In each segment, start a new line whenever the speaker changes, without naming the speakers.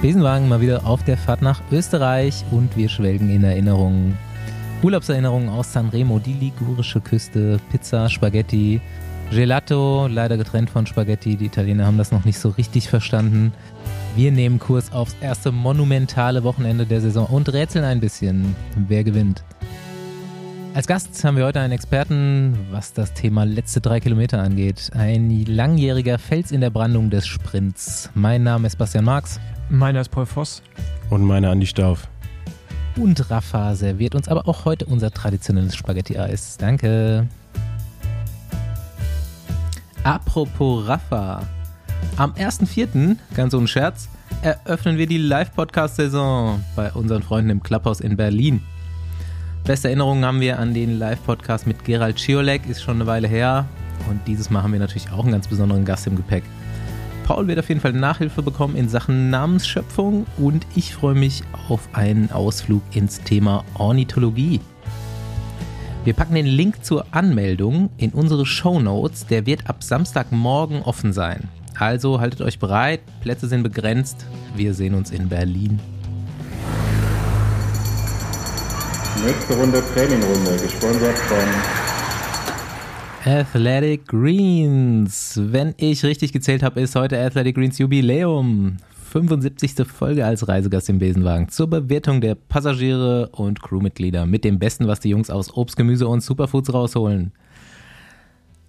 Besenwagen mal wieder auf der Fahrt nach Österreich und wir schwelgen in Erinnerungen. Urlaubserinnerungen aus Sanremo, die ligurische Küste, Pizza, Spaghetti, Gelato, leider getrennt von Spaghetti. Die Italiener haben das noch nicht so richtig verstanden. Wir nehmen Kurs aufs erste monumentale Wochenende der Saison und rätseln ein bisschen, wer gewinnt. Als Gast haben wir heute einen Experten, was das Thema letzte drei Kilometer angeht. Ein langjähriger Fels in der Brandung des Sprints. Mein Name ist Bastian Marx.
Meiner ist Paul Voss.
Und meiner Andi Stauf.
Und Rafa serviert uns aber auch heute unser traditionelles Spaghetti-Eis. Danke. Apropos Rafa. Am 1.4., ganz ohne Scherz, eröffnen wir die Live-Podcast-Saison bei unseren Freunden im Clubhaus in Berlin. Beste Erinnerungen haben wir an den Live-Podcast mit Gerald Schiolek, ist schon eine Weile her. Und dieses Mal haben wir natürlich auch einen ganz besonderen Gast im Gepäck. Paul wird auf jeden Fall Nachhilfe bekommen in Sachen Namensschöpfung und ich freue mich auf einen Ausflug ins Thema Ornithologie. Wir packen den Link zur Anmeldung in unsere Show Notes. Der wird ab Samstagmorgen offen sein. Also haltet euch bereit, Plätze sind begrenzt. Wir sehen uns in Berlin.
Nächste Runde Trainingrunde, gesponsert von
Athletic Greens. Wenn ich richtig gezählt habe, ist heute Athletic Greens Jubiläum. 75. Folge als Reisegast im Besenwagen zur Bewertung der Passagiere und Crewmitglieder mit dem Besten, was die Jungs aus Obst, Gemüse und Superfoods rausholen.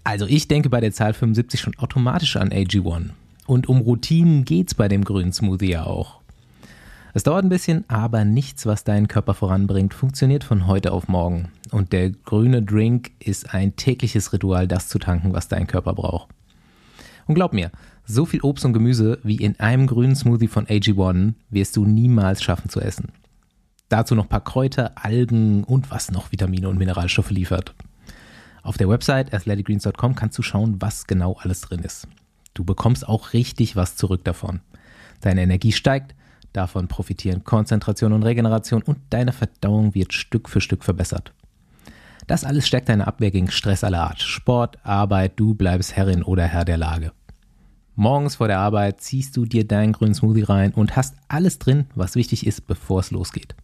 Also ich denke bei der Zahl 75 schon automatisch an AG1. Und um Routinen geht's bei dem grünen Smoothie ja auch. Es dauert ein bisschen, aber nichts, was deinen Körper voranbringt, funktioniert von heute auf morgen. Und der grüne Drink ist ein tägliches Ritual, das zu tanken, was dein Körper braucht. Und glaub mir, so viel Obst und Gemüse wie in einem grünen Smoothie von AG1 wirst du niemals schaffen zu essen. Dazu noch ein paar Kräuter, Algen und was noch Vitamine und Mineralstoffe liefert. Auf der Website athleticgreens.com kannst du schauen, was genau alles drin ist. Du bekommst auch richtig was zurück davon. Deine Energie steigt, Davon profitieren Konzentration und Regeneration und deine Verdauung wird Stück für Stück verbessert. Das alles stärkt deine Abwehr gegen Stress aller Art. Sport, Arbeit, du bleibst Herrin oder Herr der Lage. Morgens vor der Arbeit ziehst du dir deinen grünen Smoothie rein und hast alles drin, was wichtig ist, bevor es losgeht.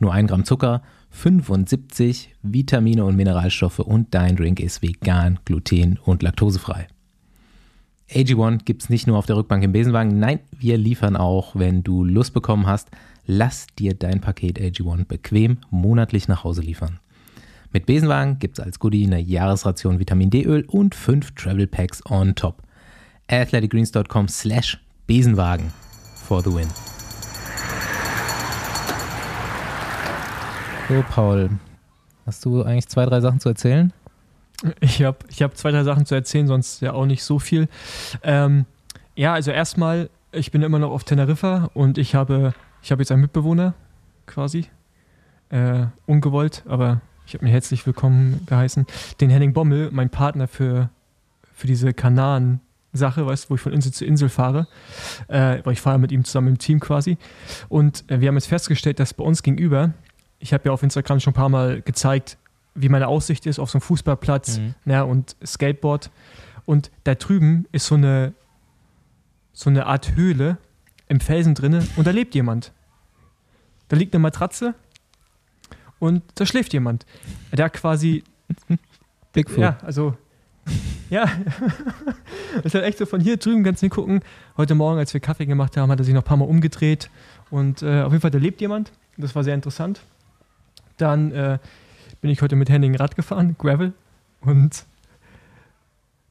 Nur ein Gramm Zucker, 75 Vitamine und Mineralstoffe und dein Drink ist vegan, gluten- und laktosefrei. AG1 gibt es nicht nur auf der Rückbank im Besenwagen, nein, wir liefern auch, wenn du Lust bekommen hast, lass dir dein Paket AG1 bequem monatlich nach Hause liefern. Mit Besenwagen gibt es als Goodie eine Jahresration Vitamin D-Öl und fünf Travel Packs on top. athleticgreens.com slash Besenwagen for the win. So, Paul, hast du eigentlich zwei, drei Sachen zu erzählen?
Ich habe ich hab zwei, drei Sachen zu erzählen, sonst ja auch nicht so viel. Ähm, ja, also erstmal, ich bin immer noch auf Teneriffa und ich habe, ich habe jetzt einen Mitbewohner quasi. Äh, ungewollt, aber ich habe mir herzlich willkommen geheißen. Den Henning Bommel, mein Partner für, für diese Kanaren-Sache, weißt du, wo ich von Insel zu Insel fahre. Äh, weil ich fahre mit ihm zusammen im Team quasi. Und äh, wir haben jetzt festgestellt, dass bei uns gegenüber, ich habe ja auf Instagram schon ein paar Mal gezeigt, wie meine Aussicht ist auf so einem Fußballplatz mhm. ja, und Skateboard. Und da drüben ist so eine, so eine Art Höhle im Felsen drinne und da lebt jemand. Da liegt eine Matratze und da schläft jemand. Der quasi.
Bigfoot.
Ja, also. Ja, das ist halt echt so von hier drüben ganz hingucken. Heute Morgen, als wir Kaffee gemacht haben, hat er sich noch ein paar Mal umgedreht und äh, auf jeden Fall, da lebt jemand. Das war sehr interessant. Dann äh, bin ich heute mit Henning Rad gefahren, Gravel. Und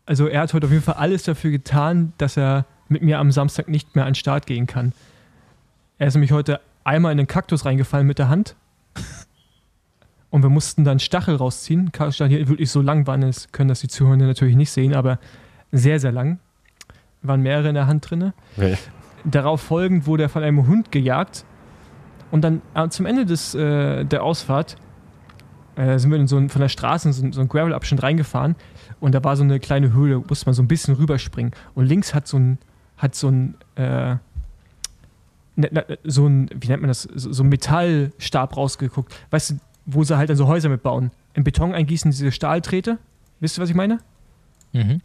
also er hat heute auf jeden Fall alles dafür getan, dass er mit mir am Samstag nicht mehr an den Start gehen kann. Er ist nämlich heute einmal in den Kaktus reingefallen mit der Hand. Und wir mussten dann Stachel rausziehen. Stachel hier wirklich so lang waren, es können das die Zuhörer natürlich nicht sehen, aber sehr, sehr lang. Waren mehrere in der Hand drin. Okay. Darauf folgend wurde er von einem Hund gejagt. Und dann äh, zum Ende des, äh, der Ausfahrt äh, sind wir in so ein, von der Straße in so, so einen Gravel-Abschnitt reingefahren und da war so eine kleine Höhle, musste man so ein bisschen rüberspringen. Und links hat so ein, hat so ein, äh, ne, ne, so ein, wie nennt man das, so ein Metallstab rausgeguckt. Weißt du, wo sie halt dann so Häuser mitbauen. In Beton eingießen, diese Stahlträte. Wisst ihr, was ich meine? Mhm.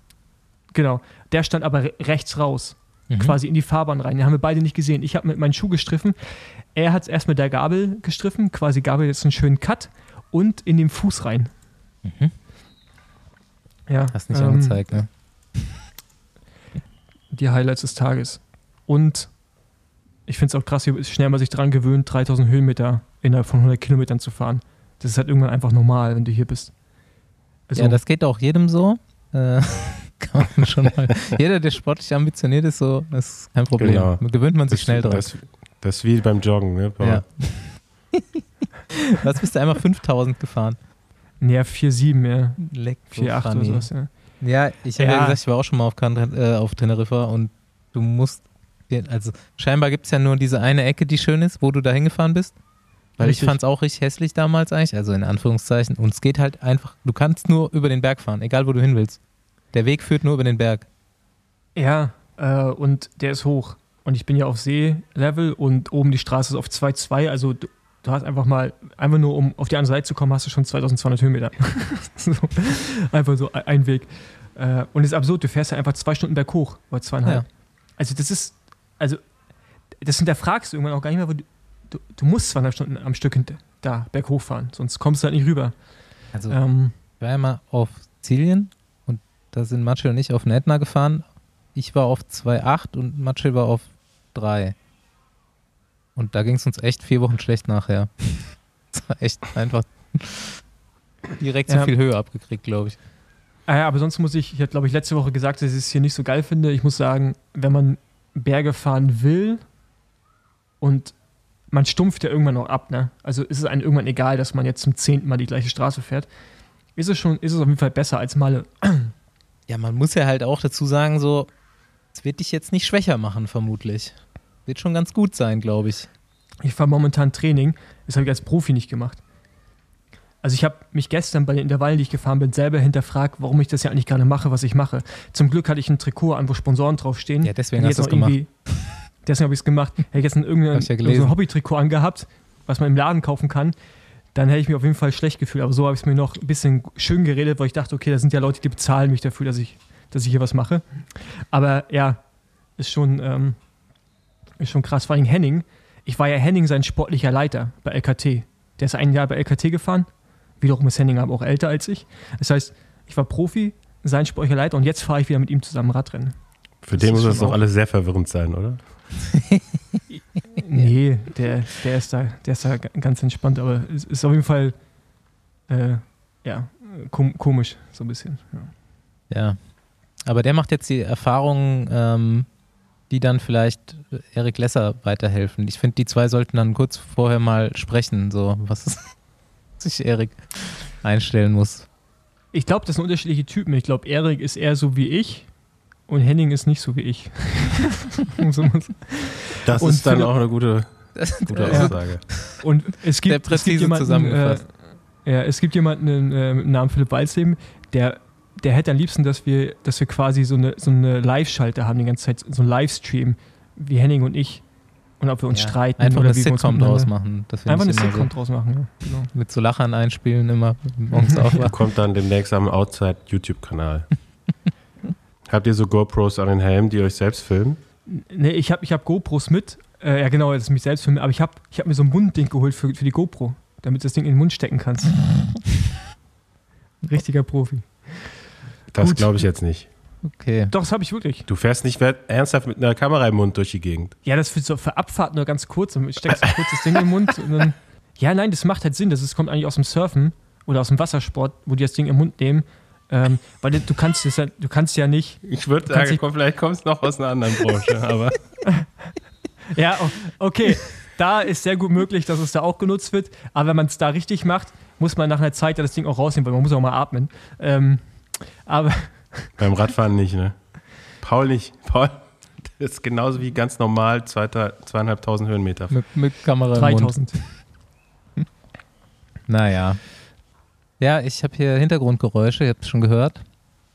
Genau. Der stand aber rechts raus. mhm. quasi in die Fahrbahn rein. Den haben wir beide nicht gesehen. Ich habe mit meinem Schuh gestriffen. Er hat es erst mit der Gabel gestriffen, quasi Gabel jetzt einen schönen Cut und in den Fuß rein. Mhm.
Ja, Hast nicht ähm, angezeigt, ne?
Die Highlights des Tages. Und ich finde es auch krass, wie schnell man sich daran gewöhnt, 3000 Höhenmeter innerhalb von 100 Kilometern zu fahren. Das ist halt irgendwann einfach normal, wenn du hier bist.
Also, ja, das geht auch jedem so. Äh, kann man schon mal. Jeder, der sportlich ambitioniert ist, so, das ist kein Problem. Genau. Gewöhnt man sich das, schnell dran.
Das, das ist wie beim Joggen, ne? Ja.
Was bist du einmal 5000 gefahren?
Ja, 4,7, ja. Leck, 4,8 oder sowas, ja.
Ja, ich habe ja. ja. gesagt, ich war auch schon mal auf, äh, auf Teneriffa und du musst, also scheinbar gibt es ja nur diese eine Ecke, die schön ist, wo du da hingefahren bist. Weil richtig. ich fand es auch richtig hässlich damals eigentlich, also in Anführungszeichen. Und es geht halt einfach, du kannst nur über den Berg fahren, egal wo du hin willst. Der Weg führt nur über den Berg.
Ja, äh, und der ist hoch. Und ich bin ja auf Seelevel und oben die Straße ist auf 2,2. Also du, hast einfach mal, einfach nur um auf die andere Seite zu kommen, hast du schon 2200 Höhenmeter. so, einfach so ein Weg. Äh, und es ist absurd, du fährst ja einfach zwei Stunden berghoch oder zweieinhalb. Ja. Also das ist, also das hinterfragst du irgendwann auch gar nicht mehr, wo du, du, du musst zweieinhalb Stunden am Stück da berghoch fahren, sonst kommst du halt nicht rüber.
Also ähm, ich war ja mal auf Zilien und da sind Matsche und ich auf Netna gefahren. Ich war auf 2,8 und Matsche war auf 3. Und da ging es uns echt vier Wochen schlecht nachher. das war echt einfach direkt ja. so viel Höhe abgekriegt, glaube ich.
Ah ja, aber sonst muss ich, ich habe glaube ich letzte Woche gesagt, dass ich es hier nicht so geil finde. Ich muss sagen, wenn man Berge fahren will und man stumpft ja irgendwann noch ab, ne? Also ist es einem irgendwann egal, dass man jetzt zum zehnten Mal die gleiche Straße fährt. Ist es schon, ist es auf jeden Fall besser als Malle.
Ja, man muss ja halt auch dazu sagen, so, es wird dich jetzt nicht schwächer machen, vermutlich. Wird schon ganz gut sein, glaube ich.
Ich fahre momentan Training, das habe ich als Profi nicht gemacht. Also ich habe mich gestern bei den Intervallen, die ich gefahren bin, selber hinterfragt, warum ich das ja eigentlich gerne mache, was ich mache. Zum Glück hatte ich ein Trikot an, wo Sponsoren draufstehen.
Ja, deswegen hast du es gemacht.
Deswegen habe ich es gemacht. Hätte ich jetzt ein, irgendein, ja so Hobby-Trikot angehabt, was man im Laden kaufen kann, dann hätte ich mich auf jeden Fall schlecht gefühlt. Aber so habe ich es mir noch ein bisschen schön geredet, weil ich dachte, okay, da sind ja Leute, die bezahlen mich dafür, dass ich, dass ich hier was mache. Aber ja, ist schon, ähm, ist schon krass. Vor allem Henning. Ich war ja Henning sein sportlicher Leiter bei LKT. Der ist ein Jahr bei LKT gefahren. Wiederum ist Henning aber auch älter als ich. Das heißt, ich war Profi, sein sportlicher Leiter und jetzt fahre ich wieder mit ihm zusammen Radrennen.
Für das den muss das doch alles sehr verwirrend sein, oder?
nee, der, der, ist da, der ist da ganz entspannt, aber es ist auf jeden Fall äh, ja, kom komisch, so ein bisschen.
Ja. ja. aber der macht jetzt die Erfahrungen, ähm, die dann vielleicht Erik Lesser weiterhelfen. Ich finde, die zwei sollten dann kurz vorher mal sprechen, so was sich Erik einstellen muss.
Ich glaube, das sind unterschiedliche Typen. Ich glaube, Erik ist eher so wie ich und Henning ist nicht so wie ich.
das und ist dann auch eine gute, gute Aussage.
Und es gibt, es gibt jemanden, äh, ja, es gibt jemanden äh, mit dem Namen Philipp Walzleben, der, der hätte am liebsten, dass wir, dass wir quasi so eine, so eine Live-Schalte haben die ganze Zeit, so ein Livestream, wie Henning und ich. Und ob wir uns ja, streiten
einfach
oder
eine wie Sitcom draus machen.
einfach eine Sitcom so draus machen, ja. Genau.
Mit so Lachern einspielen immer
morgens Kommt dann demnächst am Outside YouTube-Kanal. Habt ihr so GoPros an den Helm, die euch selbst filmen?
Nee, ich habe ich hab GoPros mit. Äh, ja, genau, das ist mich selbst filmen. Aber ich habe ich hab mir so ein Mundding geholt für, für die GoPro, damit du das Ding in den Mund stecken kannst. Richtiger Profi.
Das glaube ich jetzt nicht.
Okay. Doch, das habe ich wirklich.
Du fährst nicht ernsthaft mit einer Kamera im Mund durch die Gegend.
Ja, das für, so für Abfahrt nur ganz kurz. Dann steckst du kurz das Ding im Mund und dann. Ja, nein, das macht halt Sinn. Das ist, kommt eigentlich aus dem Surfen oder aus dem Wassersport, wo die das Ding im Mund nehmen ähm, weil du kannst, ja, du kannst ja nicht.
Ich würde sagen, nicht, komm, vielleicht kommst du noch aus einer anderen Branche, aber.
ja, okay. Da ist sehr gut möglich, dass es da auch genutzt wird. Aber wenn man es da richtig macht, muss man nach einer Zeit ja das Ding auch rausnehmen, weil man muss auch mal atmen. Ähm, aber.
Beim Radfahren nicht, ne? Paul nicht. Paul das ist genauso wie ganz normal zweieinhalbtausend Höhenmeter.
Mit, mit Kamera 3000. naja. Ja, ich habe hier Hintergrundgeräusche, ihr habt es schon gehört.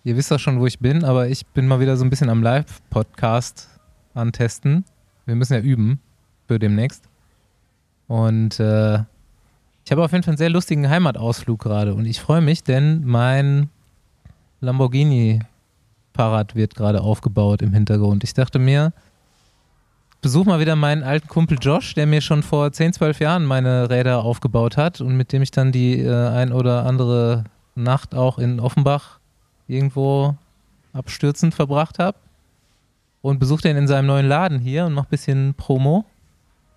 Ihr wisst auch schon, wo ich bin, aber ich bin mal wieder so ein bisschen am Live-Podcast antesten. Wir müssen ja üben für demnächst. Und äh, ich habe auf jeden Fall einen sehr lustigen Heimatausflug gerade und ich freue mich, denn mein Lamborghini-Fahrrad wird gerade aufgebaut im Hintergrund. Ich dachte mir, besuche mal wieder meinen alten Kumpel Josh, der mir schon vor 10, 12 Jahren meine Räder aufgebaut hat und mit dem ich dann die äh, ein oder andere Nacht auch in Offenbach irgendwo abstürzend verbracht habe. Und besuche den in seinem neuen Laden hier und mach ein bisschen Promo.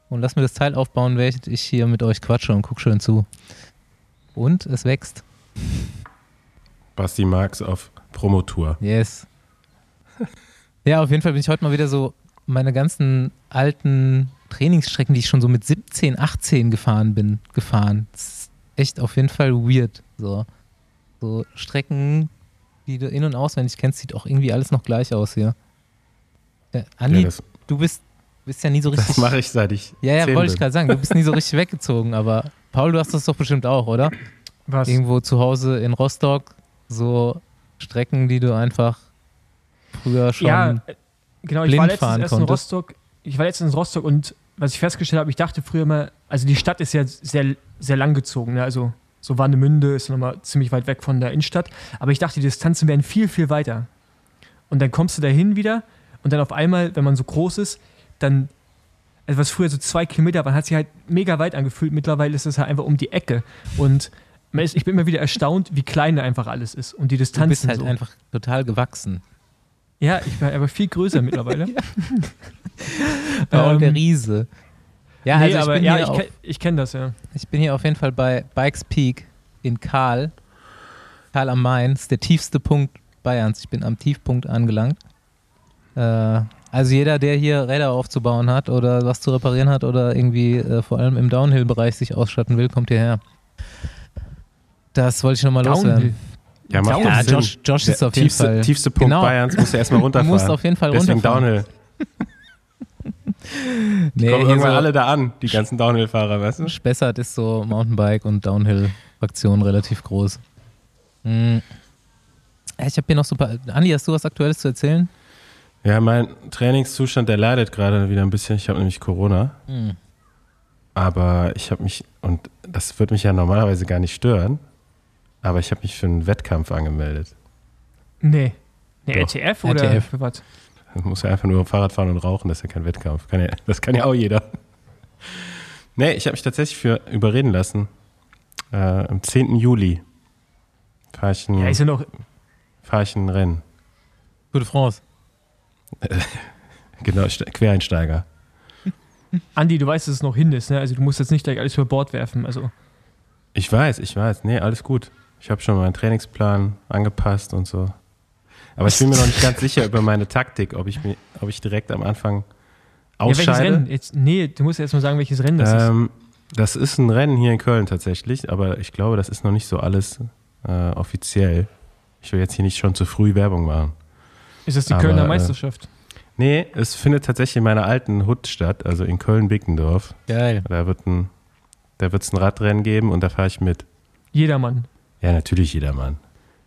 Und lass mir das Teil aufbauen, während ich hier mit euch quatsche und guck schön zu. Und es wächst.
Basti Marx auf Promotour.
Yes. Ja, auf jeden Fall bin ich heute mal wieder so meine ganzen alten Trainingsstrecken, die ich schon so mit 17, 18 gefahren bin, gefahren. Das ist echt auf jeden Fall weird. So, so Strecken, die du in- und auswendig kennst, sieht auch irgendwie alles noch gleich aus hier. Ja, Andi,
Ja, das,
du bist, bist ja nie so richtig.
das mache ich, seit ich
ja, ja, wollte ich gerade sagen. Du bist nie so richtig weggezogen, aber Paul, du hast das doch bestimmt auch, oder?
Was?
Irgendwo zu Hause in Rostock, so Strecken, die du einfach früher schon.
ja, äh, genau. Ich
blind
war letztens
fahren
erst in
konntest.
Rostock. Ich war letztens in Rostock und was ich festgestellt habe, ich dachte früher mal, also die Stadt ist ja sehr, sehr lang gezogen. Ne? Also so Warnemünde ist nochmal ziemlich weit weg von der Innenstadt. Aber ich dachte, die Distanzen wären viel, viel weiter. Und dann kommst du dahin wieder und dann auf einmal, wenn man so groß ist, dann, also was früher so zwei Kilometer waren, hat sich halt mega weit angefühlt. Mittlerweile ist es halt einfach um die Ecke. Und ist, ich bin immer wieder erstaunt, wie klein einfach alles ist. Und die
du
Distanzen
bist halt
so.
einfach total gewachsen.
Ja, ich bin aber viel größer mittlerweile.
Paul
Ähm,
der Riese. Ja,
nee,
also ich
aber
bin,
ja,
hier
ich,
auf,
ich kenne das, ja.
ich bin hier auf jeden Fall bei Bikes Peak in Karl. Karl am Main ist der tiefste Punkt Bayerns. Ich bin am Tiefpunkt angelangt. Äh, also jeder, der hier Räder aufzubauen hat oder was zu reparieren hat oder irgendwie äh, vor allem im Downhill-Bereich sich ausstatten will, kommt hierher. Das wollte ich nochmal loswerden.
Downhill.
Ja, macht
Ja,
Sinn.
Josh, Josh ist auf jeden
tiefste,
Fall.
tiefste Punkt
Genau.
Bayerns muss er erstmal
Du
runterfahren.
musst auf jeden Fall
Deswegen
runterfahren.
Downhill.
Nee,
Kommen
hier
irgendwann
so
alle da an, die ganzen Downhill-Fahrer, weißt du?
Spessart ist so Mountainbike und Downhill-Fraktion relativ groß. Hm. Ja, Ich habe hier noch so ein paar. Andi, hast du was Aktuelles zu erzählen?
Ja, mein Trainingszustand, der leidet gerade wieder ein bisschen. Ich habe nämlich Corona.
Hm.
Aber ich habe mich, und das wird mich ja normalerweise gar nicht stören, aber ich habe mich für einen Wettkampf angemeldet.
Nee. Nee,
Doch.
RTF oder
RTF.
für was?
Man muss ja einfach nur Fahrrad fahren und rauchen, das ist ja kein Wettkampf. Kann ja, das kann ja auch jeder. Nee, ich habe mich tatsächlich für überreden lassen. Äh, am 10. Juli fahre ich, ein-
Ja, ja noch.
fahr ich ein Rennen.
Gute France.
Genau, Ste- Quereinsteiger.
Andi, du weißt, dass es noch hin ist, ne? Also du musst jetzt nicht gleich alles über Bord werfen. Also.
Ich weiß, ich weiß. Nee, alles gut. Ich habe schon meinen Trainingsplan angepasst und so. Aber ich bin mir noch nicht ganz sicher über meine Taktik, ob ich, mir, ob ich direkt am Anfang
Ja, welches
ausscheide.
Rennen? Jetzt, nee, du musst jetzt mal sagen, welches Rennen das ist.
ähm, das ist ein Rennen hier in Köln tatsächlich, aber ich glaube, das ist noch nicht so alles äh, offiziell. Ich will jetzt hier nicht schon zu früh Werbung machen.
Ist das die
aber,
Kölner
äh,
Meisterschaft?
Nee, es findet tatsächlich in meiner alten Hut statt, also in Köln-Bickendorf.
Geil.
Da wird ein, da wird es ein Radrennen geben und da fahre ich mit.
Jedermann.
Ja, natürlich jedermann.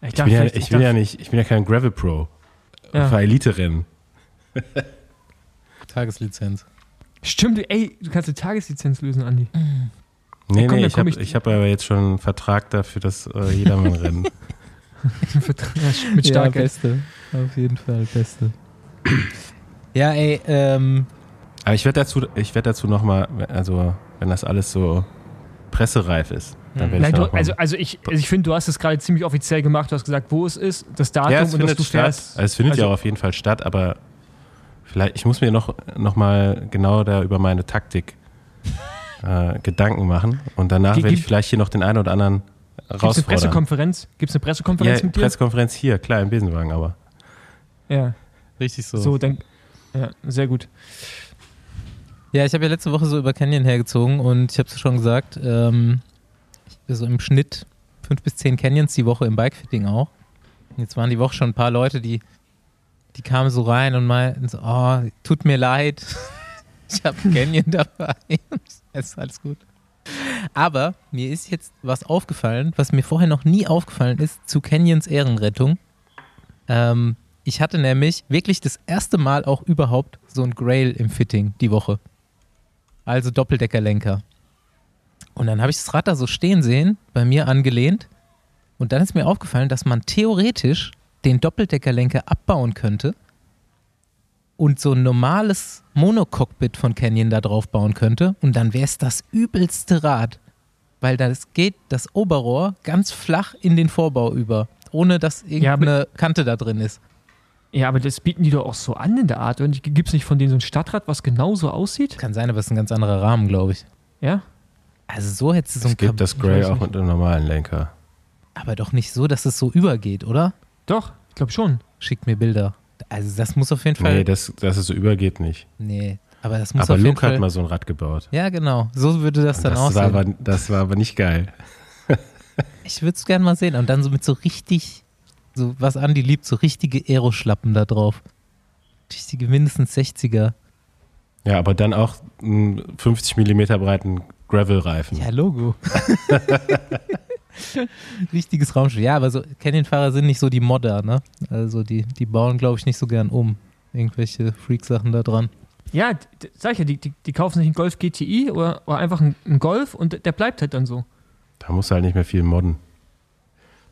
Ich,
Ich bin, ja, ich
ich
bin ja nicht, ich bin ja kein Gravel Pro.
Ja.
Ich fahre Elite-Rennen.
Tageslizenz.
Stimmt, ey, du kannst eine Tageslizenz lösen, Andi.
Nee,
komm,
nee, ich habe
ich-
ich hab aber jetzt schon einen Vertrag dafür das äh, Jedermann-Rennen.
Ja, Mit
Ja,
Starke.
beste. Auf jeden Fall, beste. ja, ey, ähm,
aber ich werde dazu, ich werde dazu nochmal, also wenn das alles so pressereif ist, dann ich
Nein, du, also, also ich, also ich finde, du hast es gerade ziemlich offiziell gemacht. Du hast gesagt, wo es ist, das Datum
ja, es
und dass
findet
du
statt.
fährst.
Also es findet ja
Also-
auch auf jeden Fall statt, aber vielleicht, ich muss mir noch, noch mal genau da über meine Taktik äh, Gedanken machen und danach werde ich vielleicht hier noch den einen oder anderen
Gibt es eine
rausfordern.
Pressekonferenz? Gibt es eine Pressekonferenz
ja,
mit dir?
Pressekonferenz hier, klar, im Besenwagen, aber.
ja,
richtig so.
so, dann. Ja, sehr gut.
Ja, ich habe ja letzte Woche so über Canyon hergezogen und ich habe es schon gesagt, ähm, bin so im Schnitt fünf bis zehn Canyons die Woche im Bikefitting auch. Und jetzt waren die Woche schon ein paar Leute, die, die kamen so rein und meinten so, oh, tut mir leid, ich habe Canyon dabei. Es ist alles gut. Aber mir ist jetzt was aufgefallen, was mir vorher noch nie aufgefallen ist, zu Canyons Ehrenrettung. Ähm, ich hatte nämlich wirklich das erste Mal auch überhaupt so ein Grail im Fitting die Woche. Also Doppeldeckerlenker. Und dann habe ich das Rad da so stehen sehen, bei mir angelehnt. Und dann ist mir aufgefallen, dass man theoretisch den Doppeldeckerlenker abbauen könnte und so ein normales Monocockpit von Canyon da drauf bauen könnte und dann wäre es das übelste Rad. Weil das geht das Oberrohr ganz flach in den Vorbau über, ohne dass
Ja,
irgendeine Kante da drin ist.
Ja, aber das bieten die doch auch so an in der Art. Und gibt es nicht von denen so ein Stadtrad, was genauso aussieht?
Kann sein, aber es ist ein ganz anderer Rahmen, glaube ich.
Ja?
Also so hättest du so
Es
ein
gibt das
ich
Grey auch mit einem normalen Lenker.
aber doch nicht so, dass es so übergeht, oder?
Doch, ich glaube schon.
Schickt mir Bilder. Also das muss auf jeden Fall.
Nee, das, dass es so übergeht nicht.
nee, aber das muss
Aber
auf jeden
Luke
Fall.
hat mal so ein Rad gebaut.
ja, genau. So würde das
Und
dann
das, war
aussehen.
aber, das war aber nicht geil.
Ich würde es gerne mal sehen. Und dann so mit so richtig, so was Andi liebt, so richtige Aeroschlappen da drauf. Richtige mindestens 60er.
Ja, aber dann auch einen 50 mm breiten Gravel-Reifen.
Ja, Logo. Richtiges Raumschiff. Ja, aber so Canyon-Fahrer sind nicht so die Modder, ne? Also die, die bauen, glaube ich, nicht so gern um. Irgendwelche Freak-Sachen da dran.
Ja, sag ich ja, die, die, die kaufen sich einen Golf GTI oder, oder einfach einen, Golf und der bleibt halt dann so.
Da musst du halt nicht mehr viel modden.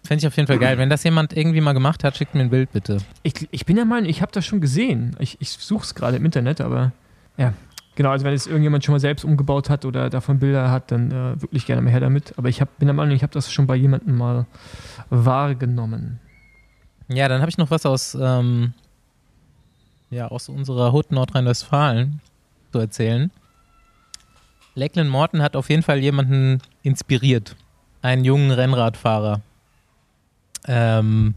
Fände ich auf jeden Fall geil. Wenn das jemand irgendwie mal gemacht hat, schickt mir ein Bild bitte.
Ich, ich bin der Meinung, ich habe das schon gesehen. Ich, ich suche es gerade im Internet, aber ja. Genau, also wenn es irgendjemand schon mal selbst umgebaut hat oder davon Bilder hat, dann äh, wirklich gerne mal her damit. Aber ich hab, bin der Meinung, ich habe das schon bei jemandem mal wahrgenommen.
Ja, dann habe ich noch was aus, ähm, ja, aus unserer Hut Nordrhein-Westfalen zu erzählen. Lakeland Morton hat auf jeden Fall jemanden inspiriert. Einen jungen Rennradfahrer. Ähm,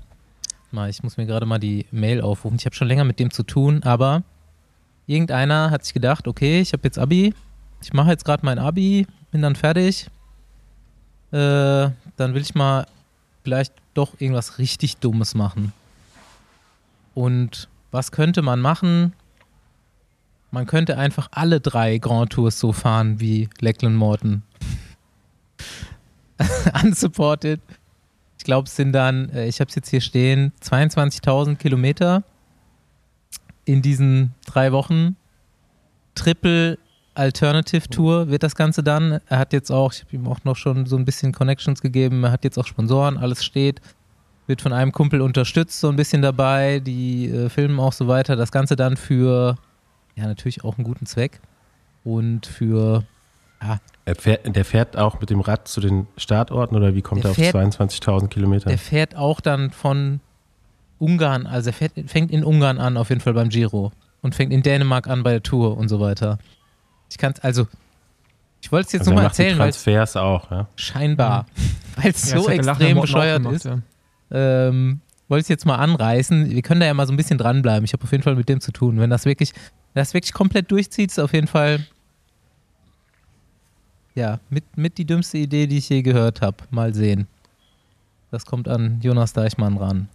ich muss mir gerade mal die Mail aufrufen. Ich habe schon länger mit dem zu tun, aber irgendeiner hat sich gedacht, okay, ich habe jetzt Abi, ich mache jetzt gerade mein Abi, bin dann fertig. Äh, dann will ich mal vielleicht doch irgendwas richtig Dummes machen. Und was könnte man machen? Man könnte einfach alle drei Grand Tours so fahren wie Lakeland Morton. Unsupported. Ich glaube, es sind dann, äh, ich habe es jetzt hier stehen, 22.000 Kilometer in diesen drei Wochen. Triple Alternative Tour wird das Ganze dann. Er hat jetzt auch, ich habe ihm auch noch schon so ein bisschen Connections gegeben, er hat jetzt auch Sponsoren, alles steht. Wird von einem Kumpel unterstützt, so ein bisschen dabei, die äh, filmen auch so weiter. Das Ganze dann für, ja, natürlich auch einen guten Zweck. Und für,
Er fährt, der fährt auch mit dem Rad zu den Startorten oder wie kommt
Der
er auf
fährt-
22.000 Kilometer?
der fährt auch dann von Ungarn, also er fängt in Ungarn an, auf jeden Fall beim Giro. Und fängt in Dänemark an bei der Tour und so weiter. Ich kann also, ich wollte es jetzt
also
nur mal erzählen, weil es
Transfers auch, ja.
scheinbar, weil es
Ja,
so extrem bescheuert
gemacht,
ist.
ja.
ähm, wollte ich jetzt mal anreißen. Wir können da ja mal so ein bisschen dranbleiben. Ich habe auf jeden Fall mit dem zu tun. Wenn das wirklich, wenn das wirklich komplett durchzieht, ist auf jeden Fall ja mit, mit die dümmste Idee, die ich je gehört habe. Mal sehen. Das kommt an Jonas Deichmann ran.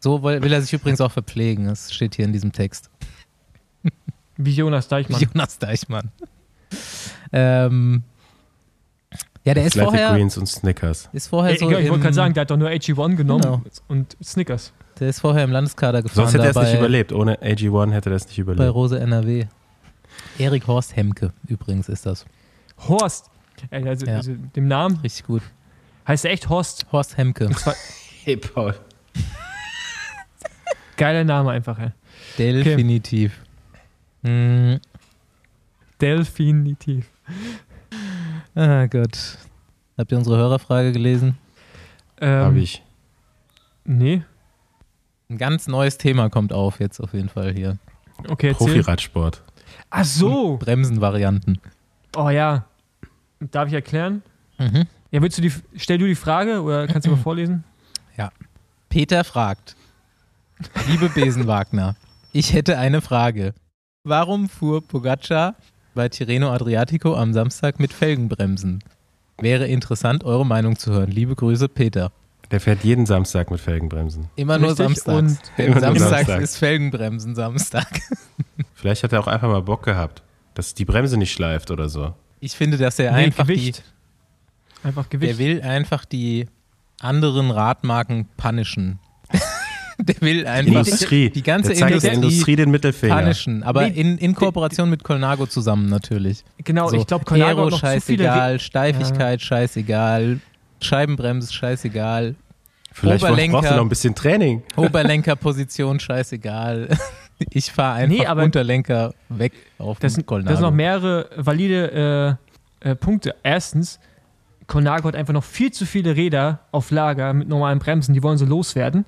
So will, will er sich übrigens auch verpflegen. Das steht hier in diesem Text.
Wie Jonas Deichmann.
Jonas Deichmann. ähm, ja, der ist
Athletic
vorher,
Greens und Snickers.
ist vorher
Ey,
so
ich wollte gerade sagen, der hat doch nur AG1 genommen
Genau.
und Snickers.
der ist vorher im Landeskader gefahren.
Sonst hätte er es nicht
bei-
überlebt. Ohne AG1 hätte er es nicht
Bei
überlebt.
Rose NRW. Erik Horst Hemke übrigens ist das.
Horst. Ey, also,
Ja.
also dem Namen
Richtig gut.
heißt er echt Horst.
Horst Hemke.
Hey, Paul.
Geiler Name einfach, ey.
Definitiv. Mm,
Definitiv.
ah Gott. Habt ihr unsere Hörerfrage gelesen?
Ähm,
Habe ich.
Nee.
Ein ganz neues Thema kommt auf jetzt auf jeden Fall hier.
Okay.
Profiradsport.
Ach so.
Bremsenvarianten.
Oh ja. Darf ich erklären?
Mhm.
Ja, willst du die, stell du die Frage oder kannst du mal vorlesen?
Peter fragt. Liebe Besenwagner, ich hätte eine Frage. Warum fuhr Pogacar bei Tirreno Adriatico am Samstag mit Felgenbremsen? Wäre interessant, eure Meinung zu hören. Liebe Grüße, Peter.
Der fährt jeden Samstag mit Felgenbremsen.
Immer nur
Richtig,
samstags.
und
immer nur
samstags
Samstag.
ist Felgenbremsen Samstag.
Vielleicht hat er auch einfach mal Bock gehabt, dass die Bremse nicht schleift oder so.
Ich finde, dass er
Nee,
einfach
Gewicht. Einfach
die,
Gewicht.
der will einfach die anderen Radmarken punishen. der will einfach
Industrie.
die ganze
der
Industrie,
der Industrie den Mittelfinger.
punishen. Aber
Nee,
in, in Kooperation mit Colnago zusammen natürlich.
Genau,
So,
ich glaube, Colnago
Aero
noch zu viele.
scheißegal, Steifigkeit scheißegal, Scheibenbremse scheißegal,
Vielleicht brauchst
Oberlenker.
brauchst du noch ein bisschen Training.
Oberlenkerposition scheißegal. Ich fahre einfach
Nee, aber-
Unterlenker weg auf
Das,
den
sind-
Colnago.
das sind noch mehrere valide äh, äh, Punkte. Erstens, Colnago hat einfach noch viel zu viele Räder auf Lager mit normalen Bremsen, die wollen sie loswerden.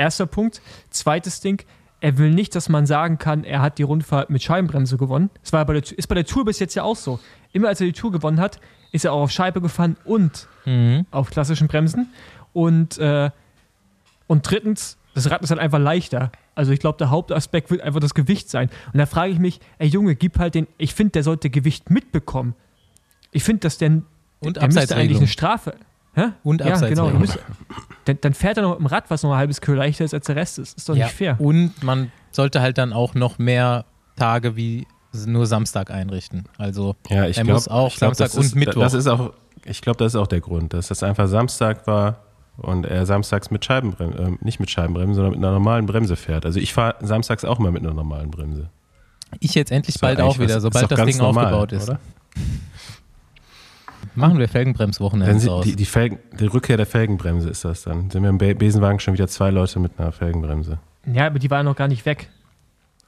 Erster Punkt. Zweites Ding, er will nicht, dass man sagen kann, er hat die Rundfahrt mit Scheibenbremse gewonnen. Das war bei der, ist bei der Tour bis jetzt ja auch so. Immer als er die Tour gewonnen hat, ist er auch auf Scheibe gefahren und
Mhm.
auf klassischen Bremsen. Und, äh, und drittens, das Rad ist halt einfach leichter. Also ich glaube, der Hauptaspekt wird einfach das Gewicht sein. Und da frage ich mich, ey Junge, gib halt den, ich finde, der sollte Gewicht mitbekommen. Ich finde, dass der,
Und
der müsste eigentlich eine Strafe. Hä?
Und
Ja, genau.
Abseitsregelung.
der müsste- Dann, dann fährt er noch mit dem Rad, was noch ein halbes Kilo leichter ist als der Rest ist. Ist doch
Ja,
nicht fair.
Und man sollte halt dann auch noch mehr Tage wie nur Samstag einrichten. Also
Ja, ich
Er
glaube
muss auch Samstag
das
und
ist,
Mittwoch.
Das ist auch, ich glaube, das ist auch der Grund, dass das einfach Samstag war und er samstags mit Scheibenbremse, äh, nicht mit Scheibenbremse, sondern mit einer normalen Bremse fährt. Also ich fahre samstags auch immer mit einer normalen Bremse.
ich jetzt endlich
doch
bald auch
was-
wieder, sobald das Ding
normal,
aufgebaut ist.
Oder?
Machen wir Felgenbremswochenende raus.
die, die, Felgen, die Rückkehr der Felgenbremse ist das dann. Sind wir im Be- Besenwagen schon wieder zwei Leute mit einer Felgenbremse.
Ja, aber die war ja noch gar nicht weg.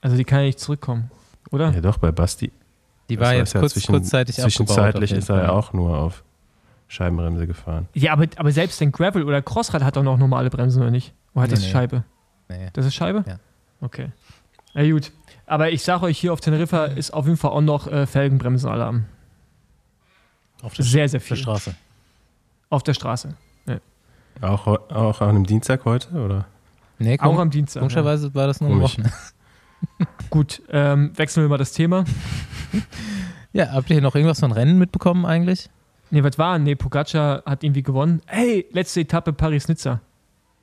Also die kann ja nicht zurückkommen, oder?
Ja doch, bei Basti.
die war jetzt
ja
kurz,
zwischen-
kurzzeitig
Zwischenzeitlich ist er ja auch nur auf Scheibenbremse gefahren.
Ja, aber, aber selbst ein Gravel oder Crossrad hat doch noch normale Bremsen, oder nicht? Oder hat
Nee,
das
nee.
Scheibe?
Nee.
Das ist Scheibe?
Ja.
Okay. Na gut. Aber ich sage euch, hier auf Teneriffa ist auf jeden Fall auch noch äh, Felgenbremsenalarm.
Auf der,
Sehr, sehr
auf der
viel.
Straße.
Auf der Straße.
Auch, heu- auch an einem Dienstag heute, oder?
Nee,
Auch
komm,
am Dienstag. Ja.
komischerweise war das nur am
Komisch.
Wochenende.
Gut, ähm, wechseln wir mal das Thema.
Ja, habt ihr noch irgendwas von Rennen mitbekommen eigentlich?
Ne, was war? Ne, Pogacar hat irgendwie gewonnen. Hey, letzte Etappe Paris-Nizza.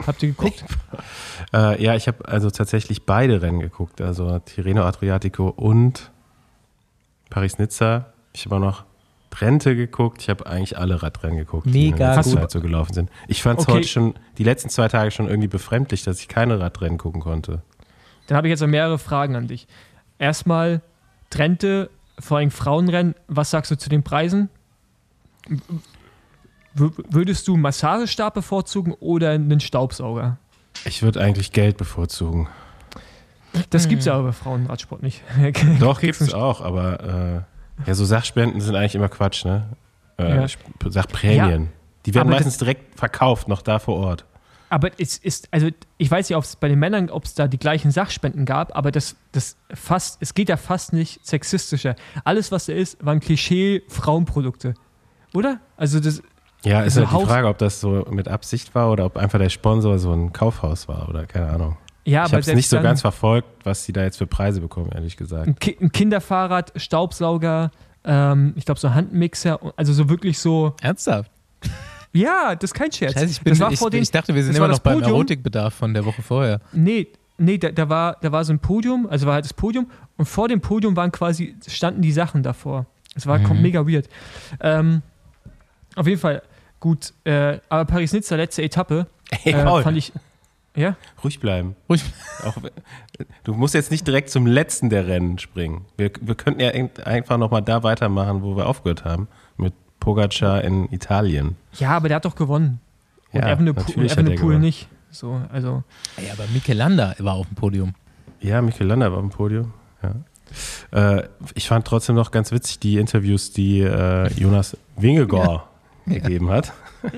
Habt ihr geguckt?
Äh, ja, ich habe also tatsächlich beide Rennen geguckt, also Tirreno Adriatico und Paris-Nizza. Ich habe auch noch Trente geguckt. Ich habe eigentlich alle Radrennen geguckt, die in
Mega
der. Zeit so gelaufen sind. Ich fand es
Okay.
heute schon, die letzten zwei Tage schon irgendwie befremdlich, dass ich keine Radrennen gucken konnte.
Dann habe ich jetzt noch mehrere Fragen an dich. Erstmal, Trente, vor allem Frauenrennen, was sagst du zu den Preisen? W würdest du einen Massagestab bevorzugen oder einen Staubsauger?
Ich würde eigentlich Geld bevorzugen.
Das gibt's ja aber bei Frauenradsport nicht.
Doch, gibt's
einen
auch, aber äh, ja, so Sachspenden sind eigentlich immer Quatsch, ne? Äh,
Ja.
ich Sag Prämien. Die werden meistens direkt verkauft, noch da vor Ort.
Aber es ist, also ich weiß nicht, ob es bei den Männern, ob es da die gleichen Sachspenden gab, aber das, das fast, es geht ja fast nicht sexistischer. Alles, was da ist, waren Klischee-Frauenprodukte. Oder? Also das,
Ja, ist
Also
halt die Frage, ob das so mit Absicht war oder ob einfach der Sponsor so ein Kaufhaus war oder keine Ahnung.
Ja,
ich habe es nicht so ganz verfolgt, was die da jetzt für Preise bekommen, ehrlich gesagt.
ein, Ki ein Kinderfahrrad, Staubsauger, ähm, ich glaube so Handmixer, also so wirklich so,
Ernsthaft?
ja, das ist kein Scherz.
Scheiße, ich, bin,
das war
ich,
vor den,
ich dachte, wir sind immer noch beim. Erotikbedarf von der Woche vorher.
Nee, nee, da, da, war, da war so ein Podium, also war halt das Podium und vor dem Podium waren quasi, standen die Sachen davor. Es war
Mhm.
mega weird. Ähm, auf jeden Fall, gut, äh, aber Paris-Nizza, letzte Etappe,
Ey,
äh, fand ich, ja,
ruhig bleiben.
Ruhig.
Auch, du musst jetzt nicht direkt zum letzten der Rennen springen. Wir, wir könnten ja einfach nochmal da weitermachen, wo wir aufgehört haben, mit Pogacar in Italien.
ja, aber der hat doch gewonnen. Und
Ja,
Evenepoel,
natürlich hat
Evenepoel
gewonnen.
nicht. So, also,
Ey, aber Michelanda war auf dem Podium.
Ja, Michael Lander war auf dem Podium. Ja. Äh, ich fand trotzdem noch ganz witzig die Interviews, die äh, Jonas Wingegor gegeben hat.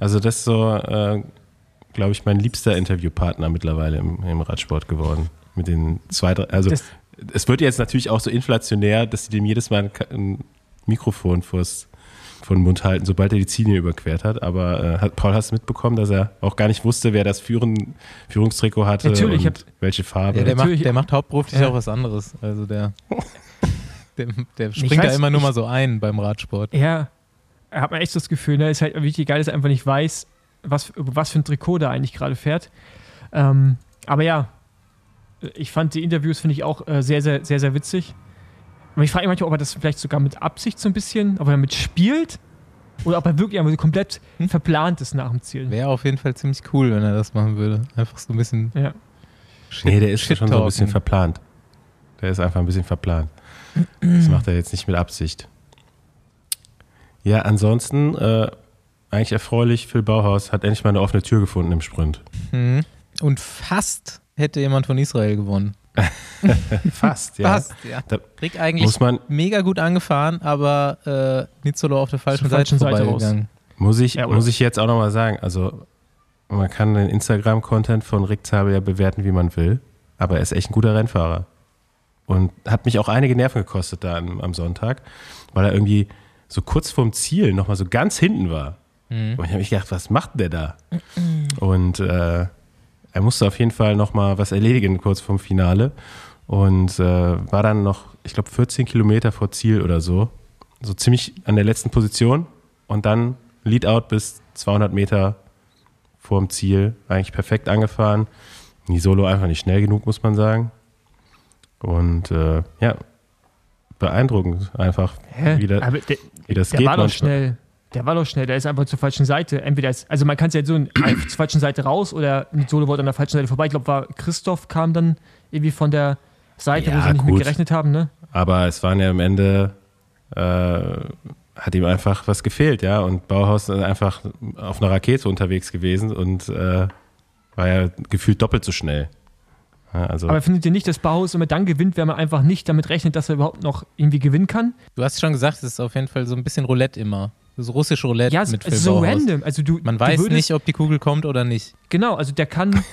Also das ist so, äh, glaube ich, mein liebster Interviewpartner mittlerweile im, im Radsport geworden. Mit den zwei, drei, also
Das-
es wird jetzt natürlich auch so inflationär, dass sie dem jedes Mal ein, Mikrofon vors, vor den Mund halten, sobald er die Ziellinie überquert hat. Aber äh, hat, Paul, hast du mitbekommen, dass er auch gar nicht wusste, wer das Führen, Führungstrikot hatte
Natürlich, ich
und welche Farbe?
Ja, der, macht, der macht hauptberuflich
Ja.
auch was anderes. Also der, der, der springt da
weiß-
immer nur
ich-
mal so ein beim Radsport.
ja, er hat man echt das Gefühl, ne, ist halt wirklich geil, dass er einfach nicht weiß, was, was für ein Trikot der eigentlich gerade fährt. Ähm, aber ja, ich fand die Interviews, finde ich auch äh, sehr, sehr, sehr, sehr witzig. Aber ich frage mich manchmal, ob er das vielleicht sogar mit Absicht so ein bisschen, ob er damit spielt oder ob er wirklich einfach so komplett
Hm?
verplant ist nach dem Ziel.
Wäre auf jeden Fall ziemlich cool, wenn er das machen würde. Einfach so ein bisschen.
Ja.
Shit,
Nee, der ist schon so ein bisschen verplant. Der ist einfach ein bisschen verplant. Das macht er jetzt nicht mit Absicht. Ja, ansonsten, äh, eigentlich erfreulich, Phil Bauhaus hat endlich mal eine offene Tür gefunden im Sprint.
Mhm. Und fast hätte jemand von Israel gewonnen.
Fast, ja.
Fast, ja.
Da
Rick eigentlich
muss man,
mega gut angefahren, aber äh, Nizzolo auf der falschen
falschen Seite
vorbeigegangen.
muss ich,
Ja,
muss ich jetzt auch nochmal sagen, also man kann den Instagram-Content von Rick Zabel ja bewerten, wie man will, aber er ist echt ein guter Rennfahrer. Und hat mich auch einige Nerven gekostet da am, am Sonntag, weil er irgendwie so kurz vorm Ziel nochmal so ganz hinten war.
Mhm.
Und ich habe mich gedacht, was macht der da? Und äh, er musste auf jeden Fall nochmal was erledigen kurz vorm Finale und äh, war dann noch, ich glaube, 14 Kilometer vor Ziel oder so, so ziemlich an der letzten Position und dann Leadout bis 200 Meter vorm Ziel, eigentlich perfekt angefahren. Nisolo einfach nicht schnell genug, muss man sagen. Und äh, ja, beeindruckend einfach,
Hä?
wie, der,
Aber der,
wie das
der
geht
war doch
manchmal.
schnell. Der war doch schnell. Der ist einfach zur falschen Seite. Entweder ist, also man kann es ja so zur falschen Seite raus oder Solo wurde an der falschen Seite vorbei. Ich glaube, war Christoph kam dann irgendwie von der Seite, wo
Ja,
sie nicht
gut.
mit gerechnet haben, ne?
Aber es waren ja am Ende, äh, hat ihm einfach was gefehlt, ja. Und Bauhaus ist einfach auf einer Rakete unterwegs gewesen und äh, war ja gefühlt doppelt so schnell. Ja, also,
Aber findet ihr nicht, dass Bauhaus immer dann gewinnt, wenn man einfach nicht damit rechnet, dass er überhaupt noch irgendwie gewinnen kann?
Du hast schon gesagt, es ist auf jeden Fall so ein bisschen Roulette immer. Das russische Roulette
Ja, es
mit
ist
Phil
so
Bauhaus.
random. Also du,
Man
du
weiß
würdest,
nicht, ob die Kugel kommt oder nicht.
Genau, also der kann,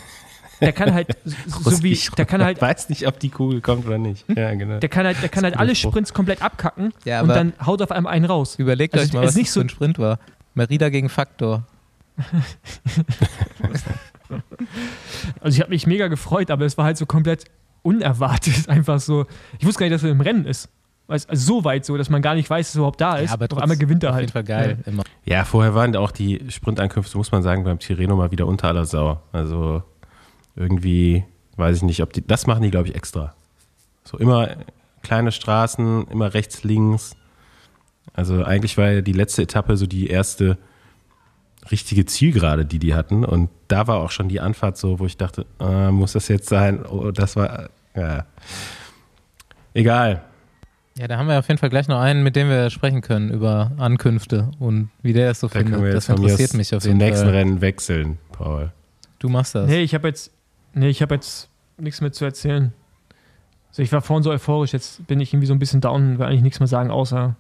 der kann halt, so wie,
ich
der kann halt,
weiß nicht, ob die Kugel kommt oder nicht. Ja, genau.
der kann halt, der kann halt alle
Spruch.
Sprints komplett abkacken
Ja,
und dann haut auf einmal einen raus.
Überlegt
Also
euch mal,
es
was
ist nicht
das
so-
ein Sprint war. Merida gegen Faktor.
Also ich habe mich mega gefreut, aber es war halt so komplett unerwartet. Einfach so. Ich wusste gar nicht, dass er im Rennen ist. Weißt- Also so weit so, dass man gar nicht weiß, dass er überhaupt da ist.
ja, aber
Auf einmal gewinnt er
auf
halt.
jeden Fall geil. Immer.
Ja, vorher waren auch die Sprintankünfte, muss man sagen, beim Tirreno mal wieder unter aller Sau. Also irgendwie, weiß ich nicht, ob die, das machen die, glaube ich, extra. So immer kleine Straßen, immer rechts, links. Also eigentlich war ja die letzte Etappe so die erste richtige Zielgerade, die die hatten. Und da war auch schon die Anfahrt so, wo ich dachte, äh, muss das jetzt sein? Oh, das war, ja. Egal.
Ja, da haben wir auf jeden Fall gleich noch einen, mit dem wir sprechen können über Ankünfte und wie der es so
Da
findet.
jetzt
Das interessiert mich auf
zum
jeden
nächsten
Fall.
Rennen wechseln, Paul.
Du machst das.
Nee, ich habe jetzt, nee, ich habe jetzt nichts mehr zu erzählen. Also ich war vorhin so euphorisch, jetzt bin ich irgendwie so ein bisschen down und will eigentlich nichts mehr sagen, außer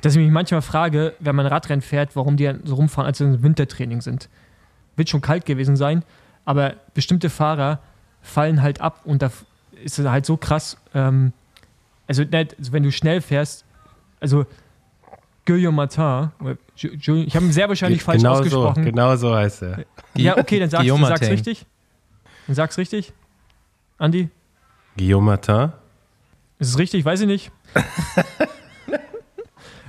dass ich mich manchmal frage, wenn man Radrennen fährt, warum die so rumfahren, als sie im Wintertraining sind. Wird schon kalt gewesen sein, aber bestimmte Fahrer fallen halt ab und da ist es halt so krass. Ähm, also, nicht, also wenn du schnell fährst, also Guillaume Martin, ich habe ihn sehr wahrscheinlich falsch
genau
ausgesprochen.
So, genau so heißt er.
Ja, okay, dann sagst,
Guillaume
dann sag's richtig. Dann sag's richtig. Andi,
Guillaume Martin.
ist es richtig? Weiß ich nicht.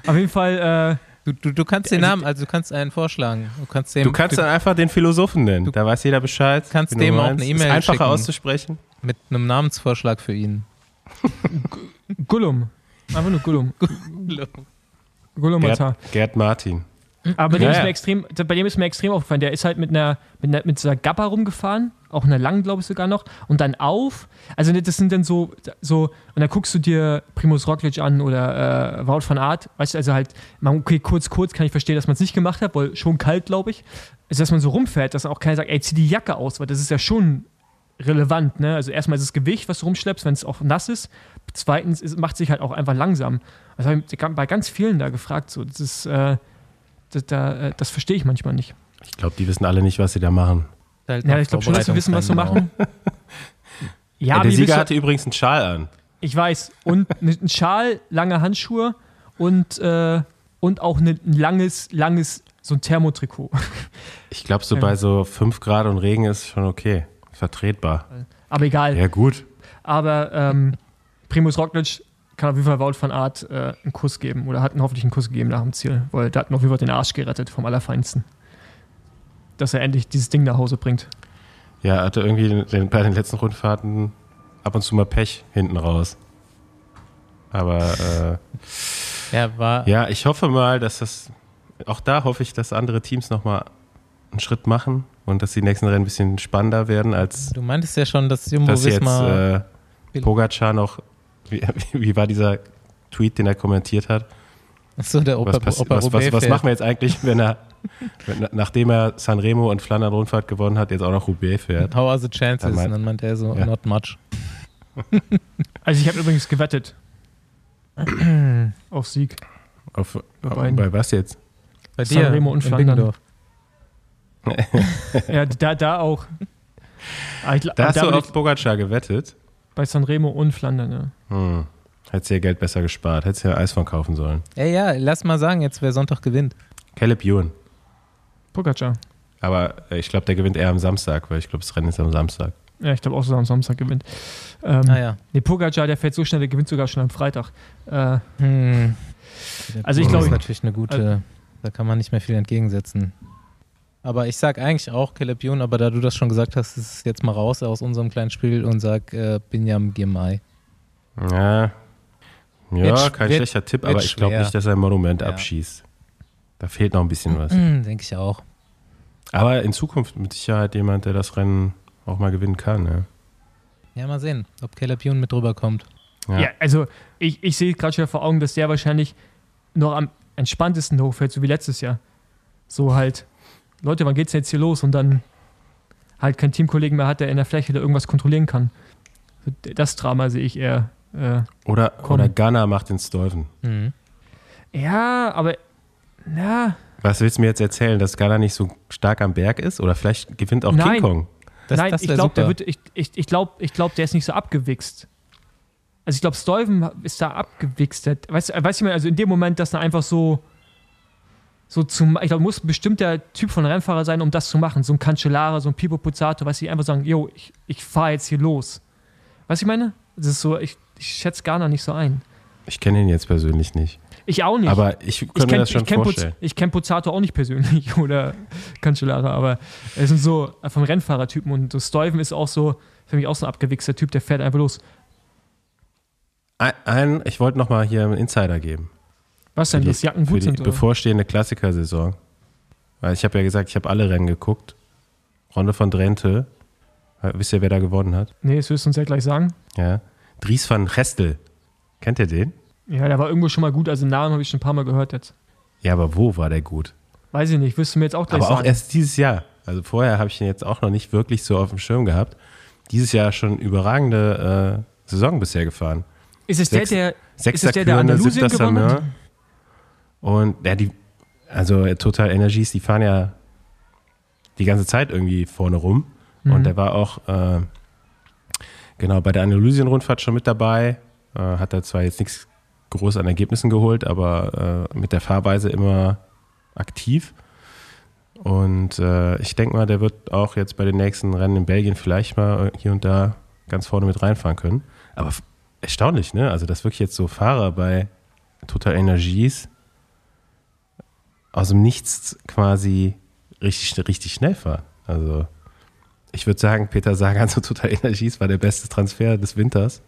Auf jeden Fall, äh,
Du, du, du kannst den
Also-
Namen, also du kannst einen vorschlagen. Du kannst dem
Du kannst dann einfach den Philosophen nennen.
Du
da weiß jeder Bescheid.
kannst
du
dem auch eine E-Mail
Ist einfacher
schicken.
auszusprechen.
mit einem Namensvorschlag für ihn.
Gullum. Einfach nur Gullum. Gullum Martin.
Gerd, Gerd Martin.
Aber bei dem,
Ja,
ist
ja.
mir extrem, bei dem ist mir extrem aufgefallen. Der ist halt mit einer, mit einer mit dieser Gappa rumgefahren, auch einer langen, glaube ich sogar noch, und dann auf. Also das sind dann so, so und dann guckst du dir Primus Roglic an oder äh, Wout van Aert, weißt du, also halt, man, okay, kurz, kurz kann ich verstehen, dass man es nicht gemacht hat, weil schon kalt, glaube ich. Also, dass man so rumfährt, dass auch keiner sagt, ey, zieh die Jacke aus, weil das ist ja schon relevant, ne? Also erstmal ist das Gewicht, was du rumschleppst, wenn es auch nass ist. Zweitens ist, macht sich halt auch einfach langsam. Das habe ich bei ganz vielen da gefragt. So, das ist, äh, das, da, äh, das verstehe ich manchmal nicht.
Ich glaube, die wissen alle nicht, was sie da machen.
Halt
Ja, ich glaube schon, dass wir wissen, was wir
Vorbereitungsrennen
machen. Ja,
Ja,
aber
der Sieger hatte übrigens einen Schal an.
ich weiß. Und ein Schal, lange Handschuhe und, äh, und auch ein langes, langes, so ein Thermotrikot.
Ich glaube, so
Ja.
bei so 5 Grad und Regen ist schon okay. Vertretbar.
Aber egal.
Ja, gut.
Aber ähm, Primus Roglic kann auf jeden Fall Wout van Art äh, einen Kuss geben oder hat ihn hoffentlich einen Kuss gegeben nach dem Ziel, weil der hat auf jeden Fall den Arsch gerettet vom Allerfeinsten. Dass er endlich dieses Ding nach Hause bringt.
Ja, er hatte irgendwie den, den, bei den letzten Rundfahrten ab und zu mal Pech hinten raus. Aber äh,
Ja, war.
ja, ich hoffe mal, dass das, auch da hoffe ich, dass andere Teams nochmal einen Schritt machen und dass die nächsten Rennen ein bisschen spannender werden, als
Du meintest ja schon, dass Jumbo
dass jetzt äh, Pogacar noch, wie, wie war dieser Tweet, den er kommentiert hat?
Achso, der Opa,
Was,
Opa
was, was, was machen wir jetzt eigentlich, wenn er, Wenn- Nachdem er Sanremo und Flandern-Rundfahrt gewonnen hat, jetzt auch noch Roubaix fährt.
How are the chances?
Dann meint-
Und dann meint er so,
Ja.
not much.
Also ich habe übrigens gewettet. Auf Sieg.
Auf,
Bei beiden.
bei was jetzt?
Bei
Sanremo und Flandern. Ja, da, da auch. Ah, ich,
Da hast
da
du auf Pogacar gewettet?
bei Sanremo und Flandern, ja.
Hm. Hättest du ja Geld besser gespart. Hättest du ja Eis von kaufen sollen.
Ey, ja, lass mal sagen, jetzt wer Sonntag gewinnt.
Caleb Ewan.
Pogacar.
Aber äh, ich glaube, der gewinnt eher am Samstag, weil ich glaube, das Rennen ist am Samstag.
Ja, ich glaube auch, dass er am Samstag gewinnt. Ähm,
Ah ja.
Nee, Pogacar, der fährt so schnell, der gewinnt sogar schon am Freitag. Äh,
Hm.
Also ich
Das
glaube-
ist natürlich eine gute, da kann man nicht mehr viel entgegensetzen. Aber ich sag eigentlich auch Caleb Ewan, aber da du das schon gesagt hast, ist es jetzt mal raus aus unserem kleinen Spiel und sag äh, Binyam Girmay.
Ja. Ja,
Wird
kein
wird-
schlechter Tipp, aber ich glaube nicht, dass er ein Monument
Ja.
abschießt. Da fehlt noch ein bisschen was.
Hm, Denke ich auch.
Aber in Zukunft mit Sicherheit jemand, der das Rennen auch mal gewinnen kann. Ja.
Ja, mal sehen, ob Caleb Ewan mit drüber kommt.
Ja.
ja. also ich, ich sehe gerade schon vor Augen, dass der wahrscheinlich noch am entspanntesten hochfährt, so wie letztes Jahr. So halt, Leute, wann geht's denn jetzt hier los? Und dann halt keinen Teamkollegen mehr hat, der in der Fläche da irgendwas kontrollieren kann. Das Drama sehe ich eher. Äh,
Oder, oder Ghana macht den Stolven.
Mhm.
ja, aber na,
Was willst du mir jetzt erzählen, dass Ghana nicht so stark am Berg ist? Oder vielleicht gewinnt auch
Nein.
King Kong?
Das,
Nein,
das
ich glaube, der wird, ich, ich, ich glaube, ich glaub, der ist nicht so abgewichst. Also ich glaube, Stuyven ist da abgewichst. Weißt du, weiß ich mal, also in dem Moment, dass er einfach so, so zum, ich glaube, muss ein bestimmter Typ von Rennfahrer sein, um das zu machen. So ein Cancellara, so ein Pipo Puzzato, was sie einfach sagen, yo, ich, ich fahre jetzt hier los. Weißt du, ich meine? Das ist so, ich, ich schätze Ghana nicht so ein.
Ich kenne ihn jetzt persönlich nicht.
Ich auch nicht.
Aber ich könnte
ich
mir
kenn-
das schon
ich kenn Puz-
vorstellen.
Ich kenne Pozzato auch nicht persönlich oder Cancellara, aber es sind so vom Rennfahrertypen und so Stuyven ist auch so, für mich auch so ein abgewichster Typ, der fährt einfach los.
Ein, ein, ich wollte noch mal hier einen Insider geben.
Was denn,
die-
dass Jacken gut
die
sind? Oder?
bevorstehende Klassikersaison. Weil ich habe ja gesagt, ich habe alle Rennen geguckt. Ronde von Drenthe. Äh, Wisst ihr, wer da gewonnen hat?
Nee, das wirst du uns ja gleich sagen.
Ja. Dries van Gestel. Kennt ihr den?
Ja, der war irgendwo schon mal gut, also den Namen habe ich schon ein paar Mal gehört jetzt.
Ja, aber wo war der gut?
Weiß ich nicht, wirst du mir jetzt auch gleich
Aber auch
sagen.
erst dieses Jahr. Also vorher habe ich ihn jetzt auch noch nicht wirklich so auf dem Schirm gehabt. Dieses Jahr schon überragende äh, Saison bisher gefahren.
ist es
sechs-
der, der,
Sechster
es der, der Andalusien gewonnen hat?
Und ja, die, also äh, Total Energies, die fahren ja die ganze Zeit irgendwie vorne rum.
Mhm.
Und der war auch äh, genau bei der Andalusien-Rundfahrt schon mit dabei. Äh, hat er zwar jetzt nichts groß an Ergebnissen geholt, aber äh, mit der Fahrweise immer aktiv. Und äh, ich denke mal, der wird auch jetzt bei den nächsten Rennen in Belgien vielleicht mal hier und da ganz vorne mit reinfahren können. Aber erstaunlich, ne? Also, dass wirklich jetzt so Fahrer bei Total Energies aus dem Nichts quasi richtig, richtig schnell fahren. Also, ich würde sagen, Peter Sagan zu Total Energies war der beste Transfer des Winters.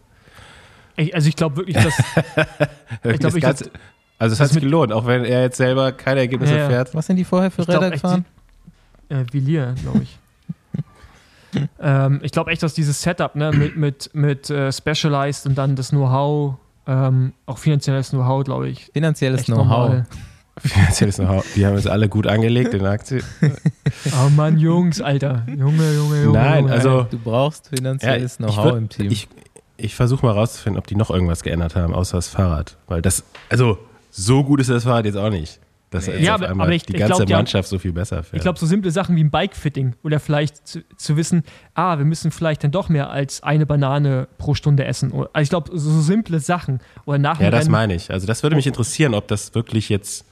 Ich, also ich glaube wirklich, dass
Das
glaub, ich-
Ganze- also, es
das
hat sich gelohnt, auch wenn er jetzt selber keine Ergebnisse
Ja,
fährt.
Was sind die vorher für
Ich
Räder gefahren?
äh, Villiers, glaube ich. ähm, ich glaube echt, dass dieses Setup ne, mit, mit, mit äh, Specialized und dann das Know-how, ähm, auch finanzielles Know-how, glaube ich,
Finanzielles Know-how.
Finanzielles Know-how. Die haben uns alle gut angelegt in der Aktie.
Oh Mann, Jungs, Alter. Junge, Junge, Junge.
Nein,
Junge,
also
Du brauchst finanzielles
Ja,
Know-how im Team.
Ich, ich versuche mal rauszufinden, ob die noch irgendwas geändert haben, außer das Fahrrad. Weil das, also so gut ist das Fahrrad jetzt auch nicht. Dass
Nee.
jetzt
Ja,
auf
aber-
einmal
aber ich-
die
ich
ganze
glaub, die haben-
Mannschaft so viel besser fährt.
Ich glaube, so simple Sachen wie ein Bike-Fitting oder vielleicht zu, zu wissen, ah, wir müssen vielleicht dann doch mehr als eine Banane pro Stunde essen. Also ich glaube, so simple Sachen. Oder nach dem
ja, das meine ich. Also das würde mich interessieren, ob das wirklich jetzt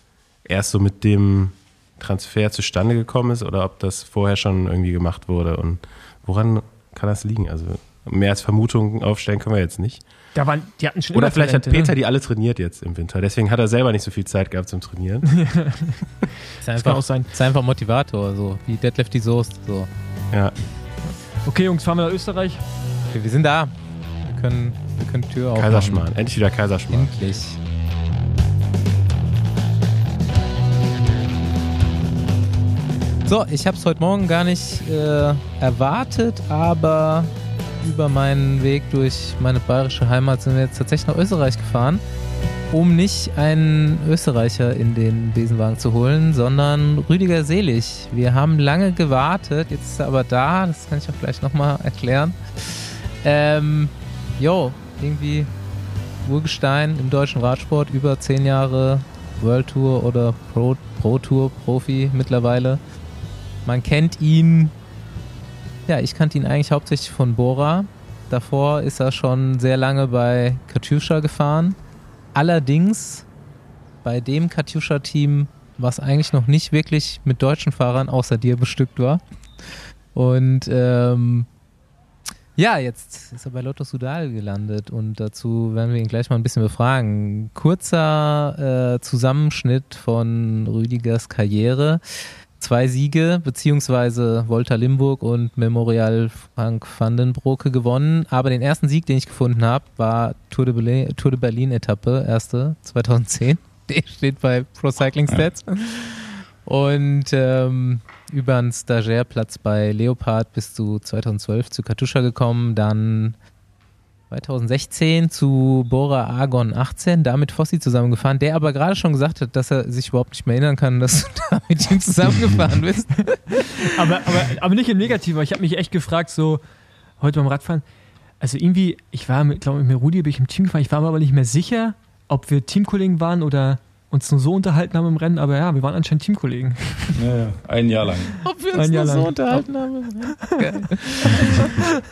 erst so mit dem Transfer zustande gekommen ist oder ob das vorher schon irgendwie gemacht wurde und woran kann das liegen? Also mehr als Vermutungen aufstellen können wir jetzt nicht.
Da waren, die hatten schon
Oder vielleicht hat
Talente,
Peter
ne?
die alle trainiert jetzt im Winter. Deswegen hat er selber nicht so viel Zeit gehabt zum Trainieren.
ist,
Das kann auch
einfach,
sein.
ist einfach Motivator, so wie Deadlift die Soest. So.
ja.
Okay, Jungs, fahren wir nach Österreich.
Okay, wir sind da. Wir können, wir können Tür aufmachen.
Kaiserschmarrn. Endlich wieder Kaiserschmarrn.
Endlich. So, ich habe es heute Morgen gar nicht äh, erwartet, aber über meinen Weg durch meine bayerische Heimat sind wir jetzt tatsächlich nach Österreich gefahren. um nicht einen Österreicher in den Besenwagen zu holen, sondern Rüdiger Selig. Wir haben lange gewartet, jetzt ist er aber da, das kann ich auch gleich nochmal erklären. Ähm, jo, irgendwie Urgestein im deutschen Radsport, über zehn Jahre World Tour oder Pro, Pro Tour Profi mittlerweile. Man kennt ihn, ja, ich kannte ihn eigentlich hauptsächlich von Bora. Davor ist er schon sehr lange bei Katusha gefahren. Allerdings bei dem Katusha-Team, was eigentlich noch nicht wirklich mit deutschen Fahrern außer dir bestückt war. Und ähm, ja, jetzt ist er bei Lotto Sudal gelandet und dazu werden wir ihn gleich mal ein bisschen befragen. Kurzer äh, Zusammenschnitt von Rüdigers Karriere. Zwei Siege, beziehungsweise Volta Limburg und Memorial Frank van den Broeke gewonnen. Aber den ersten Sieg, den ich gefunden habe, war Tour de Berlin, Tour de Berlin Etappe, erste 2010. Der steht bei Pro Cycling Stats. Und ähm, über einen Stagiairplatz bei Leopard bist du 2012 zu Katusha gekommen, dann 2016 zu Bora Argon 18, da mit Fossi zusammengefahren, der aber gerade schon gesagt hat, dass er sich überhaupt nicht mehr erinnern kann, dass du da mit ihm zusammengefahren bist.
aber, aber, aber nicht im Negativer. Ich habe mich echt gefragt, so heute beim Radfahren, also irgendwie, ich war, glaube ich, mit Rudi bin ich im Team gefahren, ich war mir aber nicht mehr sicher, ob wir Teamkollegen waren oder uns nur so unterhalten haben im Rennen, aber ja, wir waren anscheinend Teamkollegen.
Ja, ja. ein Jahr lang.
Ob wir uns nur so unterhalten haben.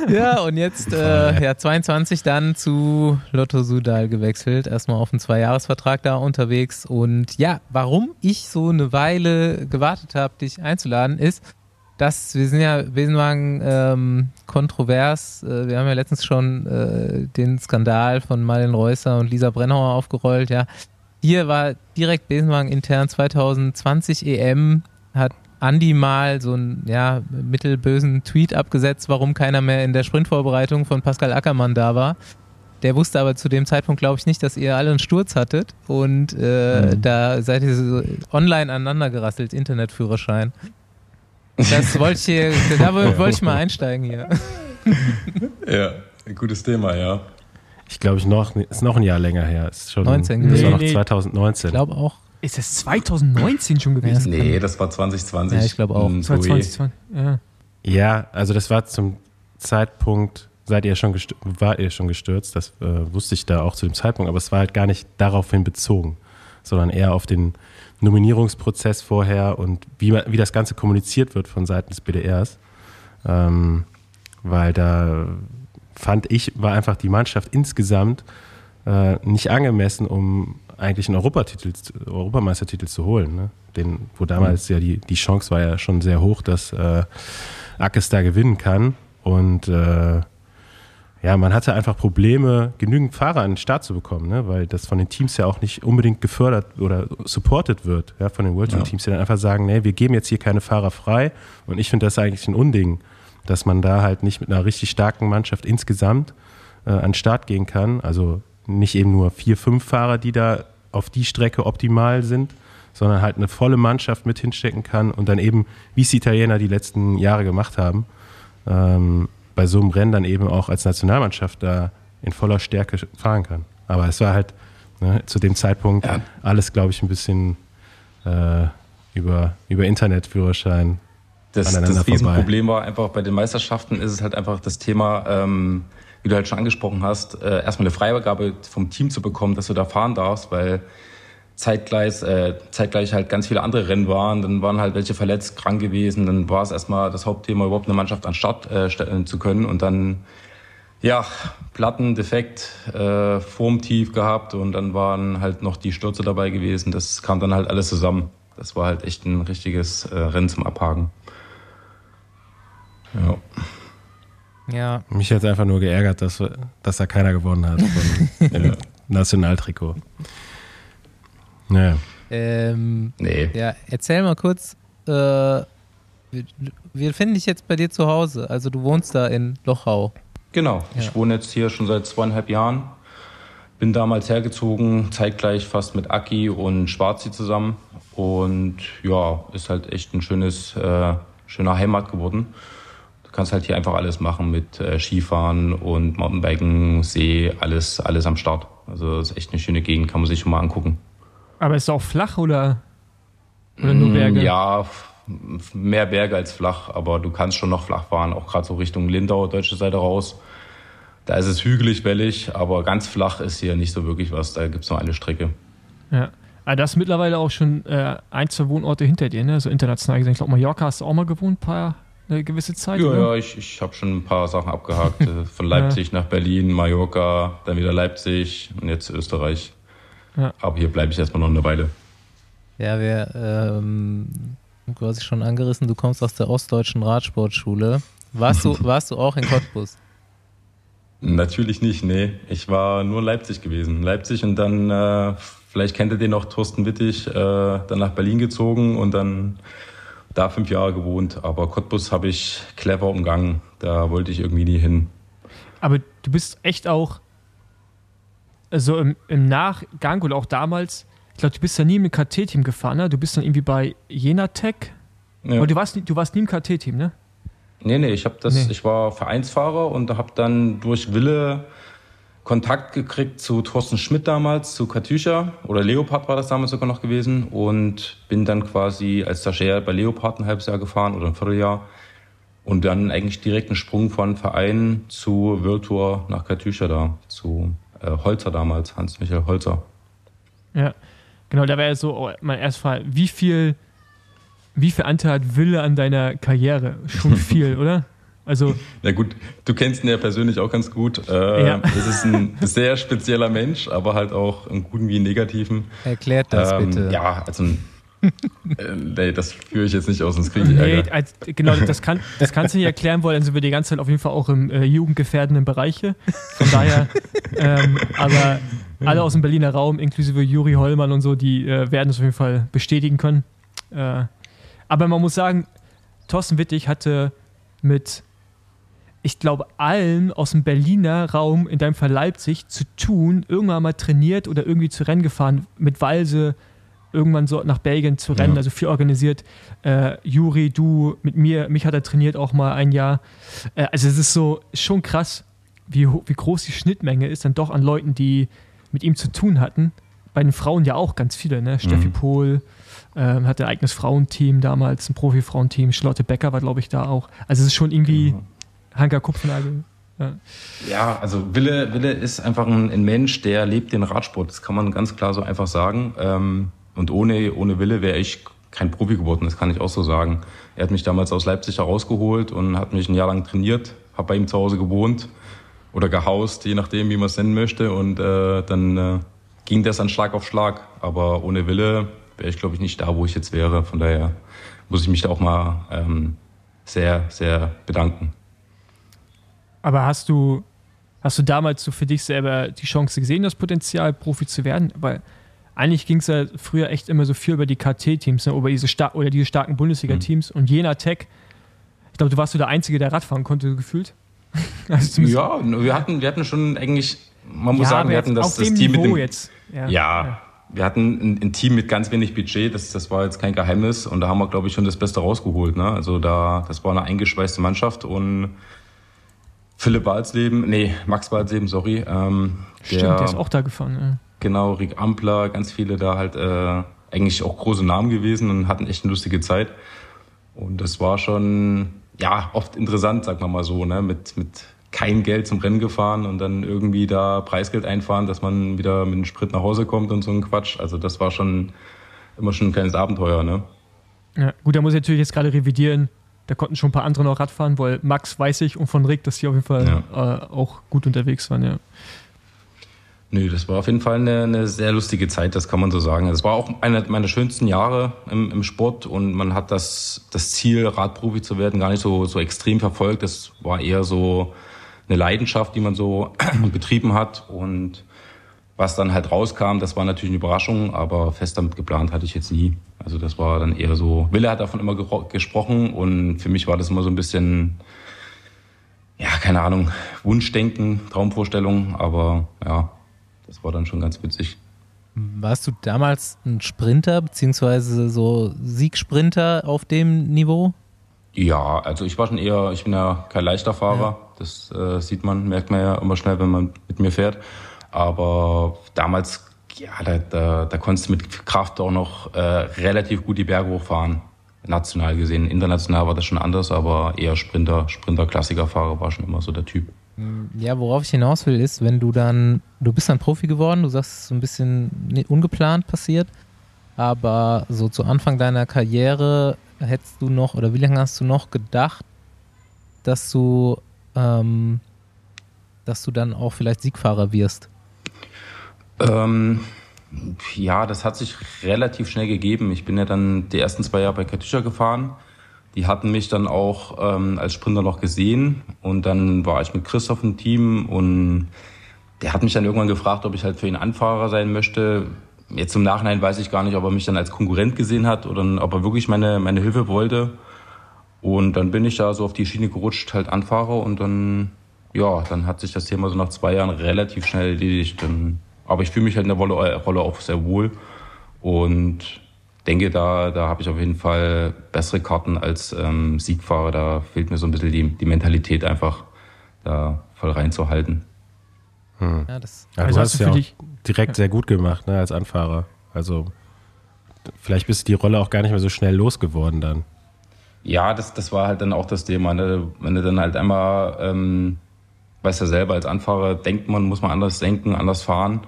Ja, und jetzt äh, ja, 22 dann zu Lotto Sudal gewechselt. Erstmal auf einen Zweijahresvertrag da unterwegs. Und ja, warum ich so eine Weile gewartet habe, dich einzuladen, ist, dass wir sind ja Besenwagen ähm, kontrovers. Äh, wir haben ja letztens schon äh, den Skandal von Marlen Reusser und Lisa Brennauer aufgerollt, ja hier war direkt Besenwagen intern 2020 EM, hat Andi mal so einen ja, mittelbösen Tweet abgesetzt, warum keiner mehr in der Sprintvorbereitung von Pascal Ackermann da war. Der wusste aber zu dem Zeitpunkt, glaube ich, nicht, dass ihr alle einen Sturz hattet. Und äh, mhm. da seid ihr so online aneinander gerasselt, Internetführerschein. Das wollte ich hier, da wollte ich mal einsteigen hier.
Ja, ein gutes Thema, ja.
Ich glaube, ich noch, ist noch ein Jahr länger her. Ist schon,
19
das war noch
Nee, nee.
2019.
Ich glaube auch.
Ist es 2019 schon gewesen?
Nee, das war 2020.
Ja, ich glaube auch.
Hm,
Das war
Zoe.
2020. Ja.
Ja, also das war zum Zeitpunkt, seid ihr schon gestürzt, war ihr schon gestürzt, das äh, wusste ich da auch zu dem Zeitpunkt, aber es war halt gar nicht daraufhin bezogen, sondern eher auf den Nominierungsprozess vorher und wie, wie das Ganze kommuniziert wird von Seiten des BDRs. Ähm, weil da fand ich, war einfach die Mannschaft insgesamt äh, nicht angemessen, um eigentlich einen Europatitel, Europameistertitel zu holen. Ne? Den, wo damals ja die, die Chance war ja schon sehr hoch, dass äh, Ackes da gewinnen kann. Und äh, ja, man hatte einfach Probleme, genügend Fahrer an den Start zu bekommen, ne? weil das von den Teams ja auch nicht unbedingt gefördert oder supported wird, ja, von den World Tour Teams, die dann einfach sagen, nee, wir geben jetzt hier keine Fahrer frei. Und ich finde das eigentlich ein Unding, dass man da halt nicht mit einer richtig starken Mannschaft insgesamt äh, an den Start gehen kann. Also nicht eben nur vier, fünf Fahrer, die da auf die Strecke optimal sind, sondern halt eine volle Mannschaft mit hinstecken kann und dann eben, wie es die Italiener die letzten Jahre gemacht haben, ähm, bei so einem Rennen dann eben auch als Nationalmannschaft da in voller Stärke fahren kann. Aber es war halt ne, zu dem Zeitpunkt
Ja.
alles, glaube ich, ein bisschen äh, über, über Internetführerschein
Das, das
vorbei.
Riesenproblem war einfach bei den Meisterschaften ist es halt einfach das Thema, ähm, wie du halt schon angesprochen hast, äh, erstmal eine Freigabe vom Team zu bekommen, dass du da fahren darfst, weil zeitgleich, äh, zeitgleich halt ganz viele andere Rennen waren, dann waren halt welche verletzt, krank gewesen, dann war es erstmal das Hauptthema, überhaupt eine Mannschaft an Start äh, stellen zu können und dann ja, Platten, Defekt, äh, Formtief gehabt und dann waren halt noch die Stürze dabei gewesen. Das kam dann halt alles zusammen. Das war halt echt ein richtiges äh, Rennen zum Abhaken. Ja.
Ja,
Mich hat einfach nur geärgert, dass, dass da keiner gewonnen hat von dem Nationaltrikot. Naja.
ähm,
Nee.
ja, erzähl mal kurz, äh, wir, wir finden dich jetzt bei dir zu Hause. Also du wohnst da in Lochau.
Genau.
Ja.
Ich wohne jetzt hier schon seit zweieinhalb Jahren. Bin damals hergezogen, zeitgleich fast mit Aki und Schwarzi zusammen. Und ja, ist halt echt ein schönes, äh, schöner Heimat geworden. Du kannst halt hier einfach alles machen mit äh, Skifahren und Mountainbiken, See, alles, alles am Start. Also das ist echt eine schöne Gegend, kann man sich schon mal angucken.
Aber ist es auch flach oder, oder nur
Mm,
Berge?
Ja, mehr Berge als flach, aber du kannst schon noch flach fahren, auch gerade so Richtung Lindau, deutsche Seite raus. Da ist es hügelig, wellig, aber ganz flach ist hier nicht so wirklich was. Da gibt es noch eine Strecke.
Ja. Aber das ist mittlerweile auch schon äh, ein, zwei Wohnorte hinter dir, ne? So international gesehen. Ich glaube, Mallorca hast du auch mal gewohnt, paar, eine gewisse Zeit.
Ja,
oder?
ja, ich, ich habe schon ein paar Sachen abgehakt. äh, Von Leipzig nach Berlin, Mallorca, dann wieder Leipzig und jetzt Österreich.
Ja.
Aber hier bleibe ich erstmal noch eine Weile.
Ja, wir, ähm, es schon angerissen, du kommst aus der ostdeutschen Radsportschule. Warst du, warst du auch in Cottbus?
Natürlich nicht, nee. Ich war nur in Leipzig gewesen. Leipzig und dann, äh, vielleicht kennt ihr den noch, Thorsten Wittig, äh, dann nach Berlin gezogen und dann da fünf Jahre gewohnt. Aber Cottbus habe ich clever umgangen. Da wollte ich irgendwie nie hin.
Aber du bist echt auch so im, im Nachgang oder auch damals, ich glaube, du bist ja nie im KT-Team gefahren, ne? Du bist dann irgendwie bei Jena Tech.
Ja.
Aber du warst, nie- du warst nie im KT-Team, ne?
Nee, nee, ich habe das,
Nee.
ich war Vereinsfahrer und habe dann durch Wille Kontakt gekriegt zu Thorsten Schmidt damals, zu Katjuscha oder Leopard war das damals sogar noch gewesen und bin dann quasi als Stagiaire bei Leopard ein halbes Jahr gefahren oder ein Vierteljahr und dann eigentlich direkt einen Sprung von Verein zu World Tour nach Katjuscha da, zu äh, Holzer damals, Hans-Michael Holzer.
Ja. Genau, da wäre so oh, mein erste Frage. Wie viel, wie viel Anteil hat Wille an deiner Karriere? Schon viel, oder? Also,
Na gut, du kennst ihn ja persönlich auch ganz gut. Äh,
Ja.
Es ist ein sehr spezieller Mensch, aber halt auch im Guten wie im Negativen.
Erklärt das
Ähm,
bitte.
Ja, also ein, äh, nee, das führe ich jetzt nicht aus, sonst kriege ich
nee,
Ärger.
als, genau, das, kann, das kannst du nicht erklären wollen, dann sind wir die ganze Zeit auf jeden Fall auch im äh, jugendgefährdenden Bereiche. Von daher, ähm, aber alle aus dem Berliner Raum, inklusive Juri Hollmann und so, die äh, werden es auf jeden Fall bestätigen können. Äh, aber man muss sagen, Thorsten Wittig hatte mit, ich glaube, allen aus dem Berliner Raum, in deinem Fall Leipzig, zu tun, irgendwann mal trainiert oder irgendwie zu Rennen gefahren, mit Walse irgendwann so nach Belgien zu rennen,
Ja.
also viel organisiert. Äh, Juri, du mit mir, mich hat er trainiert auch mal ein Jahr. Äh, also es ist so schon krass, wie, wie groß die Schnittmenge ist dann doch an Leuten, die mit ihm zu tun hatten. Bei den Frauen ja auch ganz viele, ne? Steffi
Mhm.
Pohl ähm, hatte ein eigenes Frauenteam damals, ein Profi-Frauenteam. Charlotte Becker war, glaube ich, da auch. Also es ist schon irgendwie Hanka Kupfnagel. Ja.
Ja, also Wille, Wille ist einfach ein, ein Mensch, der lebt den Radsport. Das kann man ganz klar so einfach sagen. Ähm, und ohne, ohne Wille wäre ich kein Profi geworden, das kann ich auch so sagen. Er hat mich damals aus Leipzig herausgeholt und hat mich ein Jahr lang trainiert, habe bei ihm zu Hause gewohnt oder gehaust, je nachdem, wie man es nennen möchte. Und äh, dann äh, ging das an Schlag auf Schlag. Aber ohne Wille wäre ich, glaube ich, nicht da, wo ich jetzt wäre. Von daher muss ich mich da auch mal ähm, sehr, sehr bedanken.
Aber hast du, hast du damals so für dich selber die Chance gesehen, das Potenzial, Profi zu werden? Weil eigentlich ging es ja früher echt immer so viel über die KT-Teams, ne? über diese star oder diese starken Bundesliga-Teams und Jena Tech. Ich glaube, du warst so der Einzige, der Radfahren konnte, gefühlt. Also
Ja, wir hatten, wir hatten schon eigentlich, man muss
Ja,
sagen, wir hatten das, das Team mit
Niveau
dem,
jetzt. Ja.
Ja, wir hatten ein, ein Team mit ganz wenig Budget, das, das war jetzt kein Geheimnis und da haben wir, glaube ich, schon das Beste rausgeholt. Ne? Also da, das war eine eingeschweißte Mannschaft und Philipp Walsleben, nee, Max Walsleben, sorry. Ähm,
Stimmt, der ist auch da gefahren. Ja.
Genau, Rick Ampler, ganz viele da halt äh, eigentlich auch große Namen gewesen und hatten echt eine lustige Zeit. Und das war schon, ja, oft interessant, sagen wir mal so, ne? mit, mit kein Geld zum Rennen gefahren und dann irgendwie da Preisgeld einfahren, dass man wieder mit dem Sprit nach Hause kommt und so ein Quatsch. Also das war schon immer schon ein kleines Abenteuer, ne?
Ja, gut, da muss ich natürlich jetzt gerade revidieren. Da konnten schon ein paar andere noch Radfahren, weil Max weiß ich und von Rick, dass die auf jeden Fall äh, auch gut unterwegs waren, ja.
Nö, das war auf jeden Fall eine, eine sehr lustige Zeit, das kann man so sagen. Es war auch einer meiner schönsten Jahre im, im Sport und man hat das, das Ziel, Radprofi zu werden, gar nicht so, so extrem verfolgt. Das war eher so eine Leidenschaft, die man so betrieben hat und was dann halt rauskam, das war natürlich eine Überraschung, aber fest damit geplant hatte ich jetzt nie. Also das war dann eher so, Wille hat davon immer gesprochen und für mich war das immer so ein bisschen, ja, keine Ahnung, Wunschdenken, Traumvorstellung, aber ja, das war dann schon ganz witzig.
Warst du damals ein Sprinter, beziehungsweise so Siegsprinter auf dem Niveau?
Ja, also ich war schon eher, ich bin ja kein leichter Fahrer. Ja. Das äh, sieht man, merkt man ja immer schnell, wenn man mit mir fährt. Aber damals, ja, da, da, da konntest du mit Kraft auch noch äh, relativ gut die Berge hochfahren. National gesehen. International war das schon anders, aber eher Sprinter, Sprinter-Klassikerfahrer war schon immer so der Typ.
Ja, worauf ich hinaus will, ist, wenn du dann, du bist dann Profi geworden, du sagst, es ist so ein bisschen ungeplant passiert, aber so zu Anfang deiner Karriere hättest du noch, oder wie lange hast du noch gedacht, dass du, ähm, dass du dann auch vielleicht Siegfahrer wirst?
Ähm, ja, das hat sich relativ schnell gegeben. Ich bin ja dann die ersten zwei Jahre bei Katusha gefahren. Die hatten mich dann auch ähm, als Sprinter noch gesehen und dann war ich mit Christoph im Team und der hat mich dann irgendwann gefragt, ob ich halt für ihn Anfahrer sein möchte. Jetzt im Nachhinein weiß ich gar nicht, ob er mich dann als Konkurrent gesehen hat oder ob er wirklich meine, meine Hilfe wollte. Und dann bin ich da so auf die Schiene gerutscht, halt Anfahrer und dann, ja, dann hat sich das Thema so nach zwei Jahren relativ schnell erledigt. Dann aber ich fühle mich halt in der Rolle, Rolle auch sehr wohl und denke, da, da habe ich auf jeden Fall bessere Karten als ähm, Siegfahrer. Da fehlt mir so ein bisschen die, die Mentalität einfach, da voll reinzuhalten.
Hm. Ja, das ja, also du hast es ja auch direkt sehr gut gemacht ne, als Anfahrer. Also vielleicht bist du die Rolle auch gar nicht mehr so schnell losgeworden dann.
Ja, das, das war halt dann auch das Thema. Ne? Wenn du dann halt einmal, ähm, weißt ja selber, als Anfahrer denkt man, muss man anders denken, anders fahren.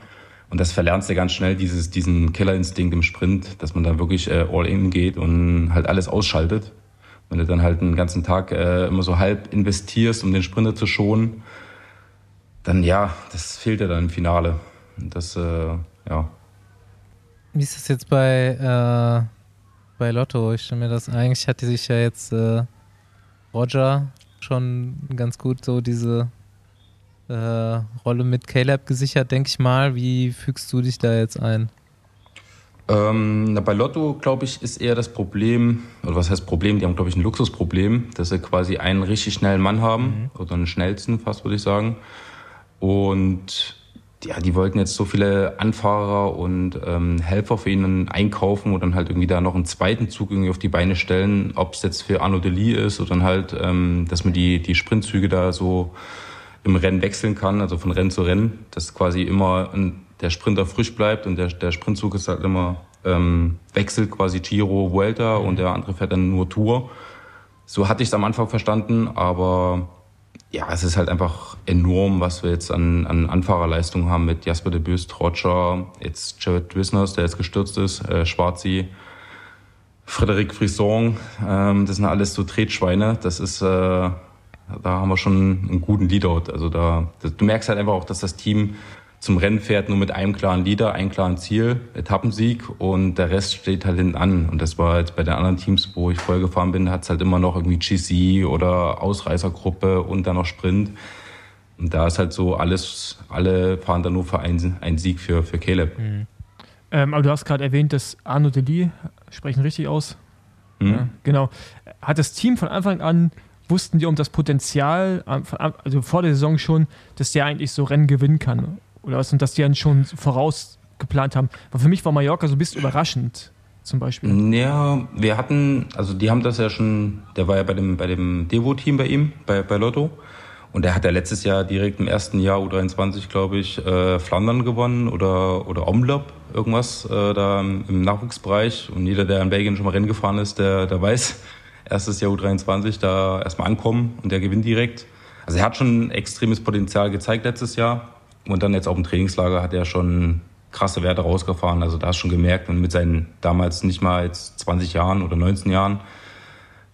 Und das verlernst du ganz schnell, dieses, diesen Killerinstinkt im Sprint, dass man da wirklich äh, all in geht und halt alles ausschaltet. Wenn du dann halt einen ganzen Tag äh, immer so halb investierst, um den Sprinter zu schonen, dann ja, das fehlt dir dann im Finale. Und das, äh, ja.
Wie ist das jetzt bei, äh, bei Lotto? Ich stelle mir das, eigentlich hatte sich ja jetzt äh, Roger schon ganz gut so diese äh, Rolle mit Caleb gesichert, denke ich mal. Wie fügst du dich da jetzt ein?
Ähm, na, bei Lotto, glaube ich, ist eher das Problem, oder was heißt Problem? Die haben, glaube ich, ein Luxusproblem, dass sie quasi einen richtig schnellen Mann haben, mhm. oder einen schnellsten fast, würde ich sagen. Und ja, die wollten jetzt so viele Anfahrer und ähm, Helfer für ihn einkaufen und dann halt irgendwie da noch einen zweiten Zug irgendwie auf die Beine stellen, ob es jetzt für Arno Delis ist oder dann halt, ähm, dass man die, die Sprintzüge da so im Rennen wechseln kann, also von Rennen zu Rennen, dass quasi immer der Sprinter frisch bleibt und der, der Sprintzug ist halt immer ähm, wechselt quasi Giro, Vuelta und der andere fährt dann nur Tour. So hatte ich es am Anfang verstanden, aber ja, es ist halt einfach enorm, was wir jetzt an, an Anfahrerleistung haben mit Jasper de Büst, Roger, jetzt Jared Wisners, der jetzt gestürzt ist, äh, Schwarzi, Frederic Frisson, ähm, das sind alles so Tretschweine. Das ist äh, da haben wir schon einen guten Leadout. Also da, du merkst halt einfach auch, dass das Team zum Rennen fährt nur mit einem klaren Leader, einem klaren Ziel, Etappensieg und der Rest steht halt hinten an. Und das war jetzt bei den anderen Teams, wo ich vorher gefahren bin, hat es halt immer noch irgendwie GC oder Ausreißergruppe und dann noch Sprint. Und da ist halt so alles, alle fahren dann nur für einen, einen Sieg für, für Caleb.
Mhm. Ähm, aber du hast gerade erwähnt, dass Arno Deli, sprechen richtig aus. Mhm. Ja, genau. Hat das Team von Anfang an wussten die um das Potenzial, also vor der Saison schon, dass der eigentlich so Rennen gewinnen kann? Oder was? Und dass die dann schon vorausgeplant haben. Aber für mich war Mallorca so ein bisschen überraschend, zum Beispiel.
Ja, wir hatten, also die haben das ja schon, der war ja bei dem, bei dem Devo-Team bei ihm, bei, bei Lotto. Und er hat ja letztes Jahr direkt im ersten Jahr U23, glaube ich, äh, Flandern gewonnen oder, oder Omlop, irgendwas äh, da im Nachwuchsbereich. Und jeder, der in Belgien schon mal Rennen gefahren ist, der, der weiß, erstes Jahr U23 da erstmal ankommen und der gewinnt direkt. Also er hat schon extremes Potenzial gezeigt letztes Jahr. Und dann jetzt auf dem Trainingslager hat er schon krasse Werte rausgefahren. Also da hast du schon gemerkt und mit seinen damals nicht mal jetzt 20 Jahren oder 19 Jahren,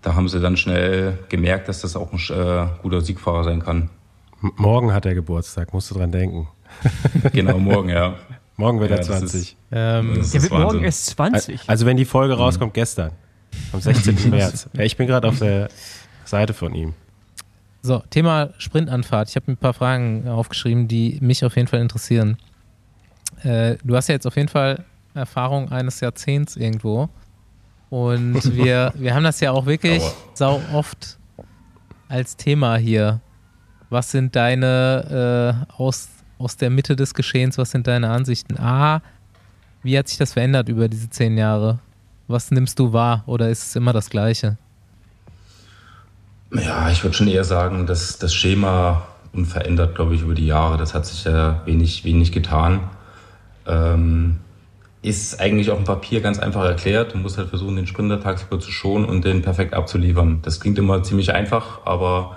da haben sie dann schnell gemerkt, dass das auch ein äh, guter Siegfahrer sein kann.
Morgen hat er Geburtstag, musst du dran denken.
genau, morgen, ja.
Morgen wird ja, er 20. Ist,
ähm, der wird morgen erst 20.
Also wenn die Folge rauskommt, mhm. gestern. Am 16. März. Ja, ich bin gerade auf der Seite von ihm.
So, Thema Sprintanfahrt. Ich habe ein paar Fragen aufgeschrieben, die mich auf jeden Fall interessieren. Äh, du hast ja jetzt auf jeden Fall Erfahrung eines Jahrzehnts irgendwo. Und wir, wir haben das ja auch wirklich Aua. sau oft als Thema hier. Was sind deine, äh, aus, aus der Mitte des Geschehens, was sind deine Ansichten? A, wie hat sich das verändert über diese zehn Jahre? Was nimmst du wahr oder ist es immer das Gleiche?
Ja, ich würde schon eher sagen, dass das Schema unverändert, glaube ich, über die Jahre. Das hat sich ja wenig, wenig getan. Ähm, ist eigentlich auf dem Papier ganz einfach erklärt. Du musst halt versuchen, den Sprinter tagsüber zu schonen und den perfekt abzuliefern. Das klingt immer ziemlich einfach, aber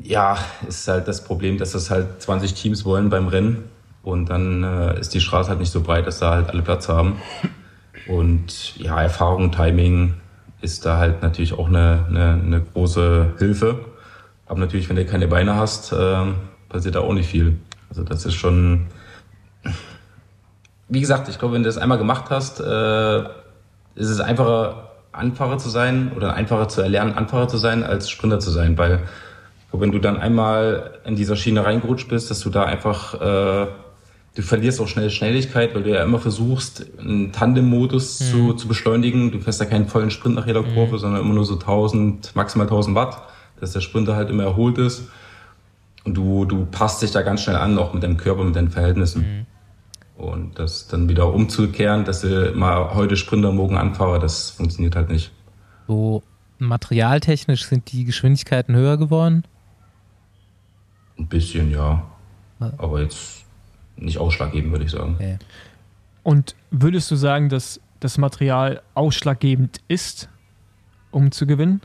ja, ist halt das Problem, dass das halt 20 Teams wollen beim Rennen und dann äh, ist die Straße halt nicht so breit, dass da halt alle Platz haben. Und ja, Erfahrung, Timing ist da halt natürlich auch eine, eine, eine große Hilfe. Aber natürlich, wenn du keine Beine hast, äh, passiert da auch nicht viel. Also das ist schon, wie gesagt, ich glaube, wenn du das einmal gemacht hast, äh, ist es einfacher, Anfahrer zu sein oder einfacher zu erlernen, Anfahrer zu sein, als Sprinter zu sein. Weil wenn du dann einmal in dieser Schiene reingerutscht bist, dass du da einfach, äh, du verlierst auch schnell Schnelligkeit, weil du ja immer versuchst, einen Tandem-Modus mhm. zu, zu beschleunigen. Du fährst ja keinen vollen Sprint nach jeder Kurve, mhm. sondern immer nur so 1000, maximal 1000 Watt, dass der Sprinter halt immer erholt ist. Und du, du passt dich da ganz schnell an, auch mit deinem Körper, mit deinen Verhältnissen. Mhm. Und das dann wieder umzukehren, dass du mal heute Sprinter, morgen Anfahrer, das funktioniert halt nicht.
So materialtechnisch sind die Geschwindigkeiten höher geworden?
Ein bisschen, ja. Aber jetzt nicht ausschlaggebend, würde ich sagen. Okay.
Und würdest du sagen, dass das Material ausschlaggebend ist, um zu gewinnen?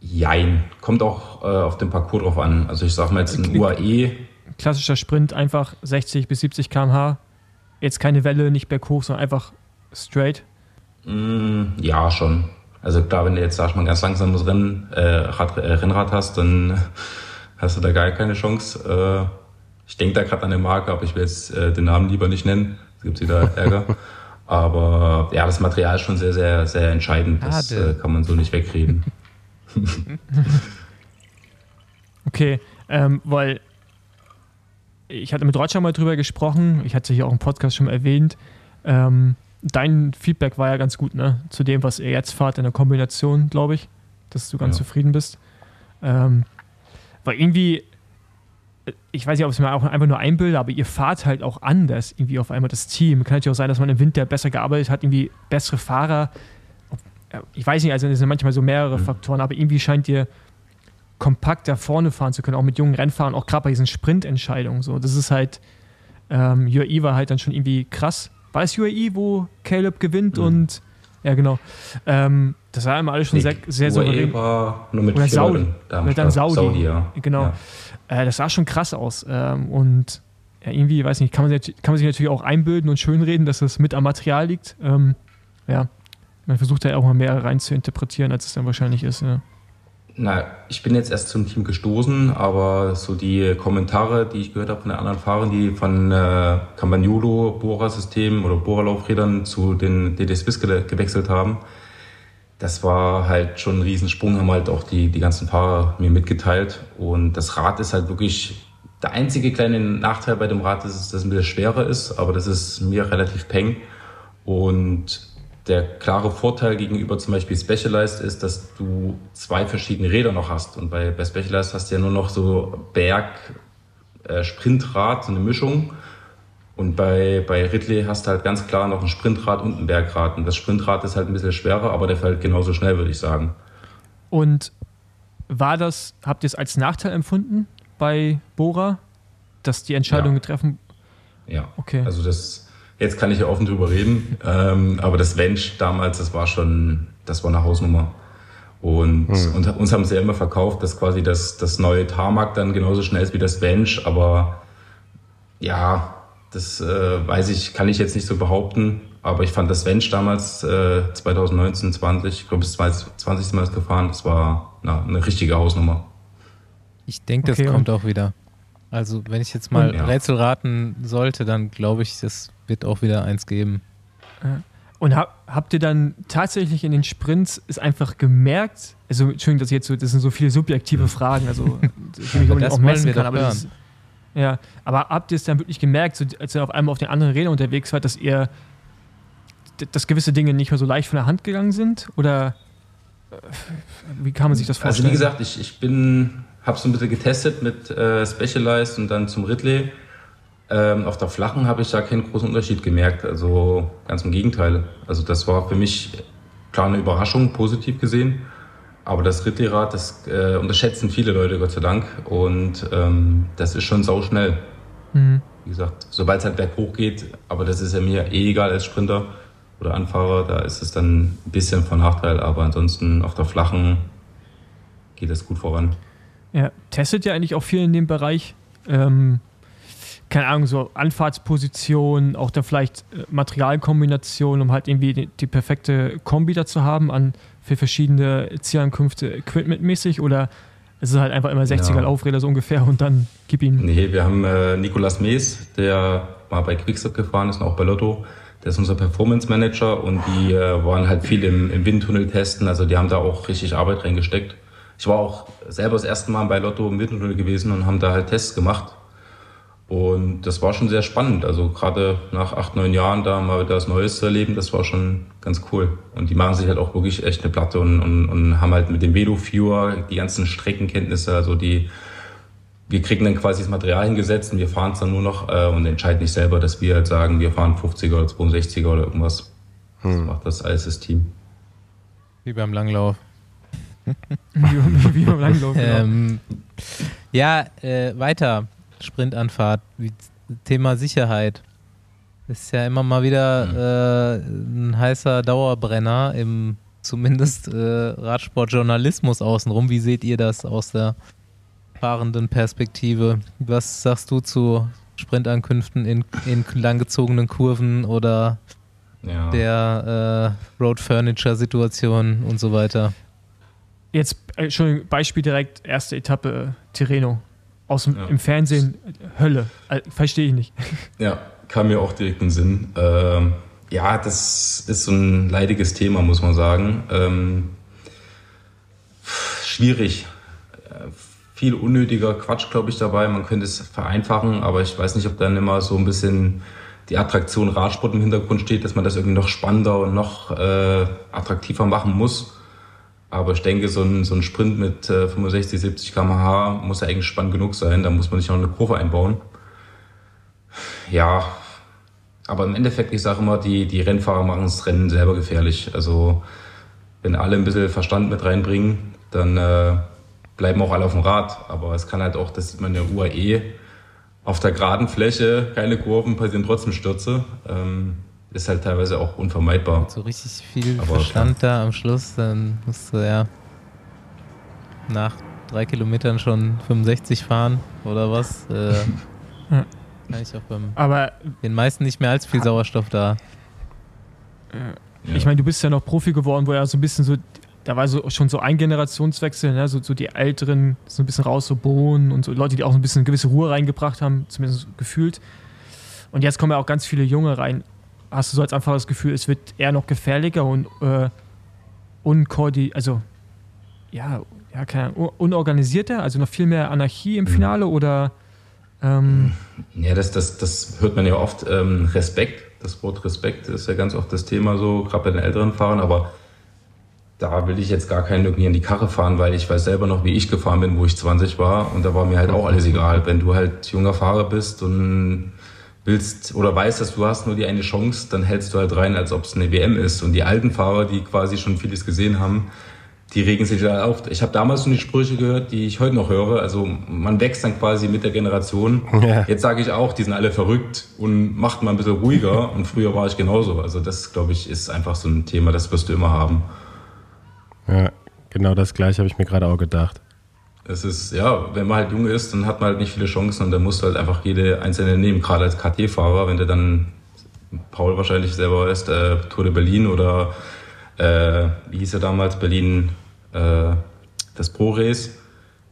Jein. Kommt auch äh, auf den Parcours drauf an. Also ich sage mal jetzt ein UAE.
Klassischer Sprint, einfach 60 bis 70 km/h. Jetzt keine Welle, nicht berghoch, sondern einfach straight.
Mm, ja, schon. Also klar, wenn du jetzt, sag ich mal, ein ganz langsames Rennen, äh, Rad, äh, Rennrad hast, dann hast du da gar keine Chance. Ich denke da gerade an eine Marke, aber ich will jetzt äh, den Namen lieber nicht nennen. Es gibt wieder Ärger. aber ja, das Material ist schon sehr, sehr, sehr entscheidend. Das äh, kann man so nicht wegreden.
okay, ähm, weil ich hatte mit Roger mal drüber gesprochen, ich hatte hier auch im Podcast schon erwähnt. Ähm, dein Feedback war ja ganz gut, ne? Zu dem, was ihr jetzt fahrt in der Kombination, glaube ich, dass du ganz ja. zufrieden bist. Ähm, weil irgendwie, ich weiß nicht, ob es mir auch einfach nur einbilde, aber ihr fahrt halt auch anders irgendwie auf einmal das Team. Kann natürlich auch sein, dass man im Winter besser gearbeitet hat, irgendwie bessere Fahrer. Ich weiß nicht, also es sind manchmal so mehrere mhm. Faktoren, aber irgendwie scheint ihr kompakt da vorne fahren zu können, auch mit jungen Rennfahrern, auch gerade bei diesen Sprintentscheidungen. So, das ist halt, ähm, UAE war halt dann schon irgendwie krass. War es UAE, wo Caleb gewinnt mhm. und ja, genau. Ähm, das war immer alles schon sehr, sehr souverän.
war nur mit
Oder Saudi. Mit dann Saudi. Saudi ja. Genau. Ja. Äh, das sah schon krass aus. Ähm, und ja, irgendwie, weiß nicht, kann man, kann man sich natürlich auch einbilden und schönreden, dass das mit am Material liegt. Ähm, ja, man versucht da auch mal mehr rein zu interpretieren, als es dann wahrscheinlich ist. Ja.
Na, ich bin jetzt erst zum Team gestoßen, aber so die Kommentare, die ich gehört habe von den anderen Fahrern, die von äh, Campagnolo Bohrersystem oder Bohrerlaufrädern zu den DD Swiss ge gewechselt haben, das war halt schon ein Riesensprung, haben halt auch die, die ganzen Fahrer mir mitgeteilt. Und das Rad ist halt wirklich, der einzige kleine Nachteil bei dem Rad ist, dass es ein bisschen schwerer ist, aber das ist mir relativ peng. Und der klare Vorteil gegenüber zum Beispiel Specialized ist, dass du zwei verschiedene Räder noch hast. Und bei, bei Specialized hast du ja nur noch so Berg-Sprintrad, äh, so eine Mischung. Und bei, bei Ridley hast du halt ganz klar noch ein Sprintrad und ein Bergrad. Und das Sprintrad ist halt ein bisschen schwerer, aber der fällt genauso schnell, würde ich sagen.
Und war das, habt ihr es als Nachteil empfunden bei Bora, dass die Entscheidung
ja.
treffen?
Ja, okay. Also das, Jetzt kann ich ja offen drüber reden. Ähm, aber das Wench damals, das war schon, das war eine Hausnummer. Und, mhm. und uns haben sie ja immer verkauft, dass quasi das, das neue Tarmac dann genauso schnell ist wie das Wench. Aber ja, das äh, weiß ich, kann ich jetzt nicht so behaupten. Aber ich fand das Wench damals äh, 2019, 20, ich glaube, es ist 20. Mal gefahren, das war na, eine richtige Hausnummer.
Ich denke, das okay, kommt auch wieder. Also, wenn ich jetzt mal ja. Rätsel raten sollte, dann glaube ich, das wird auch wieder eins geben.
Und hab, habt ihr dann tatsächlich in den Sprints es einfach gemerkt, also Entschuldigung, dass jetzt so, das sind so viele subjektive Fragen, also die ich auch, auch messen kann, aber das, ja, aber habt ihr es dann wirklich gemerkt, so, als ihr auf einmal auf den anderen Rädern unterwegs wart, dass ihr dass gewisse Dinge nicht mehr so leicht von der Hand gegangen sind? Oder äh, wie kann man sich das vorstellen?
Also wie gesagt, ich, ich bin habe so ein bisschen getestet mit äh, Specialized und dann zum Ridley. Ähm, auf der flachen habe ich da keinen großen Unterschied gemerkt. Also ganz im Gegenteil. Also das war für mich klar eine Überraschung, positiv gesehen. aber das Ritterrad, das äh, unterschätzen viele Leute, Gott sei Dank. Und ähm, das ist schon sauschnell. Mhm. Wie gesagt, sobald es halt berghoch geht, aber das ist ja mir eh egal als Sprinter oder Anfahrer, da ist es dann ein bisschen von Nachteil, aber ansonsten auf der flachen geht es gut voran.
Ja, testet ja eigentlich auch viel in dem Bereich. Ähm, keine Ahnung, so Anfahrtsposition, auch dann vielleicht äh, Materialkombination, um halt irgendwie die, die perfekte Kombi dazu haben an für verschiedene Zielankünfte equipmentmäßig oder ist es halt einfach immer 60er ja. Laufräder so ungefähr und dann gib ihn.
Nee, wir haben äh, Nicolas Mees, der mal bei Quickstep gefahren ist und auch bei Lotto. Der ist unser Performance Manager und die äh, waren halt viel im, im Windtunnel testen. Also die haben da auch richtig Arbeit reingesteckt. Ich war auch selber das erste Mal bei Lotto im Windtunnel gewesen und haben da halt Tests gemacht. Und das war schon sehr spannend. Also gerade nach acht, neun Jahren da mal wieder was Neues zu erleben, das war schon ganz cool. Und die machen sich halt auch wirklich echt eine Platte und, und, und haben halt mit dem Velo-Viewer die ganzen Streckenkenntnisse, also die, wir kriegen dann quasi das Material hingesetzt und wir fahren es dann nur noch äh, und entscheiden nicht selber, dass wir halt sagen, wir fahren 50er oder 62er oder irgendwas. Hm. Das macht das alles das Team.
Wie beim Langlauf.
Wie, wie, beim Langlauf, genau.
ähm, ja, äh, weiter. Sprintanfahrt, Thema Sicherheit. Ist ja immer mal wieder mhm. äh, ein heißer Dauerbrenner im zumindest äh, Radsportjournalismus außenrum. Wie seht ihr das aus der fahrenden Perspektive? Was sagst du zu Sprintankünften in, in langgezogenen Kurven oder ja. der äh, Road Furniture Situation und so weiter?
Jetzt, Entschuldigung, Beispiel direkt, erste Etappe Tirreno aus dem, ja. im Fernsehen Hölle. Äh, Verstehe ich nicht.
Ja, kam mir auch direkt in den Sinn. Ähm, ja, das ist so ein leidiges Thema, muss man sagen. Ähm, schwierig. Äh, viel unnötiger Quatsch, glaube ich, dabei. Man könnte es vereinfachen, aber ich weiß nicht, ob dann immer so ein bisschen die Attraktion Radsport im Hintergrund steht, dass man das irgendwie noch spannender und noch äh, attraktiver machen muss. Aber ich denke, so ein, so ein Sprint mit äh, 65, 70 km/h muss ja eigentlich spannend genug sein. Da muss man nicht noch eine Kurve einbauen. Ja, aber im Endeffekt, ich sage immer, die, die Rennfahrer machen das Rennen selber gefährlich. Also wenn alle ein bisschen Verstand mit reinbringen, dann äh, bleiben auch alle auf dem Rad. Aber es kann halt auch, das sieht man ja UAE, auf der geraden Fläche, keine Kurven, passieren trotzdem Stürze. Ähm, ist halt teilweise auch unvermeidbar.
So richtig viel Aber Verstand klar. da am Schluss, dann musst du ja nach drei Kilometern schon 65 fahren oder was. Äh. Kann ich auch beim
Aber
den meisten nicht mehr als viel Sauerstoff da.
Ja. Ich meine, du bist ja noch Profi geworden, wo ja so ein bisschen so, da war so schon so ein Generationswechsel, ne? so, so die Älteren so ein bisschen raus, so Bohnen und so Leute, die auch ein bisschen eine gewisse Ruhe reingebracht haben, zumindest gefühlt. Und jetzt kommen ja auch ganz viele Junge rein hast du so als einfach das Gefühl, es wird eher noch gefährlicher und äh, unkoordiniert, also ja, ja keine unorganisierter, also noch viel mehr Anarchie im mhm. Finale oder ähm
ja, das, das, das hört man ja oft. Ähm, Respekt, das Wort Respekt ist ja ganz oft das Thema so, gerade bei den älteren Fahrern, aber da will ich jetzt gar keinen irgendwie in die Karre fahren, weil ich weiß selber noch, wie ich gefahren bin, wo ich 20 war und da war mir halt auch alles egal. Wenn du halt junger Fahrer bist und willst oder weißt, dass du hast nur die eine Chance, dann hältst du halt rein, als ob es eine WM ist. Und die alten Fahrer, die quasi schon vieles gesehen haben, die regen sich da auf. Ich habe damals schon die Sprüche gehört, die ich heute noch höre. Also man wächst dann quasi mit der Generation. Ja. Jetzt sage ich auch, die sind alle verrückt und macht mal ein bisschen ruhiger. Und früher war ich genauso. Also das, glaube ich, ist einfach so ein Thema, das wirst du immer haben.
Ja, genau das gleiche habe ich mir gerade auch gedacht
es ist, ja, wenn man halt jung ist, dann hat man halt nicht viele Chancen und dann musst du halt einfach jede einzelne nehmen, gerade als KT-Fahrer, wenn du dann, Paul wahrscheinlich selber ist, äh, Tour de Berlin oder, äh, wie hieß er damals, Berlin, äh, das Pro-Race,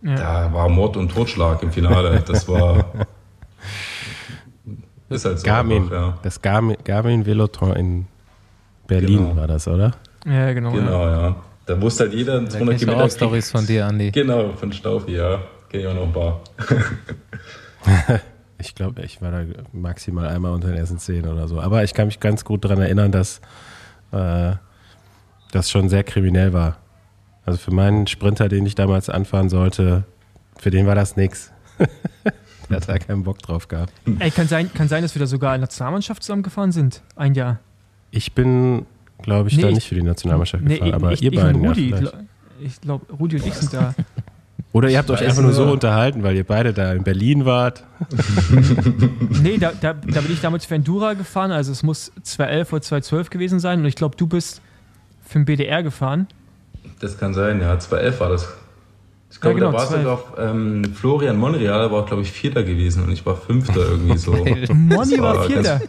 ja. da war Mord und Totschlag im Finale, das war...
ist halt so Garmin, einfach, ja. Das Garmin, Garmin Veloton in Berlin genau. war das, oder?
Ja, genau.
Genau, ja. ja. Da wusste halt jeder
200 Kilometer. Auch Stories von dir, Andi.
Genau, von Staufi, ja. Kenne ich auch noch ein paar.
ich glaube, ich war da maximal einmal unter den ersten zehn oder so. Aber ich kann mich ganz gut daran erinnern, dass äh, das schon sehr kriminell war. Also für meinen Sprinter, den ich damals anfahren sollte, für den war das nichts. Der hat da keinen Bock drauf gehabt.
Ey, kann sein, kann sein, dass wir da sogar in der Nationalmannschaft zusammengefahren sind. Ein Jahr.
Ich bin glaube ich, nee, da nicht für die Nationalmannschaft nee, gefahren. Aber ich, ihr ich beiden,
Rudi,
ja,
Ich glaube, Rudi und ich sind da.
Oder ihr habt euch einfach nur so unterhalten, weil ihr beide da in Berlin wart.
Nee, da, da, da bin ich damals für Endura gefahren, also es muss 2011 oder 2012 gewesen sein und ich glaube, du bist für den BDR gefahren.
Das kann sein, ja. 2011 war das. Ich glaube,
Ja, genau,
da war
2011.
sogar ähm, Florian Monreal, war, glaube ich, Vierter gewesen und ich war Fünfter irgendwie so.
Moni
Das
war
war
Vierter.
ganz-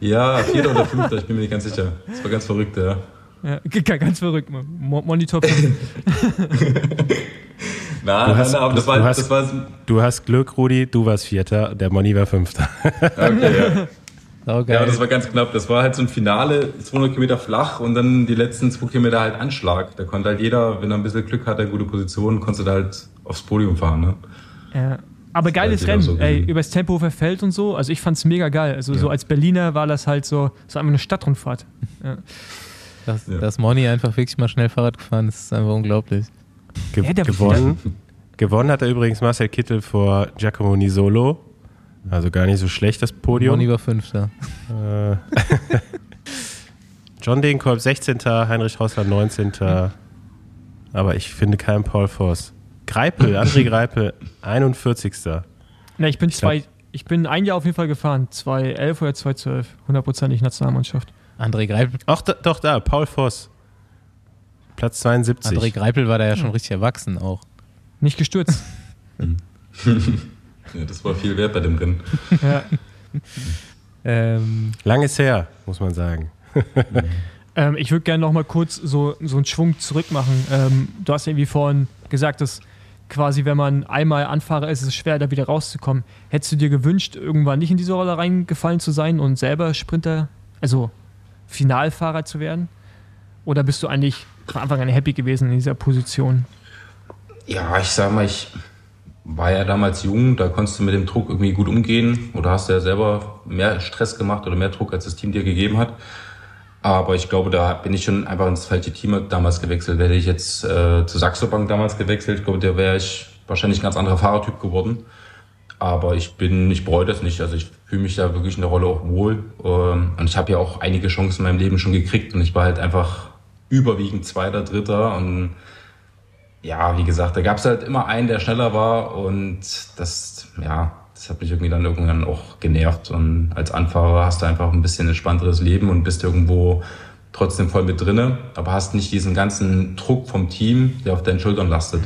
Ja, Vierter oder Fünfter, ich bin mir nicht ganz sicher. Das war ganz verrückt, ja.
Ja, ganz verrückt. Mo Monitor 5.
Na,
Du hast-
na, aber das
du
war,
hast-
das war
Du hast Glück, Rudi, du warst Vierter, der Moni war Fünfter.
okay, ja.
Saugeil.
ja, das war ganz knapp. Das war halt so ein Finale, 200 Kilometer flach und dann die letzten zwei Kilometer halt Anschlag. Da konnte halt jeder, wenn er ein bisschen Glück hatte, gute Position, konntest du da halt aufs Podium fahren. Ne?
Ja. Aber geiles
Ja,
Rennen,
so
ey,
gesehen.
übers Tempelhofer Feld und so. Also ich fand's mega geil. Also so als Berliner war das halt so, so einfach eine Stadtrundfahrt.
dass,
Ja.
dass Moni einfach wirklich mal schnell Fahrrad gefahren ist, ist einfach unglaublich.
Ge
Ja,
gewonnen. gewonnen hat er übrigens Marcel Kittel vor Giacomo Nisolo. Also gar nicht so schlecht das Podium.
Moni war Fünfter.
Äh, John Degenkolb 16. Heinrich Hausler 19. Aber ich finde keinen Paul Voss. Greipel, André Greipel 41.
Na, ich bin
glaub-
zwei, ich bin ein Jahr auf jeden Fall gefahren. 2011 oder 2012. Hundertprozentig Nationalmannschaft.
André Greipel,
Ach, da, doch da, Paul Voss. Platz 72.
André Greipel war da ja schon richtig erwachsen auch.
Nicht gestürzt.
Ja, das war viel wert bei dem Rennen.
ja.
Ähm,
Lang ist her, muss man sagen.
ähm, ich würde gerne noch mal kurz so, so einen Schwung zurück machen. Ähm, du hast irgendwie vorhin gesagt, dass quasi, wenn man einmal Anfahrer ist, ist es schwer, da wieder rauszukommen. Hättest du dir gewünscht, irgendwann nicht in diese Rolle reingefallen zu sein und selber Sprinter, also Finalfahrer zu werden? Oder bist du eigentlich von Anfang an happy gewesen in dieser Position?
Ja, ich sag mal, ich war ja damals jung, da konntest du mit dem Druck irgendwie gut umgehen oder hast ja selber mehr Stress gemacht oder mehr Druck, als das Team dir gegeben hat. Aber ich glaube, da bin ich schon einfach ins falsche Team damals gewechselt. Wäre ich jetzt äh, zu Saxo Bank damals gewechselt, ich glaube, da wäre ich wahrscheinlich ein ganz anderer Fahrertyp geworden. Aber ich bin, ich bereue das nicht. Also ich fühle mich da wirklich in der Rolle auch wohl. Ähm, Und ich habe ja auch einige Chancen in meinem Leben schon gekriegt und ich war halt einfach überwiegend Zweiter, Dritter und ja, wie gesagt, da gab es halt immer einen, der schneller war und das, ja, das hat mich irgendwie dann irgendwann auch genervt. Und als Anfahrer hast du einfach ein bisschen entspannteres Leben und bist irgendwo trotzdem voll mit drinne, aber hast nicht diesen ganzen Druck vom Team, der auf deinen Schultern lastet.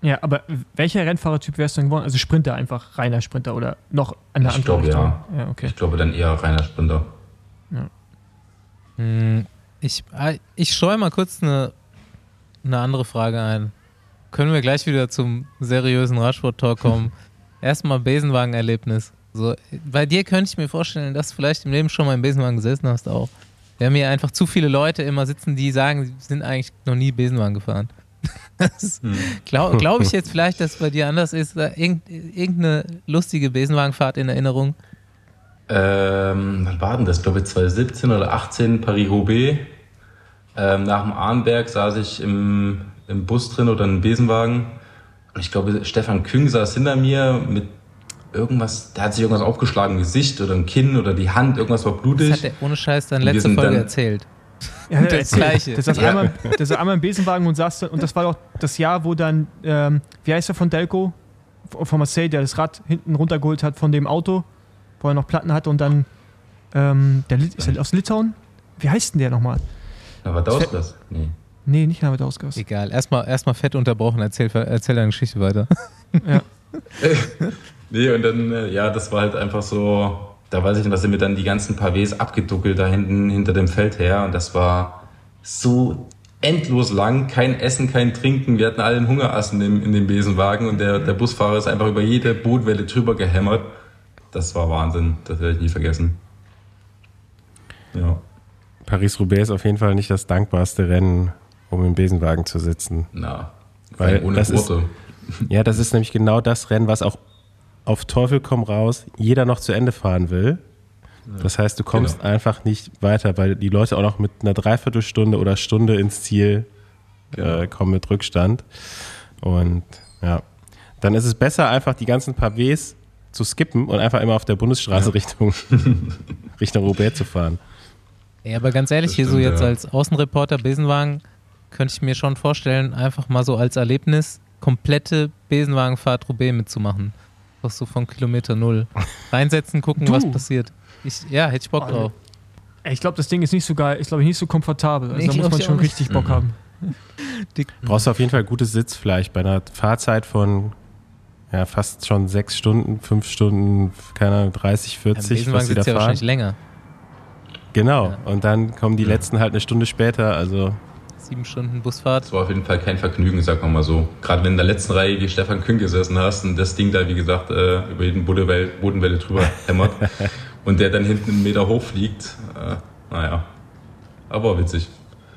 Ja, aber welcher Rennfahrertyp wärst du denn geworden? Also Sprinter einfach, reiner Sprinter oder noch an der
Ich
anderen
glaube,
Richtung?
ja.
ja. okay.
Ich glaube dann eher reiner Sprinter.
mh, ich äh, ich streue mal kurz eine, eine andere Frage ein. Können wir gleich wieder zum seriösen Radsport-Talk kommen? Erstmal Besenwagen-Erlebnis. So, bei dir könnte ich mir vorstellen, dass du vielleicht im Leben schon mal im Besenwagen gesessen hast auch. Wir haben hier einfach zu viele Leute immer sitzen, die sagen, sie sind eigentlich noch nie Besenwagen gefahren. Glaube glaub ich jetzt vielleicht, dass es bei dir anders ist? Irgendeine lustige Besenwagenfahrt in Erinnerung?
Ähm, wann war denn das? Ich glaube 2017 oder 18 Paris-Roubaix. Ähm, nach dem Arnberg saß ich im, im Bus drin oder im Besenwagen. Und ich glaube, Stefan Küng saß hinter mir mit irgendwas, der hat sich irgendwas aufgeschlagen, Gesicht oder im Kinn oder die Hand, irgendwas war
Das
blutig.
hat er ohne Scheiß dann letzte Folge
dann-
erzählt.
Ja,
Das
erzähl.
Gleiche.
Der saß,
Ja.
einmal, saß einmal im Besenwagen und saß, da- und das war doch das Jahr, wo dann, ähm, wie heißt der von Delco? Von Marseille, der das Rad hinten runtergeholt hat von dem Auto, wo er noch Platten hatte und dann, ähm, der, ist der aus Litauen? Wie heißt denn der nochmal?
Na, war Dauskas? Nee.
Nee, nicht Navadauskas.
Egal, erstmal erstmal fett unterbrochen, erzähl, erzähl deine Geschichte weiter.
Nee, und dann, äh, ja, das war halt einfach so, da weiß ich nicht, da sind mir dann die ganzen Pavés abgeduckelt da hinten hinter dem Feld her und das war so endlos lang, kein Essen, kein Trinken, wir hatten alle einen Hungerassen in, in dem Besenwagen und der, der Busfahrer ist einfach über jede Bootwelle drüber gehämmert. Das war Wahnsinn, das werde ich nie vergessen. Ja,
Paris-Roubaix ist auf jeden Fall nicht das dankbarste Rennen, um im Besenwagen zu sitzen.
na,
Weil
ohne
das ist-. Ja, das ist nämlich genau das Rennen, was auch auf Teufel komm raus jeder noch zu Ende fahren will. Das heißt, du kommst
Genau.
einfach nicht weiter, weil die Leute auch noch mit einer Dreiviertelstunde oder Stunde ins Ziel
Genau.
äh, kommen mit Rückstand. Und ja, dann ist es besser, einfach die ganzen Pavés zu skippen und einfach immer auf der Bundesstraße Richtung, Richtung Roubaix zu fahren.
Ja, aber ganz ehrlich, hier so jetzt
ja.
als Außenreporter Besenwagen, könnte ich mir schon vorstellen, einfach mal so als Erlebnis komplette Besenwagenfahrt Roubaix mitzumachen. Auch so von Kilometer Null. Reinsetzen, gucken,
Du?
was passiert. Ich, ja, hätte ich Bock
Oh,
drauf.
Ich glaube, das Ding ist nicht so geil, ist glaube ich nicht so komfortabel. Also
Nee,
da muss man
ich
schon richtig Bock
Mhm.
haben.
Brauchst du auf jeden Fall gutes Sitzfleisch bei einer Fahrzeit von ja, fast schon sechs Stunden, fünf Stunden, keine Ahnung, 30,
Im
40,
Besenwagen
was die da
sitzt ja
fahren.
wahrscheinlich länger.
Genau.
Ja.
Und dann kommen die letzten halt eine Stunde später. Also
Sieben Stunden Busfahrt.
Das war auf jeden Fall kein Vergnügen, sagen wir mal so. Gerade wenn in der letzten Reihe wie Stefan Kühn gesessen hast und das Ding da, wie gesagt, äh, über jeden Bodenwelle, Bodenwelle drüber hämmert und der dann hinten einen Meter hochfliegt. Äh, naja, aber witzig.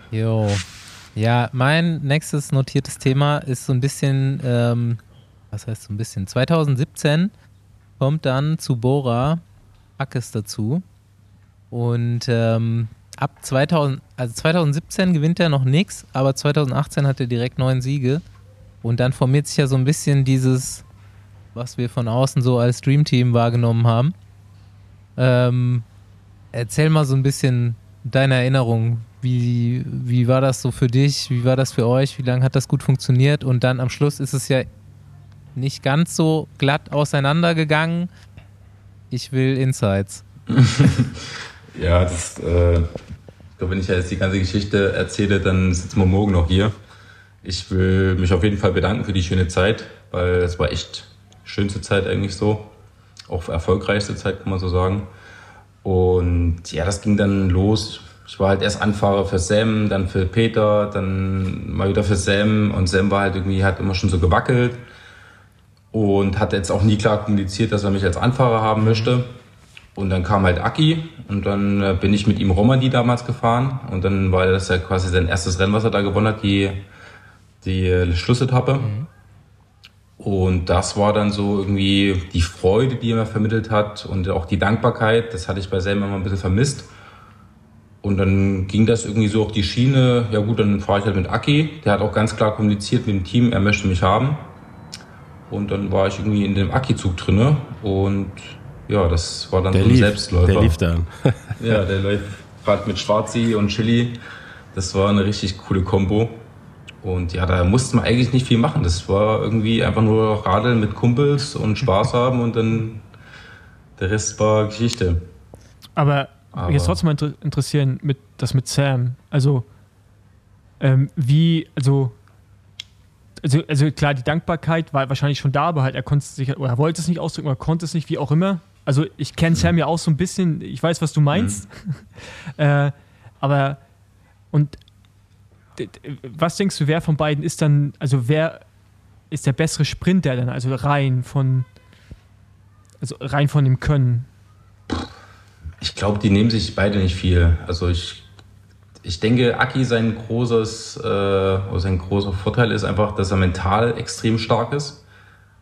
Jo. Ja, mein nächstes notiertes Thema ist so ein bisschen, ähm, was heißt so ein bisschen? 2017 kommt dann zu Bora Ackes dazu. Und ähm, ab 2000, also 2017 gewinnt er noch nichts, aber 2018 hat er direkt neun Siege. Und dann formiert sich ja so ein bisschen dieses, was wir von außen so als Dreamteam wahrgenommen haben. Ähm, erzähl mal so ein bisschen deine Erinnerung. Wie, wie war das so für dich? Wie war das für euch? Wie lange hat das gut funktioniert? Und dann am Schluss ist es ja nicht ganz so glatt auseinandergegangen. Ich will Insights.
Ja, das, äh, ich glaube, wenn ich ja jetzt die ganze Geschichte erzähle, dann sitzen wir morgen noch hier. Ich will mich auf jeden Fall bedanken für die schöne Zeit, weil es war echt schönste Zeit eigentlich so. Auch erfolgreichste Zeit, kann man so sagen. Und ja, das ging dann los. Ich war halt erst Anfahrer für Sam, dann für Peter, dann mal wieder für Sam. Und Sam war halt irgendwie, hat immer schon so gewackelt und hat jetzt auch nie klar kommuniziert, dass er mich als Anfahrer haben möchte. Und dann kam halt Aki und dann äh, bin ich mit ihm Romandie damals gefahren und dann war das ja quasi sein erstes Rennen, was er da gewonnen hat, die, die äh, Schlussetappe. Und das war dann so irgendwie die Freude, die er mir vermittelt hat und auch die Dankbarkeit. Das hatte ich bei Sam immer ein bisschen vermisst. Und dann ging das irgendwie so auf die Schiene. Ja gut, dann fahre ich halt mit Aki. Der hat auch ganz klar kommuniziert mit dem Team, er möchte mich haben. Und dann war ich irgendwie in dem Aki-Zug drinne und ja, das war dann
der
so ein
lief.
Selbstläufer.
Der lief dann.
Ja, der läuft gerade mit Schwarzi und Chili. Das war eine richtig coole Kombo. Und ja, da musste man eigentlich nicht viel machen. Das war irgendwie einfach nur Radeln mit Kumpels und Spaß haben und dann der Rest war Geschichte.
Aber,
Aber-
mich jetzt trotzdem mal inter interessieren, mit, das mit Sam. Also, ähm, wie, also, also, also klar, die Dankbarkeit war wahrscheinlich schon da, aber halt er konnte es sich, oder er wollte es nicht ausdrücken, oder konnte es nicht, wie auch immer. Also ich kenne Sam ja auch so ein bisschen, ich weiß, was du meinst. äh, aber und was denkst du, wer von beiden ist dann, also wer ist der bessere Sprinter dann, also rein von, also rein von dem Können?
Ich glaube, die nehmen sich beide nicht viel. Also ich, ich denke, Aki sein großes, äh, oder sein großer Vorteil ist einfach, dass er mental extrem stark ist.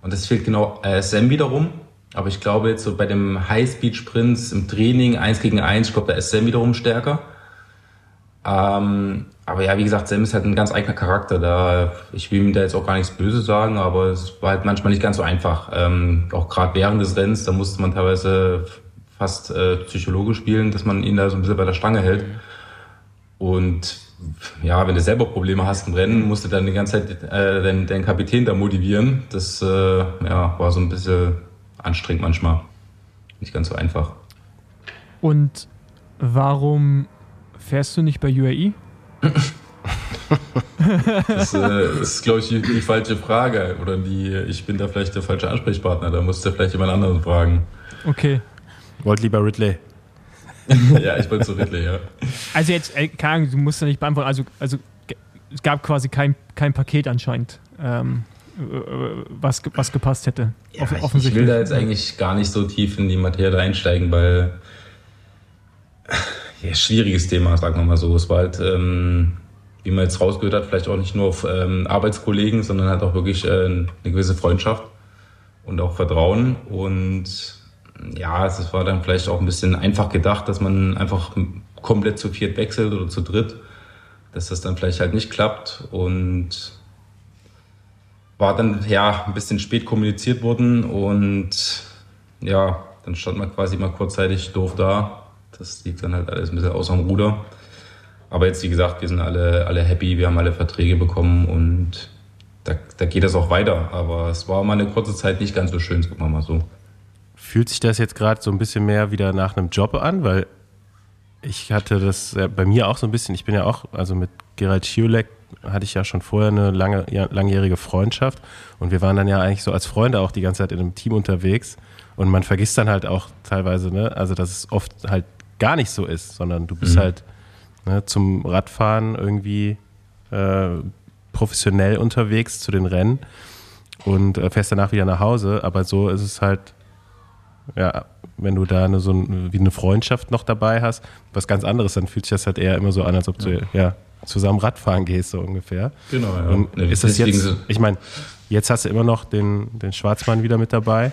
Und das fehlt genau äh, Sam wiederum. Aber ich glaube jetzt so bei dem High-Speed-Sprints im Training, eins gegen eins, ich glaube, da ist Sam wiederum stärker. Ähm, aber ja, wie gesagt, Sam ist halt ein ganz eigener Charakter. Da, ich will ihm da jetzt auch gar nichts Böses sagen, aber es war halt manchmal nicht ganz so einfach. Ähm, auch gerade während des Rennens, da musste man teilweise fast äh, Psychologe spielen, dass man ihn da so ein bisschen bei der Stange hält. Und ja, wenn du selber Probleme hast im Rennen, musst du dann die ganze Zeit äh, deinen, deinen Kapitän da motivieren. Das äh, ja, war so ein bisschen anstrengend manchmal. Nicht ganz so einfach.
Und warum fährst du nicht bei UAE?
Das, äh, ist, glaube ich, die, die falsche Frage. Oder die, ich bin da vielleicht der falsche Ansprechpartner. Da musst du vielleicht jemand anderen fragen.
Okay.
Wollt lieber Ridley.
ja, ich wollte so Ridley, ja.
Also jetzt, äh, keine Ahnung, du musst ja nicht beantworten. Also, also es gab quasi kein, kein Paket anscheinend, ähm, äh, was, ge- was gepasst hätte.
Ja,
Offen-
ich, ich will da jetzt eigentlich gar nicht so tief in die Materie einsteigen, weil ja, schwieriges Thema, sagen wir mal so. Es war halt, ähm, wie man jetzt rausgehört hat, vielleicht auch nicht nur auf ähm, Arbeitskollegen, sondern halt auch wirklich äh, eine gewisse Freundschaft und auch Vertrauen. Und ja, es war dann vielleicht auch ein bisschen einfach gedacht, dass man einfach komplett zu viert wechselt oder zu dritt, dass das dann vielleicht halt nicht klappt und war dann ja ein bisschen spät kommuniziert worden und ja, dann stand man quasi mal kurzzeitig doof da. Das lief dann halt alles ein bisschen außer dem Ruder. Aber jetzt, wie gesagt, wir sind alle, alle happy, wir haben alle Verträge bekommen und da, da geht es auch weiter. Aber es war mal eine kurze Zeit nicht ganz so schön, sagen wir mal so.
Fühlt sich das jetzt gerade so ein bisschen mehr wieder nach einem Job an? Weil ich hatte das bei mir auch so ein bisschen, ich bin ja auch, also mit Gerald Schiolek hatte ich ja schon vorher eine lange, ja, langjährige Freundschaft. Und wir waren dann ja eigentlich so als Freunde auch die ganze Zeit in einem Team unterwegs. Und man vergisst dann halt auch teilweise, ne, also dass es oft halt gar nicht so ist, sondern du bist mhm. halt ne, zum Radfahren irgendwie äh, professionell unterwegs zu den Rennen und äh, fährst danach wieder nach Hause, aber so ist es halt, ja, wenn du da eine, so ein, wie eine Freundschaft noch dabei hast, was ganz anderes, dann fühlt sich das halt eher immer so an, als ob du ja, zusammen Radfahren gehst, so ungefähr.
Genau, ja.
Und ist das jetzt, ich meine, jetzt hast du immer noch den, den Schwarzmann wieder mit dabei,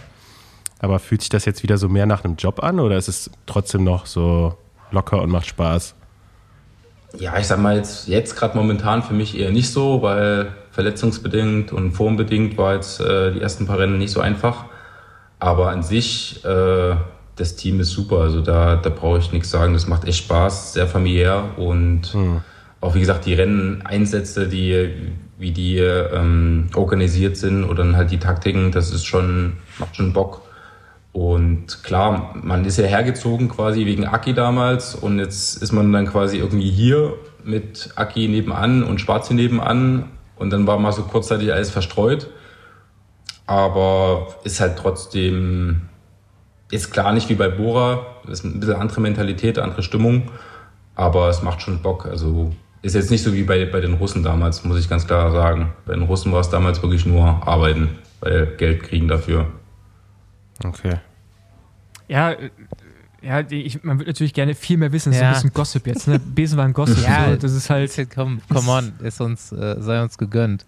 aber fühlt sich das jetzt wieder so mehr nach einem Job an oder ist es trotzdem noch so locker und macht Spaß?
Ja, ich sag mal jetzt, jetzt gerade momentan für mich eher nicht so, weil verletzungsbedingt und formbedingt war jetzt äh, die ersten paar Rennen nicht so einfach. Aber an sich, äh, das Team ist super. Also da, da brauche ich nichts sagen. Das macht echt Spaß, sehr familiär und hm. Auch wie gesagt, die Renneinsätze, die, wie die ähm, organisiert sind oder dann halt die Taktiken, das ist schon, macht schon Bock. Und klar, man ist ja hergezogen quasi wegen Aki damals und jetzt ist man dann quasi irgendwie hier mit Aki nebenan und Schwarze nebenan und dann war mal so kurzzeitig alles verstreut aber ist halt trotzdem, ist klar nicht wie bei Bora, ist ein bisschen andere Mentalität, andere Stimmung, aber es macht schon Bock. Also ist jetzt nicht so wie bei, bei den Russen damals, muss ich ganz klar sagen. Bei den Russen war es damals wirklich nur arbeiten, weil Geld kriegen dafür.
Okay.
Ja, ja, ich, man würde natürlich gerne viel mehr wissen. Das ja. ist ein bisschen Gossip jetzt. Ne? Besen war ein Gossip.
ja, so. das ist halt. Komm, come on, ist uns, äh, sei uns gegönnt.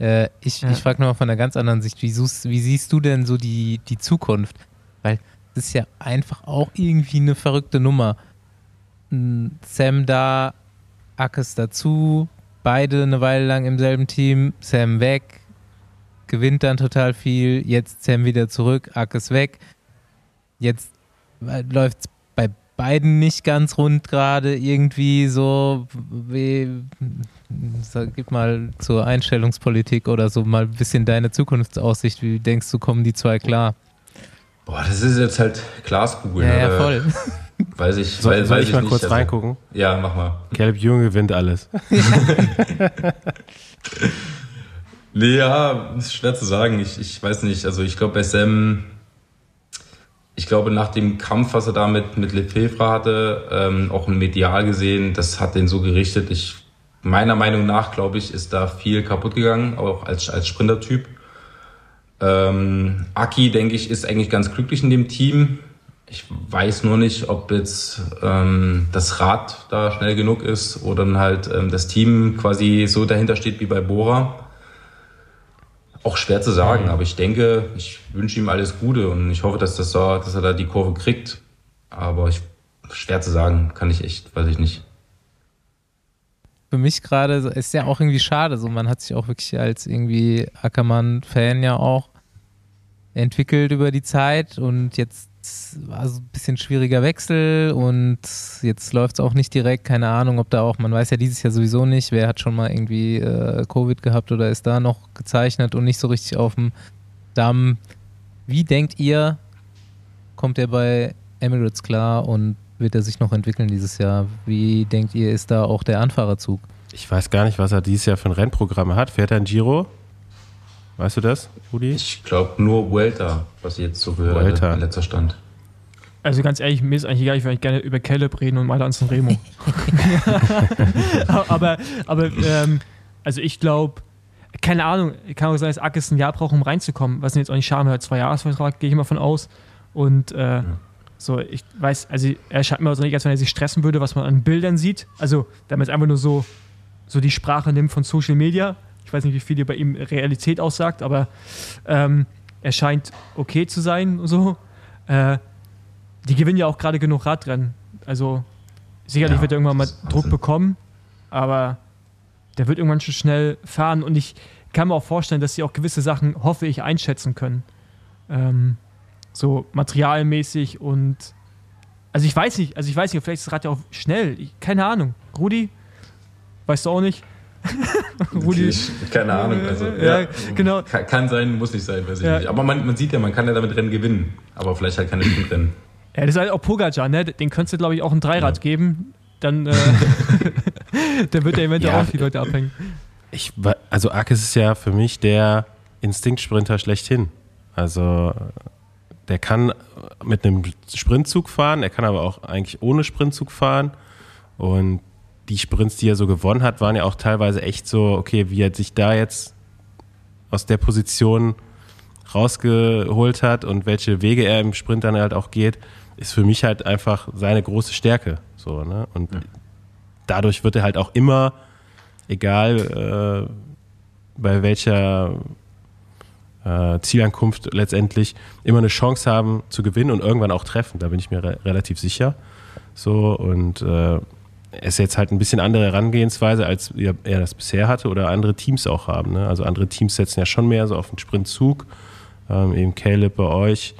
Äh, ich ja. ich frage nochmal von einer ganz anderen Sicht, wie, wie siehst du denn so die, die Zukunft? Weil das ist ja einfach auch irgendwie eine verrückte Nummer. Sam da, Ackes dazu, beide eine Weile lang im selben Team, Sam weg, gewinnt dann total viel, jetzt Sam wieder zurück, Ackes weg. Jetzt äh, läuft es beiden nicht ganz rund gerade irgendwie so. Wie, gib mal zur Einstellungspolitik oder so mal ein bisschen deine Zukunftsaussicht. Wie denkst du, kommen die zwei klar?
Boah, das ist jetzt halt Glaskugel.
Ja, ja ne? voll.
Weiß ich,
soll,
weiß,
soll
weiß
ich mal nicht, kurz also, reingucken?
Ja, mach mal.
Caleb Junge gewinnt alles.
nee, ja, ist schwer zu sagen. Ich, ich weiß nicht. Also ich glaube, bei Sam ich glaube, nach dem Kampf, was er da mit, mit Lefebvre hatte, ähm, auch ein medial gesehen, das hat den so gerichtet. Ich, meiner Meinung nach, glaube ich, ist da viel kaputt gegangen, auch als, als Sprintertyp. Ähm, Aki, denke ich, ist eigentlich ganz glücklich in dem Team. Ich weiß nur nicht, ob jetzt ähm, das Rad da schnell genug ist oder dann halt ähm, das Team quasi so dahinter steht wie bei Bora. Auch schwer zu sagen, aber ich denke, ich wünsche ihm alles Gute und ich hoffe, dass, das so, dass er da die Kurve kriegt. Aber ich, schwer zu sagen, kann ich echt, weiß ich nicht.
Für mich gerade ist ja auch irgendwie schade. So, man hat sich auch wirklich als irgendwie Ackermann-Fan ja auch entwickelt über die Zeit und jetzt war ein bisschen schwieriger Wechsel und jetzt läuft es auch nicht direkt. Keine Ahnung, ob da auch, man weiß ja dieses Jahr sowieso nicht, wer hat schon mal irgendwie äh, Covid gehabt oder ist da noch gezeichnet und nicht so richtig auf dem Damm. Wie denkt ihr, kommt er bei Emirates klar und wird er sich noch entwickeln dieses Jahr? Wie denkt ihr, ist da auch der Anfahrerzug?
Ich weiß gar nicht, was er dieses Jahr für ein Rennprogramm hat. Fährt er ein Giro? Weißt du das, Rudi?
Ich glaube nur Vuelta, was ich jetzt so gehört habe, letzter Stand.
Also ganz ehrlich, mir ist eigentlich egal, ich würde gerne über Caleb reden und mal an Remo. aber, aber ähm, also ich glaube, keine Ahnung, kann auch sein, dass Akis ein Jahr braucht, um reinzukommen. Was jetzt auch nicht schade, er hat zwei Jahresvertrag, gehe ich mal von aus. Und äh, ja. so, ich weiß, also er scheint mir so nicht, als wenn er sich stressen würde, was man an Bildern sieht. Also, damit einfach nur so, so die Sprache nimmt von Social Media weiß nicht, wie viel dir bei ihm Realität aussagt, aber ähm, er scheint okay zu sein und so. Äh, die gewinnen ja auch gerade genug Radrennen. Also sicherlich ja, wird er irgendwann mal Druck bekommen, aber der wird irgendwann schon schnell fahren und ich kann mir auch vorstellen, dass sie auch gewisse Sachen, hoffe ich, einschätzen können. Ähm, so materialmäßig und also ich weiß nicht, also ich weiß nicht, vielleicht ist das Rad ja auch schnell. Ich, keine Ahnung. Rudi, Weißt du auch nicht?
Rudi. Keine Ahnung. Also,
ja, ja, genau.
Kann, kann, sein, muss nicht sein, weiß ich
Ja.
nicht. Aber man, man sieht ja, man kann ja damit Rennen gewinnen. Aber vielleicht halt keine Sprintrennen.
Ja, das ist halt auch Pogacar, ne? Den könntest du, glaube ich, auch ein Dreirad geben. Dann, äh, dann wird er eventuell
Ja.
auch die Leute abhängen.
Ich, also Arkes ist ja für mich der Instinktsprinter schlechthin. Also der kann mit einem Sprintzug fahren, er kann aber auch eigentlich ohne Sprintzug fahren. Und die Sprints, die er so gewonnen hat, waren ja auch teilweise echt so, okay, wie er sich da jetzt aus der Position rausgeholt hat und welche Wege er im Sprint dann halt auch geht, ist für mich halt einfach seine große Stärke. So, ne? Und dadurch wird er halt auch immer, egal äh, bei welcher äh, Zielankunft letztendlich, immer eine Chance haben zu gewinnen und irgendwann auch treffen. Da bin ich mir re relativ sicher. So und äh, es ist jetzt halt ein bisschen andere Herangehensweise, als er er das bisher hatte oder andere Teams auch haben. Ne? Also andere Teams setzen ja schon mehr so auf den Sprintzug, ähm, eben Caleb bei euch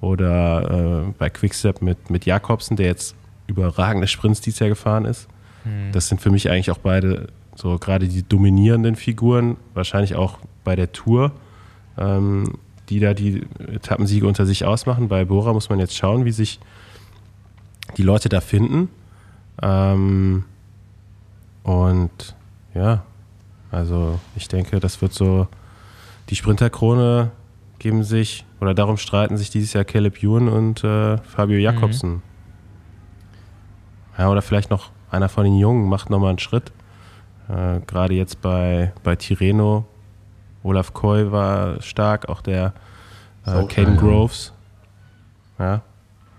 oder äh, bei Quickstep mit, mit Jakobsen, der jetzt überragende Sprints dieses Jahr gefahren ist. Das sind für mich eigentlich auch beide so gerade die dominierenden Figuren, wahrscheinlich auch bei der Tour, ähm, die da die Etappensiege unter sich ausmachen. Bei Bora muss man jetzt schauen, wie sich die Leute da finden. Ähm, und ja, also ich denke, das wird so die Sprinterkrone geben sich oder darum streiten sich dieses Jahr Caleb Ewan und äh, Fabio Jakobsen. Ja, oder vielleicht noch einer von den Jungen macht nochmal einen Schritt. Äh, Gerade jetzt bei, bei Tireno. Olaf Koy war stark, auch der äh, Caden. Groves. Ja.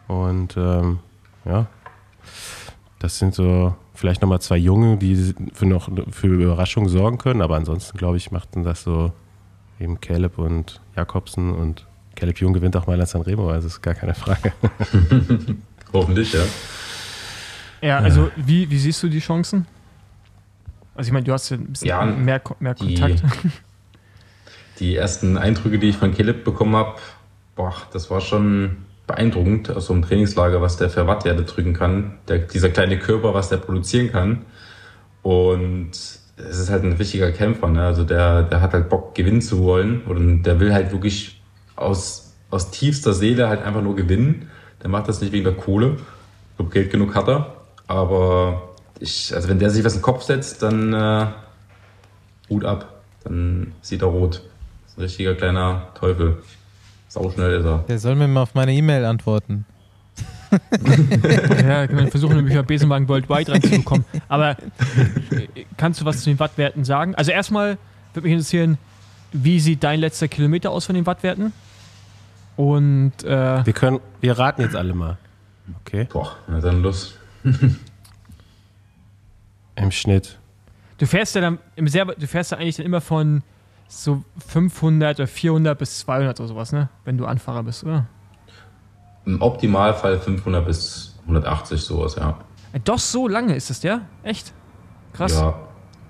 Und ähm, ja, das sind so vielleicht nochmal zwei Junge, die für noch für Überraschungen sorgen können, aber ansonsten glaube ich, machten das so eben Caleb und Jakobsen und Caleb Jung gewinnt auch Mailand Sanremo, also ist gar keine Frage.
Hoffentlich, ja.
Ja, also wie, wie siehst du die Chancen? Also ich meine, du hast ja ein bisschen
Ja,
mehr, mehr
die-
Kontakt.
Die ersten Eindrücke, die ich von Caleb bekommen habe, boah, das war schon beeindruckend aus so einem Trainingslager, was der für Wattwerte drücken kann. Der, dieser kleine Körper, was der produzieren kann. Und es ist halt ein richtiger Kämpfer. Ne? Also der, der hat halt Bock, gewinnen zu wollen. Und der will halt wirklich aus, aus tiefster Seele halt einfach nur gewinnen. Der macht das nicht wegen der Kohle. Glaube, Geld genug hat er. Aber ich, also wenn der sich was in den Kopf setzt, dann äh, Hut ab. Dann sieht er rot. Das ist ein richtiger kleiner Teufel. Sauschnell ist er.
Der soll mir mal auf meine E-Mail antworten.
ja, wir versuchen nämlich bei Besenwagen Worldwide reinzubekommen. Aber äh, kannst du was zu den Wattwerten sagen? Also erstmal würde mich interessieren, wie sieht dein letzter Kilometer aus von den Wattwerten? Und äh,
Wir können, wir raten jetzt alle mal. Okay.
Boah, na dann los.
Im Schnitt.
du fährst ja dann im sehr, du fährst ja eigentlich dann immer von so 500 oder 400 bis 200 oder sowas, ne? Wenn du Anfahrer bist, oder?
Im Optimalfall 500 bis 180 sowas, ja.
Äh, Doch so lange ist das, ja? Echt? Krass.
Ja.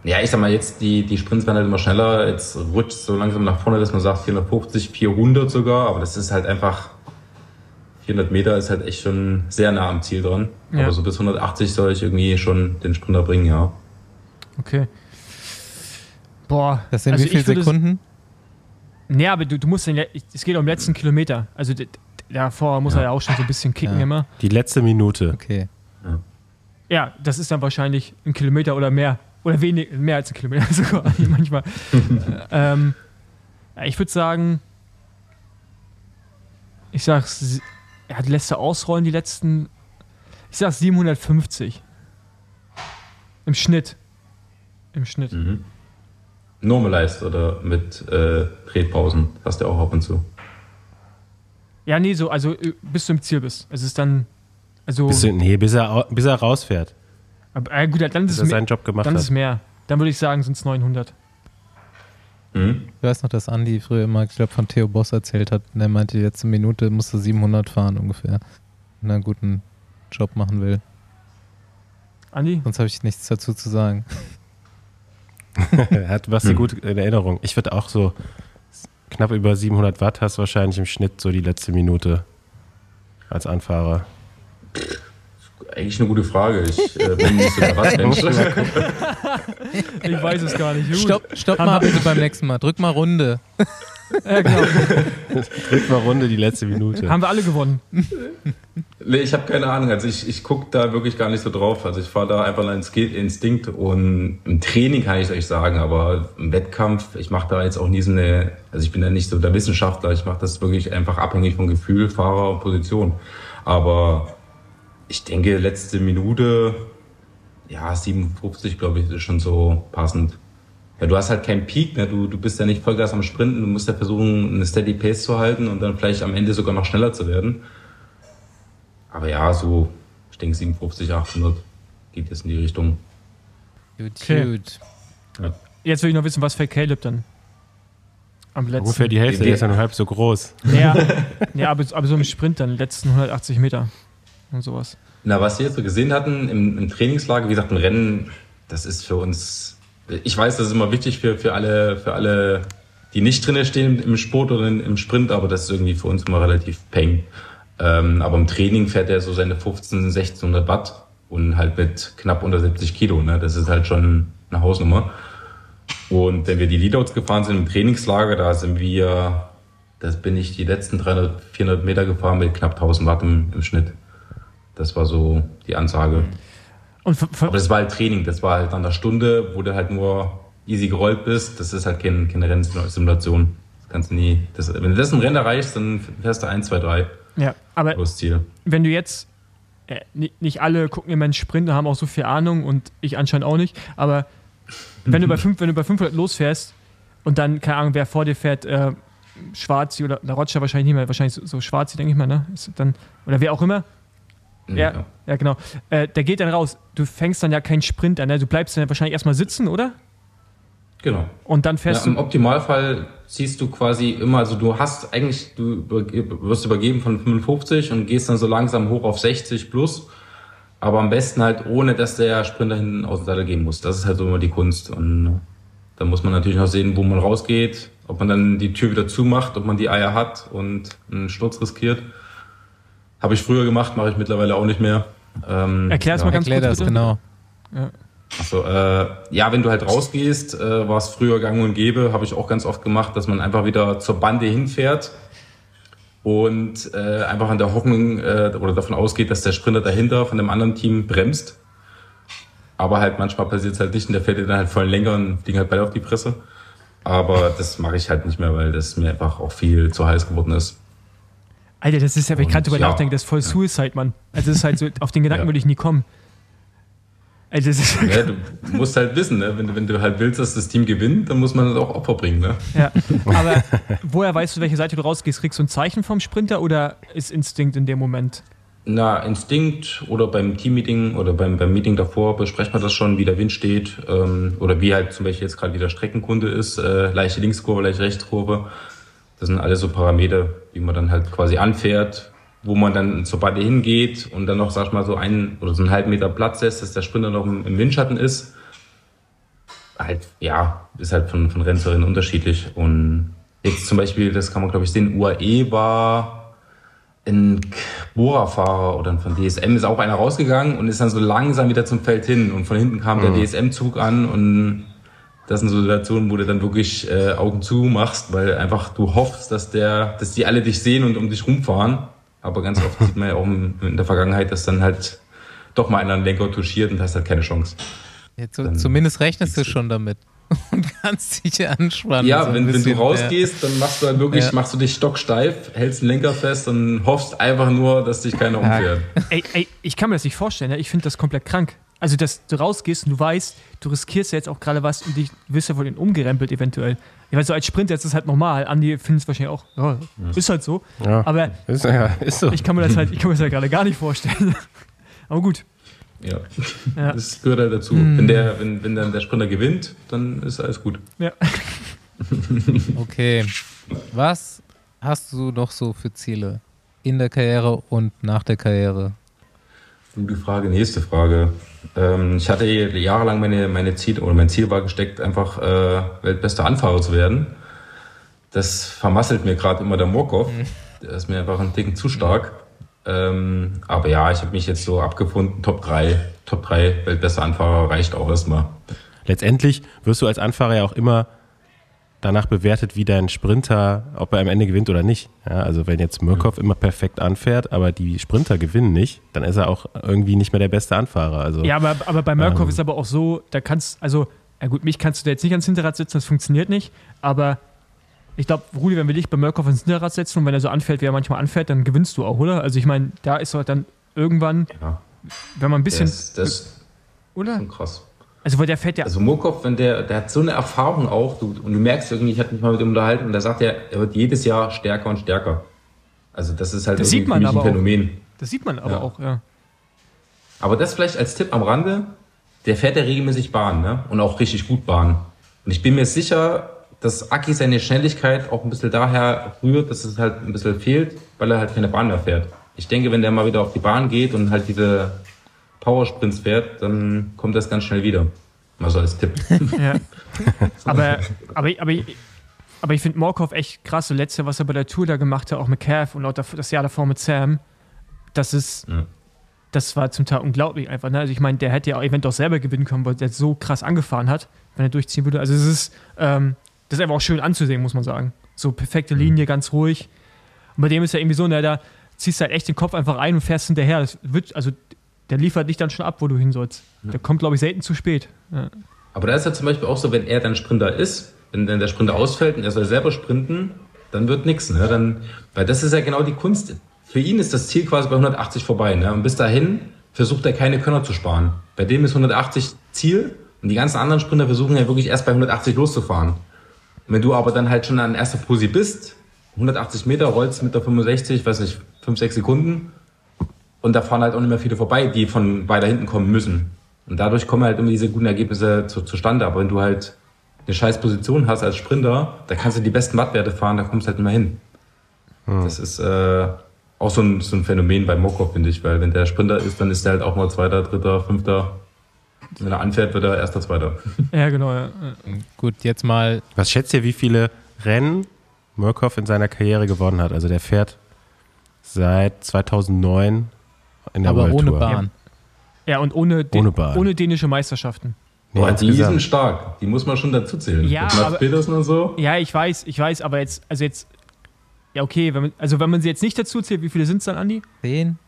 Ja, ich sag mal, jetzt die, die Sprints werden halt immer schneller. Jetzt rutscht so langsam nach vorne, dass man sagt 450, 400 sogar. Aber das ist halt einfach, 400 Meter ist halt echt schon sehr nah am Ziel dran.
Ja.
Aber so bis 180 soll ich irgendwie schon den Sprinter bringen, ja.
Okay. Boah.
Das sind
also
wie viele Sekunden?
Nee, aber du, du musst den, es geht um den letzten Kilometer. Also davor muss er ja auch schon so ein bisschen kicken
Ja.
immer.
Die letzte Minute.
Okay.
Ja, das ist dann wahrscheinlich ein Kilometer oder mehr. Oder wenig, mehr als ein Kilometer sogar manchmal. ähm, ja, ich würde sagen, ich sag's, er hat lässt er ausrollen die letzten, ich sag 750. Im Schnitt. Im Schnitt.
Mhm. Normalized oder mit äh, Tretpausen. Hast du auch ab und zu.
Ja, nee, so, also äh, bis du im Ziel bist. Es ist dann, also,
Bis, nee, bis er, bis er rausfährt.
aber, äh, gut, dann ist
Bis
es
er
mehr.
seinen Job gemacht
Dann ist
hat.
es mehr. Dann würde ich sagen, sind es 900.
Mhm.
Ich weiß noch, dass Andi früher immer, ich glaube, von Theo Boss erzählt hat. Und er meinte, die letzte Minute musste 700 fahren ungefähr. Wenn er einen guten Job machen will.
Andi?
Sonst habe ich nichts dazu zu sagen.
Er hat was
Hm.
gut in Erinnerung. Ich würde auch so knapp über 700 Watt hast wahrscheinlich im Schnitt so die letzte Minute als Anfahrer.
Eigentlich eine gute Frage. Ich äh, bin nicht so der Radmensch.
Ich weiß es gar nicht. Gut.
Stopp, stopp mal bitte beim nächsten Mal. Drück mal Runde.
Ja, genau.
Drück mal Runde die letzte Minute.
Haben wir alle gewonnen.
Nee, ich habe keine Ahnung. Also ich, ich gucke da wirklich gar nicht so drauf. Also ich fahre da einfach Insti- Instinkt und im Training kann ich es euch sagen, aber im Wettkampf, ich mache da jetzt auch nie so eine, also ich bin da nicht so der Wissenschaftler, ich mache das wirklich einfach abhängig von Gefühl, Fahrer und Position. Aber ich denke, letzte Minute, ja, 57, glaube ich, ist schon so passend. Ja, du hast halt keinen Peak, ne? du, du bist ja nicht Vollgas am Sprinten, du musst ja versuchen, eine Steady Pace zu halten und dann vielleicht am Ende sogar noch schneller zu werden. Aber ja, so, ich denke 57, 800 geht jetzt in die Richtung.
Gut,
Okay.
gut.
Jetzt will ich noch wissen, was fährt Caleb dann? Am letzten.
Ungefähr die Hälfte, der ist ja nur halb so groß.
Ja, ja aber, aber so im Sprint dann, letzten 180 Meter und sowas.
Na, was wir jetzt so gesehen hatten im, im Trainingslager, wie gesagt, ein Rennen, das ist für uns, ich weiß, das ist immer wichtig für, für alle, für alle, die nicht drinne stehen im Sport oder im Sprint, aber das ist irgendwie für uns immer relativ peng. Ähm, aber im Training fährt er so seine 15, 1600 Watt und halt mit knapp unter 70 Kilo, ne? Das ist halt schon eine Hausnummer. Und wenn wir die Leadouts gefahren sind im Trainingslager, da sind wir, das bin ich die letzten 300, 400 Meter gefahren mit knapp 1000 Watt im, im Schnitt. Das war so die Ansage.
Ver-
Aber das war halt Training, das war halt an der Stunde, wo du halt nur easy gerollt bist. Das ist halt kein, keine Rennsimulation. Das kannst du nie. Das, wenn du das im Rennen erreichst, dann fährst du 1, 2, 3
ja, aber wenn du jetzt, äh, ni- nicht alle gucken immer einen Sprint und haben auch so viel Ahnung und ich anscheinend auch nicht, aber wenn du bei, fünf, wenn du bei 500 losfährst und dann, keine Ahnung, wer vor dir fährt, äh, Schwarzi oder na, Roger wahrscheinlich nicht mehr, wahrscheinlich so, so Schwarzi, denke ich mal, ne? Ist dann, oder wer auch immer, Ja, ja genau. Äh, der geht dann raus. Du fängst dann ja keinen Sprint an, ne? du bleibst dann wahrscheinlich erstmal sitzen, oder?
Genau.
Und dann
Ja,
fährst
Im
du.
Optimalfall siehst du quasi immer, also du hast eigentlich, du wirst übergeben von 55 und gehst dann so langsam hoch auf 60 plus. Aber am besten halt ohne, dass der Sprinter hinten aus dem Sattel gehen muss. Das ist halt so immer die Kunst. Und äh, da muss man natürlich noch sehen, wo man rausgeht, ob man dann die Tür wieder zumacht, ob man die Eier hat und einen Sturz riskiert. Habe ich früher gemacht, mache ich mittlerweile auch nicht mehr. Ähm,
Erklär es
ja.
mal ganz
Erklär
kurz.
das,
bitte.
genau.
Also, äh, ja, wenn du halt rausgehst, äh, war es früher gang und gäbe, habe ich auch ganz oft gemacht, dass man einfach wieder zur Bande hinfährt und äh, einfach an der Hoffnung äh, oder davon ausgeht, dass der Sprinter dahinter von dem anderen Team bremst. Aber halt manchmal passiert es halt nicht und der fährt dir dann halt voll länger und fliegen halt beide auf die Presse. Aber das mache ich halt nicht mehr, weil das mir einfach auch viel zu heiß geworden ist.
Alter, das ist ja, wenn ich gerade drüber
ja.
nachdenke, das ist voll Suicide, Mann. Also, das ist halt so, auf den Gedanken
Ja.
würde ich nie kommen. Also, das ist,
Ja, du musst halt wissen, ne? wenn, du, wenn du halt willst, dass das Team gewinnt, dann muss man halt auch Opfer bringen. Ne?
ja. Aber woher weißt du, welche Seite du rausgehst? Kriegst du ein Zeichen vom Sprinter oder ist Instinkt in dem Moment?
Na, Instinkt oder beim Teammeeting oder beim, beim Meeting davor besprechen wir das schon, wie der Wind steht ähm, oder wie halt zum Beispiel jetzt gerade wieder Streckenkunde ist, äh, leichte Linkskurve, leichte Rechtskurve. Das sind alles so Parameter, wie man dann halt quasi anfährt, wo man dann zur Beide hingeht und dann noch, sag ich mal, so einen oder so einen halben Meter Platz lässt, dass der Sprinter noch im, im Windschatten ist. Halt, ja, ist halt von, von Rennen zu Rennen unterschiedlich. Und jetzt zum Beispiel, das kann man glaube ich sehen, UAE war ein Bohrerfahrer oder von DSM ist auch einer rausgegangen und ist dann so langsam wieder zum Feld hin und von hinten kam der DSM-Zug an und das sind so Situationen, wo du dann wirklich äh, Augen zu machst, weil einfach du hoffst, dass der, dass die alle dich sehen und um dich rumfahren. Aber ganz oft sieht man ja auch in der Vergangenheit, dass dann halt doch mal einer einen Lenker touchiert und hast halt keine Chance.
Jetzt, so,
Dann
zumindest rechnest du schon damit. Und kannst dich anspannen.
Ja,
so
wenn, wenn du rausgehst, dann machst du halt wirklich,
Ja.
machst du dich stocksteif, hältst den Lenker fest und hoffst einfach nur, dass dich keiner umfährt.
Ey, ey, ich kann mir das nicht vorstellen, ich finde das komplett krank. Also, dass du rausgehst und du weißt, du riskierst ja jetzt auch gerade was und dich du wirst ja wohl umgerempelt eventuell. Ich weiß, so als Sprinter ist das halt normal. Andi findet es wahrscheinlich auch, ja, ist halt so.
Ja,
Aber
ist, ja, ist so.
ich kann mir das halt, ich kann mir das halt gerade gar nicht vorstellen. Aber gut.
Ja.
Ja.
Das gehört halt dazu. Wenn, der, wenn, wenn dann der Sprinter gewinnt, dann ist alles gut.
Ja.
Okay. Was hast du noch so für Ziele in der Karriere und nach der Karriere?
Gute Frage, nächste Frage. Ähm, ich hatte jahrelang meine, meine Ziel oder mein Ziel war gesteckt, einfach äh, weltbester Anfahrer zu werden. Das vermasselt mir gerade immer der Morkov. Der ist mir einfach ein Ticken zu stark. Ähm, aber ja, ich habe mich jetzt so abgefunden, Top 3, Top 3 weltbester Anfahrer reicht auch erstmal.
Letztendlich wirst du als Anfahrer ja auch immer danach bewertet, wie dein Sprinter, ob er am Ende gewinnt oder nicht. Ja, also wenn jetzt Murkoff immer perfekt anfährt, aber die Sprinter gewinnen nicht, dann ist er auch irgendwie nicht mehr der beste Anfahrer. Also,
Ja, aber, aber bei Murkoff
Ähm.
ist aber auch so, da kannst, also, ja gut, mich kannst du da jetzt nicht ans Hinterrad setzen, das funktioniert nicht, aber ich glaube, Rudi, wenn wir dich bei Murkoff ans Hinterrad setzen und wenn er so anfährt, wie er manchmal anfährt, dann gewinnst du auch, oder? Also ich meine, da ist doch dann irgendwann,
Ja,
wenn man ein bisschen,
das, das ist
oder?
schon krass.
Also weil der fährt ja,
Also Murkoff, wenn der, der hat so eine Erfahrung auch, du, und du merkst irgendwie, ich hatte mich mal mit ihm unterhalten, und der sagt ja, er wird jedes Jahr stärker und stärker. Also das ist halt
Das sieht man aber
ein
auch.
Phänomen.
das sieht man aber
Ja.
auch, ja.
Aber das vielleicht als Tipp am Rande, der fährt ja regelmäßig Bahn, ne? Und auch richtig gut Bahn. Und ich bin mir sicher, dass Aki seine Schnelligkeit auch ein bisschen daher rührt, dass es halt ein bisschen fehlt, weil er halt keine Bahn mehr fährt. Ich denke, wenn der mal wieder auf die Bahn geht und halt diese Powersprints fährt, dann kommt das ganz schnell wieder. Mal so als Tipp.
Ja. aber, aber, aber, aber ich finde Morkov echt krass. So letzte, was er bei der Tour da gemacht hat, auch mit Cav und auch das Jahr davor mit Sam, das ist,
Ja.
das war zum Teil unglaublich einfach. Ne? Also ich meine, der hätte ja auch Event auch selber gewinnen können, weil der so krass angefahren hat, wenn er durchziehen würde. Also es ist, ähm, das ist einfach auch schön anzusehen, muss man sagen. So perfekte Linie, ganz ruhig. Und bei dem ist ja irgendwie so, ne, da ziehst du halt echt den Kopf einfach ein und fährst hinterher. Das wird, also der liefert dich dann schon ab, wo du hin sollst. Der kommt, glaube ich, selten zu spät. Ja.
Aber da ist ja zum Beispiel auch so, wenn er dann Sprinter ist, wenn dann der Sprinter ausfällt und er soll selber sprinten, dann wird nichts. Ne? Dann, weil das ist ja genau die Kunst. Für ihn ist das Ziel quasi bei 180 vorbei. Ne? Und bis dahin versucht er keine Körner zu sparen. Bei dem ist 180 Ziel und die ganzen anderen Sprinter versuchen ja wirklich erst bei 180 loszufahren. Wenn du aber dann halt schon an erster Posi bist, 180 Meter, rollst mit der 65, weiß nicht, 5, 6 Sekunden und da fahren halt auch nicht mehr viele vorbei, die von weiter hinten kommen müssen. Und dadurch kommen halt immer diese guten Ergebnisse zu, zustande. Aber wenn du halt eine scheiß Position hast als Sprinter, da kannst du die besten Wattwerte fahren, da kommst du halt nicht mehr hin. Das ist äh, auch so ein, so ein Phänomen bei Mokov, finde ich, weil wenn der Sprinter ist, dann ist der halt auch mal Zweiter, Dritter, Fünfter. Wenn er anfährt, wird er Erster, Zweiter.
Ja, genau. Ja.
Gut, jetzt mal
Was schätzt ihr, wie viele Rennen Murkoff in seiner Karriere gewonnen hat? Also der fährt seit 2009 in der
aber
World
ohne
Tour.
Bahn.
Ja, und ohne, den,
Ohne Bahn.
ohne dänische Meisterschaften.
Boah, die sind stark. Die muss man schon dazu zählen.
Ja,
Mit Mats
aber-
Petersen und so.
Ja, ich weiß, ich weiß, aber jetzt, also jetzt, ja, okay, wenn man, also wenn man sie jetzt nicht dazu zählt, wie viele sind es dann, Andi?
Zehn?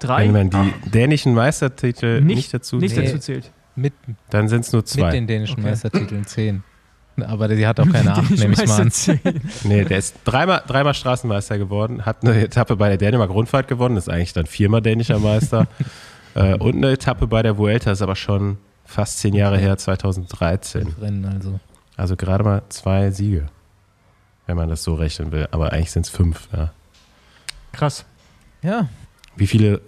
Drei?
Wenn man die dänischen Meistertitel nicht, dazu
nicht
zählt,
dazu zählt.
Mit,
dann sind es nur
mit
zwei.
den dänischen
Okay.
Meistertiteln zehn. Aber sie hat auch keine acht, nehme ich mal an.
Nee, der ist dreimal, dreimal Straßenmeister geworden, hat eine Etappe bei der Dänemark-Rundfahrt gewonnen, ist eigentlich dann viermal dänischer Meister. äh, und eine Etappe bei der Vuelta, ist aber schon fast zehn Jahre her, 2013.
Rennen also.
Also gerade mal zwei Siege, wenn man das so rechnen will. Aber eigentlich sind es fünf. Ja.
Krass.
Ja,
Wie viele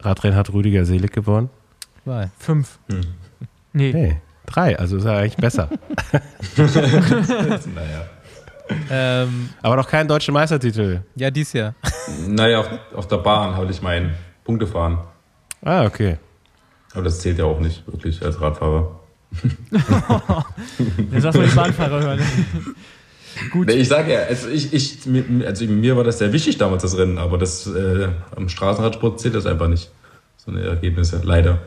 Radrennen hat Rüdiger Selig gewonnen?
zwei.
Fünf.
Hm.
Nee.
Nee, drei. Also ist er eigentlich besser.
Naja.
Ähm,
aber noch keinen deutschen Meistertitel.
ja, dies Jahr.
Naja, auf, auf der Bahn habe ich meinen Punkte fahren.
Ah, okay.
Aber das zählt ja auch nicht wirklich als Radfahrer.
Jetzt lass mal die Bahnfahrer hören. Gut.
Nee, ich sage ja, also, ich, ich, mir- also mir war das sehr wichtig damals, das Rennen, aber das äh, am Straßenradsport zählt das einfach nicht. So eine Ergebnisse, leider.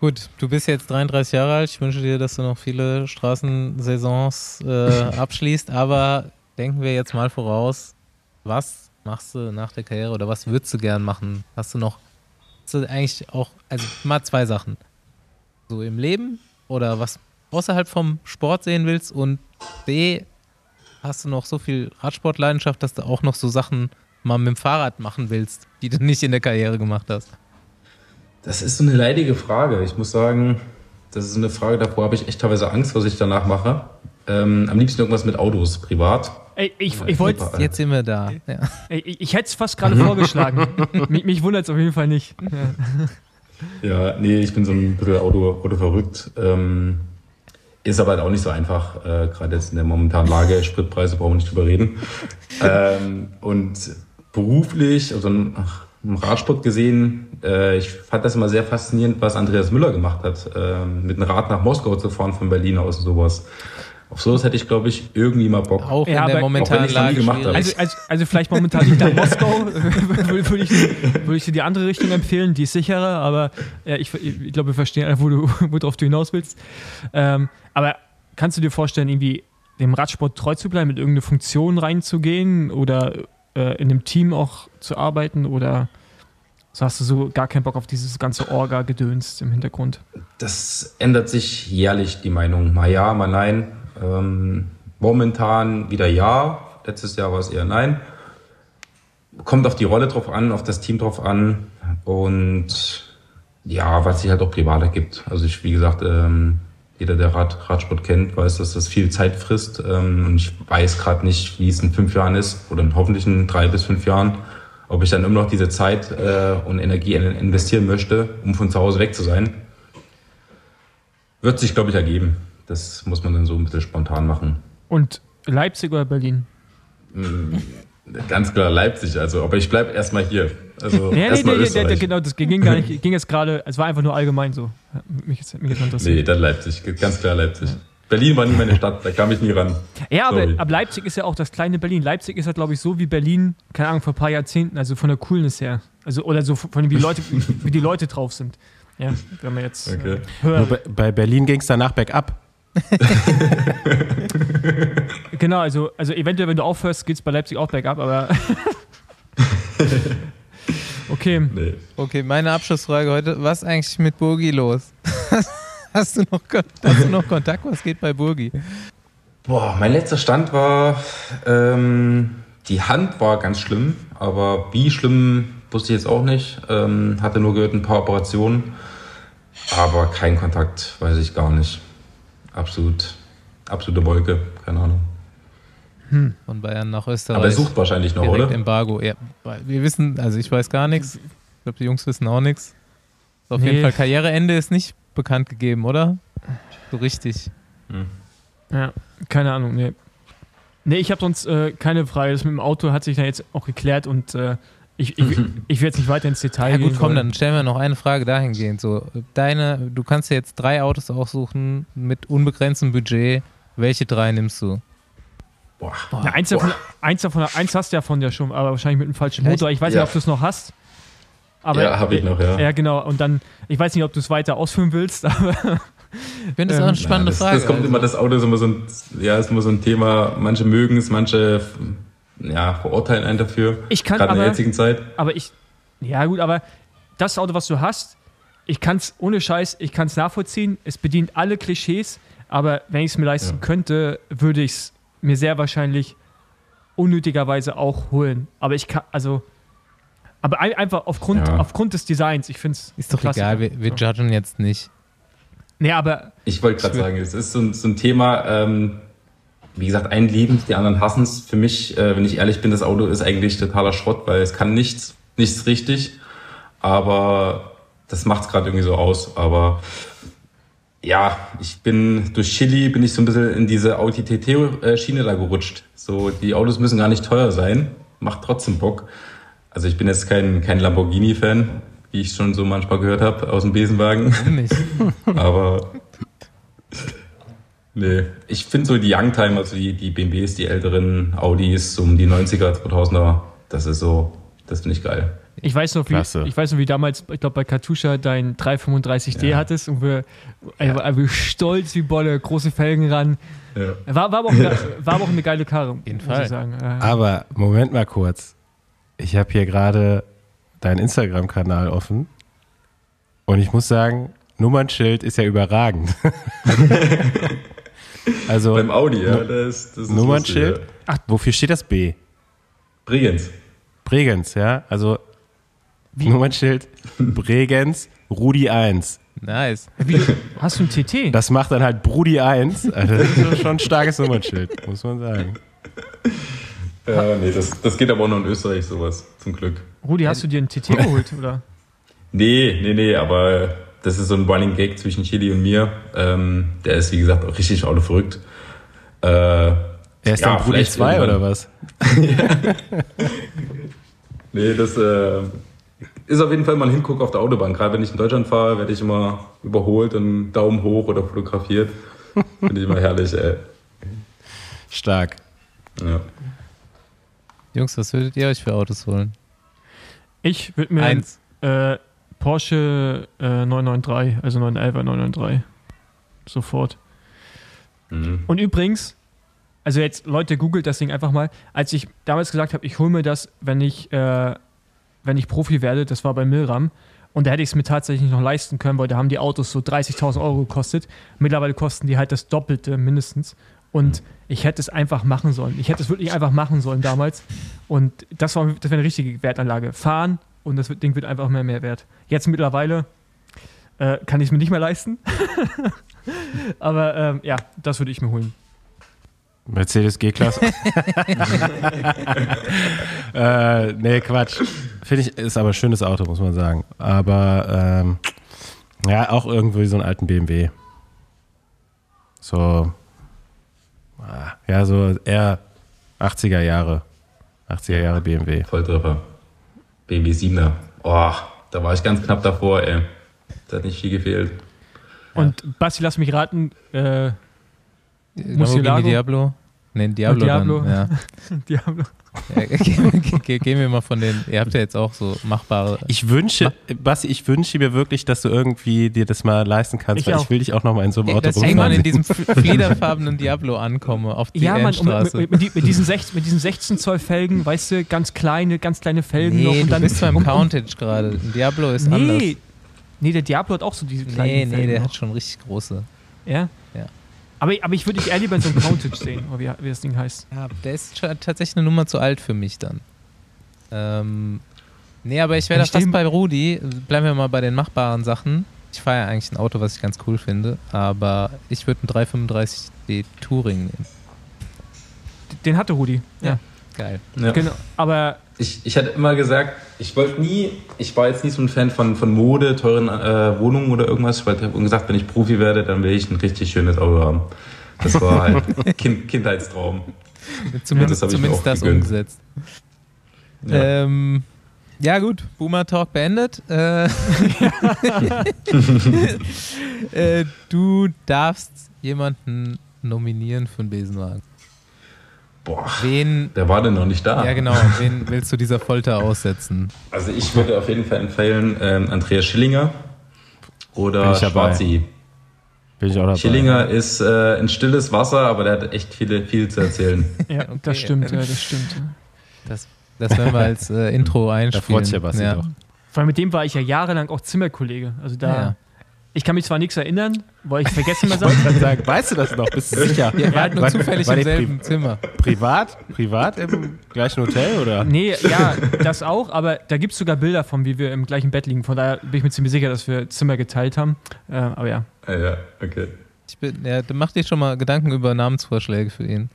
Gut, du bist jetzt 33 Jahre alt. Ich wünsche dir, dass du noch viele Straßensaisons äh, abschließt. Aber denken wir jetzt mal voraus, was machst du nach der Karriere oder was würdest du gern machen? Hast du noch hast du eigentlich auch, also mal zwei Sachen. So im Leben oder was außerhalb vom Sport sehen willst und B, hast du noch so viel Radsportleidenschaft, dass du auch noch so Sachen mal mit dem Fahrrad machen willst, die du nicht in der Karriere gemacht hast.
Das ist so eine leidige Frage. Ich muss sagen, das ist so eine Frage, davor habe ich echt teilweise Angst, was ich danach mache. Ähm, am liebsten irgendwas mit Autos, privat.
Ey, ich, ich wollte,
Jetzt sind wir da. Ja.
ey, ich, ich hätte es fast gerade vorgeschlagen. mich mich wundert es auf jeden Fall nicht. Ja.
Ja, nee, ich bin so ein bisschen Auto, Auto verrückt. Ähm, ist aber halt auch nicht so einfach, äh, gerade jetzt in der momentanen Lage. Spritpreise brauchen wir nicht drüber reden. ähm, und beruflich, also ach, im Radsport gesehen, äh, ich fand das immer sehr faszinierend, was Andreas Müller gemacht hat, ähm, mit einem Rad nach Moskau zu fahren von Berlin aus und sowas. Auf sowas hätte ich, glaube ich, irgendwie mal Bock.
Auch
Ja,
in der momentanen Lage.
Also, also, also vielleicht momentan nicht nach Moskau, würde ich, würde ich dir die andere Richtung empfehlen, die ist sicherer, aber ja, ich, ich glaube, wir verstehen, wo du, worauf du hinaus willst. Ähm, aber kannst du dir vorstellen, irgendwie dem Radsport treu zu bleiben, mit irgendeine Funktion reinzugehen oder äh, in einem Team auch zu arbeiten oder so hast du so gar keinen Bock auf dieses ganze Orga-Gedöns im Hintergrund?
Das ändert sich jährlich, die Meinung. Mal ja, mal nein. Ähm, momentan wieder ja. Letztes Jahr war es eher nein. Kommt auf die Rolle drauf an, auf das Team drauf an und ja, was sich halt auch privat ergibt. Also ich, wie gesagt, ähm, jeder, der Rad, Radsport kennt, weiß, dass das viel Zeit frisst. Ähm, und ich weiß gerade nicht, wie es in fünf Jahren ist oder in hoffentlich in drei bis fünf Jahren, ob ich dann immer noch diese Zeit äh, und Energie in- investieren möchte, um von zu Hause weg zu sein. Wird sich, glaube ich, ergeben. Das muss man dann so ein bisschen spontan machen.
Und Leipzig oder Berlin?
Ganz klar Leipzig, also. Aber ich bleibe erstmal hier. Also
Ja, nee,
erstmal
nee, nee,
Österreich.
genau, das ging gar nicht, ging jetzt gerade, es war einfach nur allgemein so. Ja, Mich jetzt, mich jetzt interessiert.
Nee, dann Leipzig. Ganz klar Leipzig. Berlin war nie meine Stadt, da kam ich nie ran.
Ja, aber, aber Leipzig ist ja auch das kleine Berlin. Leipzig ist ja, glaube ich, so wie Berlin, keine Ahnung, vor ein paar Jahrzehnten, also von der Coolness her. Also, oder so von wie, Leute, wie die Leute drauf sind. Ja, wenn man jetzt
Okay.
äh,
bei, bei Berlin ging es danach bergab.
Genau, also, also eventuell, wenn du aufhörst, geht es bei Leipzig auch bergab, aber. okay.
Nee.
Okay, meine Abschlussfrage heute. Was ist eigentlich mit Burgi los? hast, du noch, hast du noch Kontakt? Was geht bei Burgi?
Boah, mein letzter Stand war, ähm, die Hand war ganz schlimm, aber wie schlimm wusste ich jetzt auch nicht. Ähm, hatte nur gehört, ein paar Operationen, aber kein Kontakt, weiß ich gar nicht. Absolut, absolute Wolke, keine Ahnung.
Von Bayern nach Österreich.
Aber er sucht wahrscheinlich noch,
Direkt
oder?
Embargo. Ja, wir wissen, also ich weiß gar nichts. Ich glaube, die Jungs wissen auch nichts. Auf
Nee.
jeden Fall, Karriereende ist nicht bekannt gegeben, oder? So richtig.
Ja, keine Ahnung, nee. Nee, ich habe sonst äh, keine Frage. Das mit dem Auto hat sich dann jetzt auch geklärt und äh, ich, ich, ich will jetzt nicht weiter ins Detail
Ja
gehen.
gut, komm,
weil-
dann stellen wir noch eine Frage dahingehend. So, deine, du kannst dir jetzt drei Autos aussuchen mit unbegrenztem Budget. Welche drei nimmst du?
Boah.
Ja, eins, davon, eins davon, eins hast du ja von ja schon, aber wahrscheinlich mit einem falschen
Vielleicht-
Motor. Ich weiß
Ja.
nicht, ob du es noch hast. Aber,
ja, habe ich noch, ja.
Ja, genau. Und dann, ich weiß nicht, ob du es weiter ausführen willst, aber
Ich finde das
Ähm,
auch eine spannende
das,
Frage.
Das kommt immer, das Auto ist immer so ein, ja, ist immer so ein Thema. Manche mögen es, manche ja, verurteilen einen dafür.
ich kann
Gerade in der
aber,
jetzigen Zeit.
aber ich, ja gut, aber das Auto, was du hast, ich kann es ohne Scheiß, ich kann es nachvollziehen. Es bedient alle Klischees, aber wenn ich es mir leisten
Ja.
könnte, würde ich es mir sehr wahrscheinlich unnötigerweise auch holen. Aber ich kann, also, aber ein, einfach aufgrund,
Ja.
aufgrund des Designs, ich finde es
Ist doch egal, wir, wir judgen jetzt nicht.
Nee, aber
Ich wollte gerade sagen, es ist so, ein- so ein Thema, ähm, wie gesagt, einen lieben die anderen hassen es. Für mich, äh, wenn ich ehrlich bin, das Auto ist eigentlich totaler Schrott, weil es kann nichts, nichts richtig. Aber das macht es gerade irgendwie so aus. Aber ja, ich bin durch Chili bin ich so ein bisschen in diese Audi TT-Schiene da gerutscht. So, die Autos müssen gar nicht teuer sein, macht trotzdem Bock. Also ich bin jetzt kein, kein Lamborghini-Fan, wie ich schon so manchmal gehört habe aus dem Besenwagen.
Nicht?
Aber nee, ich finde so die Youngtimer, also die, die BMWs, die älteren Audis, so um die 90er, 2000er, das ist so, das finde ich geil.
Ich weiß noch, wie,
Klasse.
ich weiß noch, wie damals, ich glaube, bei Katusha dein 335D
Ja.
hattest und wir, ja. wir, wir stolz wie Bolle, große Felgen ran.
Ja.
War, war, aber, auch eine, war aber auch eine geile Karre,
jeden
muss
Fall.
ich sagen.
Aber Moment mal kurz. Ich habe hier gerade deinen Instagram-Kanal offen und ich muss sagen, Nummernschild ist ja überragend. also
Beim Audi, ja, das, das ist
Nummernschild.
lustig, ja.
Wofür steht das B?
Bregenz.
Bregenz, ja? Also Nummernschild Bregenz Rudi 1.
Nice.
wie, hast du ein TT?
Das macht dann halt Brudi 1. Also das ist schon ein starkes Nummernschild, muss man sagen.
Ja, nee, das, das geht aber auch nur in Österreich, sowas, zum Glück.
Rudi, hast du dir ein TT geholt, oder?
Nee, nee, nee, aber das ist so ein Running Gag zwischen Chili und mir. Ähm, der ist, wie gesagt, auch richtig Auto verrückt. Äh,
Er ist
Ja,
dann Brudi
vielleicht
2
irgendwann.
oder was?
Nee, das äh, ist auf jeden Fall mal ein Hinguck auf der Autobahn. Gerade wenn ich in Deutschland fahre, werde ich immer überholt und Daumen hoch oder fotografiert. Finde ich immer herrlich, ey.
Stark.
Ja.
Jungs, was würdet ihr euch für Autos holen?
Ich würde mir
Eins.
Äh, Porsche äh, 993, also 911 993. Sofort.
Mhm.
Und übrigens, also jetzt Leute, googelt das Ding einfach mal. Als ich damals gesagt habe, ich hole mir das, wenn ich, äh, wenn ich Profi werde, das war bei Milram. Und da hätte ich es mir tatsächlich noch leisten können, weil da haben die Autos so 30.000 Euro gekostet. Mittlerweile kosten die halt das Doppelte mindestens. Und ich hätte es einfach machen sollen. Ich hätte es wirklich einfach machen sollen damals. Und das war das wäre eine richtige Wertanlage. Fahren und das Ding wird einfach mehr mehr wert. Jetzt mittlerweile äh, kann ich es mir nicht mehr leisten. Aber ähm, ja, das würde ich mir holen.
Mercedes G-Klasse. äh, nee, Quatsch. Finde ich, ist aber ein schönes Auto, muss man sagen. Aber ähm, ja, auch irgendwie so einen alten BMW. So, ah, ja, so eher 80er Jahre. 80er Jahre BMW.
Volltreffer. BMW 7er. Oh, da war ich ganz knapp davor, ey. Da hat nicht viel gefehlt.
Und Basti, lass mich raten, äh, Murcielago?
Diablo? Nee, Diablo,
Diablo.
dann. Ja.
Diablo.
Ja, ge- ge- Gehen wir mal von den, ihr habt ja jetzt auch so machbare.
Ich wünsche, Basti, ich wünsche mir wirklich, dass du irgendwie dir das mal leisten kannst,
Ich
weil
auch.
ich will dich auch noch mal in so einem Auto
dass ich irgendwann
rumfahren
in diesem fliederfarbenen Diablo ankomme, auf die
Ja, Mann, und mit, mit, mit, die- mit, diesen 16, mit diesen 16 Zoll Felgen, weißt du, ganz kleine, ganz kleine Felgen noch.
Nee,
Und
du
dann,
bist zwar im Countach gerade. Ein Diablo ist anders.
Nee, nee, der Diablo hat auch so diese kleinen
Nee, nee,
Felgen
der
noch.
hat schon richtig große.
Ja?
Ja.
Aber, aber ich würde dich eher lieber in so einem Countach sehen, oder wie, wie das Ding heißt.
Ja, der ist tatsächlich eine Nummer zu alt für mich dann. Ähm, nee, aber ich wäre da fast bei Rudi. Bleiben wir mal bei den machbaren Sachen. Ich fahre ja eigentlich ein Auto, was ich ganz cool finde, aber ich würde einen 335D Touring nehmen.
Den hatte Rudi. Ja.
Geil.
Ja.
Genau. Aber
Ich, ich hatte immer gesagt, ich wollte nie, ich war jetzt nie so ein Fan von, von Mode, teuren äh, Wohnungen oder irgendwas. Ich habe gesagt, wenn ich Profi werde, dann will ich ein richtig schönes Auto haben. Das war halt kind, Kindheitstraum.
Zumindest,
das ich mir
zumindest das
gegönnt.
umgesetzt.
Ja.
Ähm, ja gut, Boomer Talk beendet. Äh, äh, du darfst jemanden nominieren für einen Besenwagen.
Boah,
Wen,
der war denn noch nicht da.
ja genau, wen willst du dieser Folter aussetzen?
Also ich würde auf jeden Fall empfehlen ähm, Andreas Schillinger
Bin
oder
ich dabei.
Schwarzi.
Bin ich auch dabei.
Schillinger ist äh, ein stilles Wasser, aber der hat echt viele, viel zu erzählen.
ja,
Okay.
das stimmt, ja, das stimmt. ja.
Das, das werden wir als äh, Intro einspielen.
Da freut sich ja Basti doch.
Vor allem mit dem war ich ja jahrelang auch Zimmerkollege. Also da.
Ja.
Ich kann mich zwar nichts erinnern, weil ich vergesse immer Sachen.
Dann sagen, weißt du das noch? Bist du sicher?
Ihr wart nur zufällig
war
im selben Zimmer.
Pri privat? Privat im gleichen Hotel oder?
Nee, ja, das auch, aber da gibt es sogar Bilder von, wie wir im gleichen Bett liegen. Von daher bin ich mir ziemlich sicher, dass wir Zimmer geteilt haben. Äh, aber ja.
Ah, ja, okay.
Ich bin, ja, dann macht dir schon mal Gedanken über Namensvorschläge für ihn.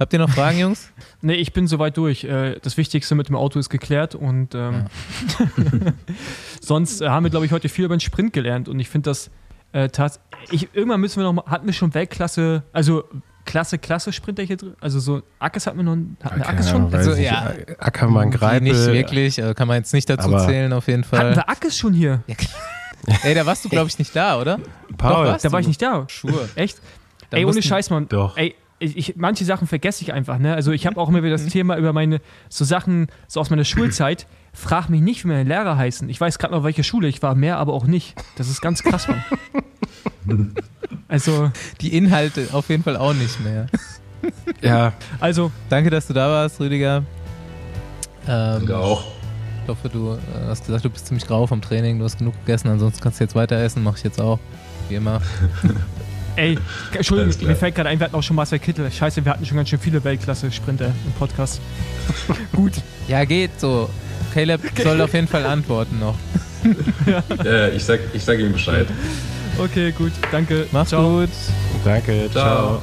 Habt ihr noch Fragen, Jungs?
Nee, ich bin soweit durch. Äh, Das Wichtigste mit dem Auto ist geklärt und ähm, sonst äh, haben wir, glaube ich, heute viel über den Sprint gelernt und ich finde das äh, tats ich Irgendwann müssen wir noch mal, hatten wir schon Weltklasse, also Klasse, Klasse Sprinter hier drin? Also so Ackes hatten wir noch, hatten wir Ackes schon?
weiß
Also,
ich
ja.
Ackermann, Greipel.
Nicht wirklich, äh, kann man jetzt nicht dazu zählen, auf jeden
Hatten
Fall.
wir Ackes schon hier?
Ey, da warst du, glaube ich, nicht da, oder?
Paul.
Doch?
Da war ich nicht da.
Sure.
Echt?
Da
Ey, ohne Scheiß, Mann.
Doch.
Ey, ich, ich, manche Sachen vergesse ich einfach, ne? Also ich habe auch immer wieder das Thema über meine, so Sachen, so aus meiner Schulzeit. Frag mich nicht, wie meine Lehrer heißen. Ich weiß gerade noch, welche Schule ich war, mehr aber auch nicht. Das ist ganz krass, Mann. Also,
Die Inhalte auf jeden Fall auch nicht mehr.
Ja,
also,
Danke, dass du da warst, Rüdiger. Ähm,
Danke auch.
Ich hoffe, du äh, hast gesagt, du bist ziemlich grau vom Training, du hast genug gegessen, ansonsten kannst du jetzt weiter essen, mache ich jetzt auch. Wie immer.
ey, Entschuldigung, mir fällt gerade ein, wir hatten auch schon Marcel Kittel. Scheiße, wir hatten schon ganz schön viele Weltklasse-Sprinter im Podcast. Gut.
Ja, geht so. Caleb soll auf jeden Fall antworten noch.
Äh, ich, sag, ich sag ihm Bescheid.
Okay, gut. Danke.
Mach's
Ciao.
gut.
danke.
Ciao.
Ciao.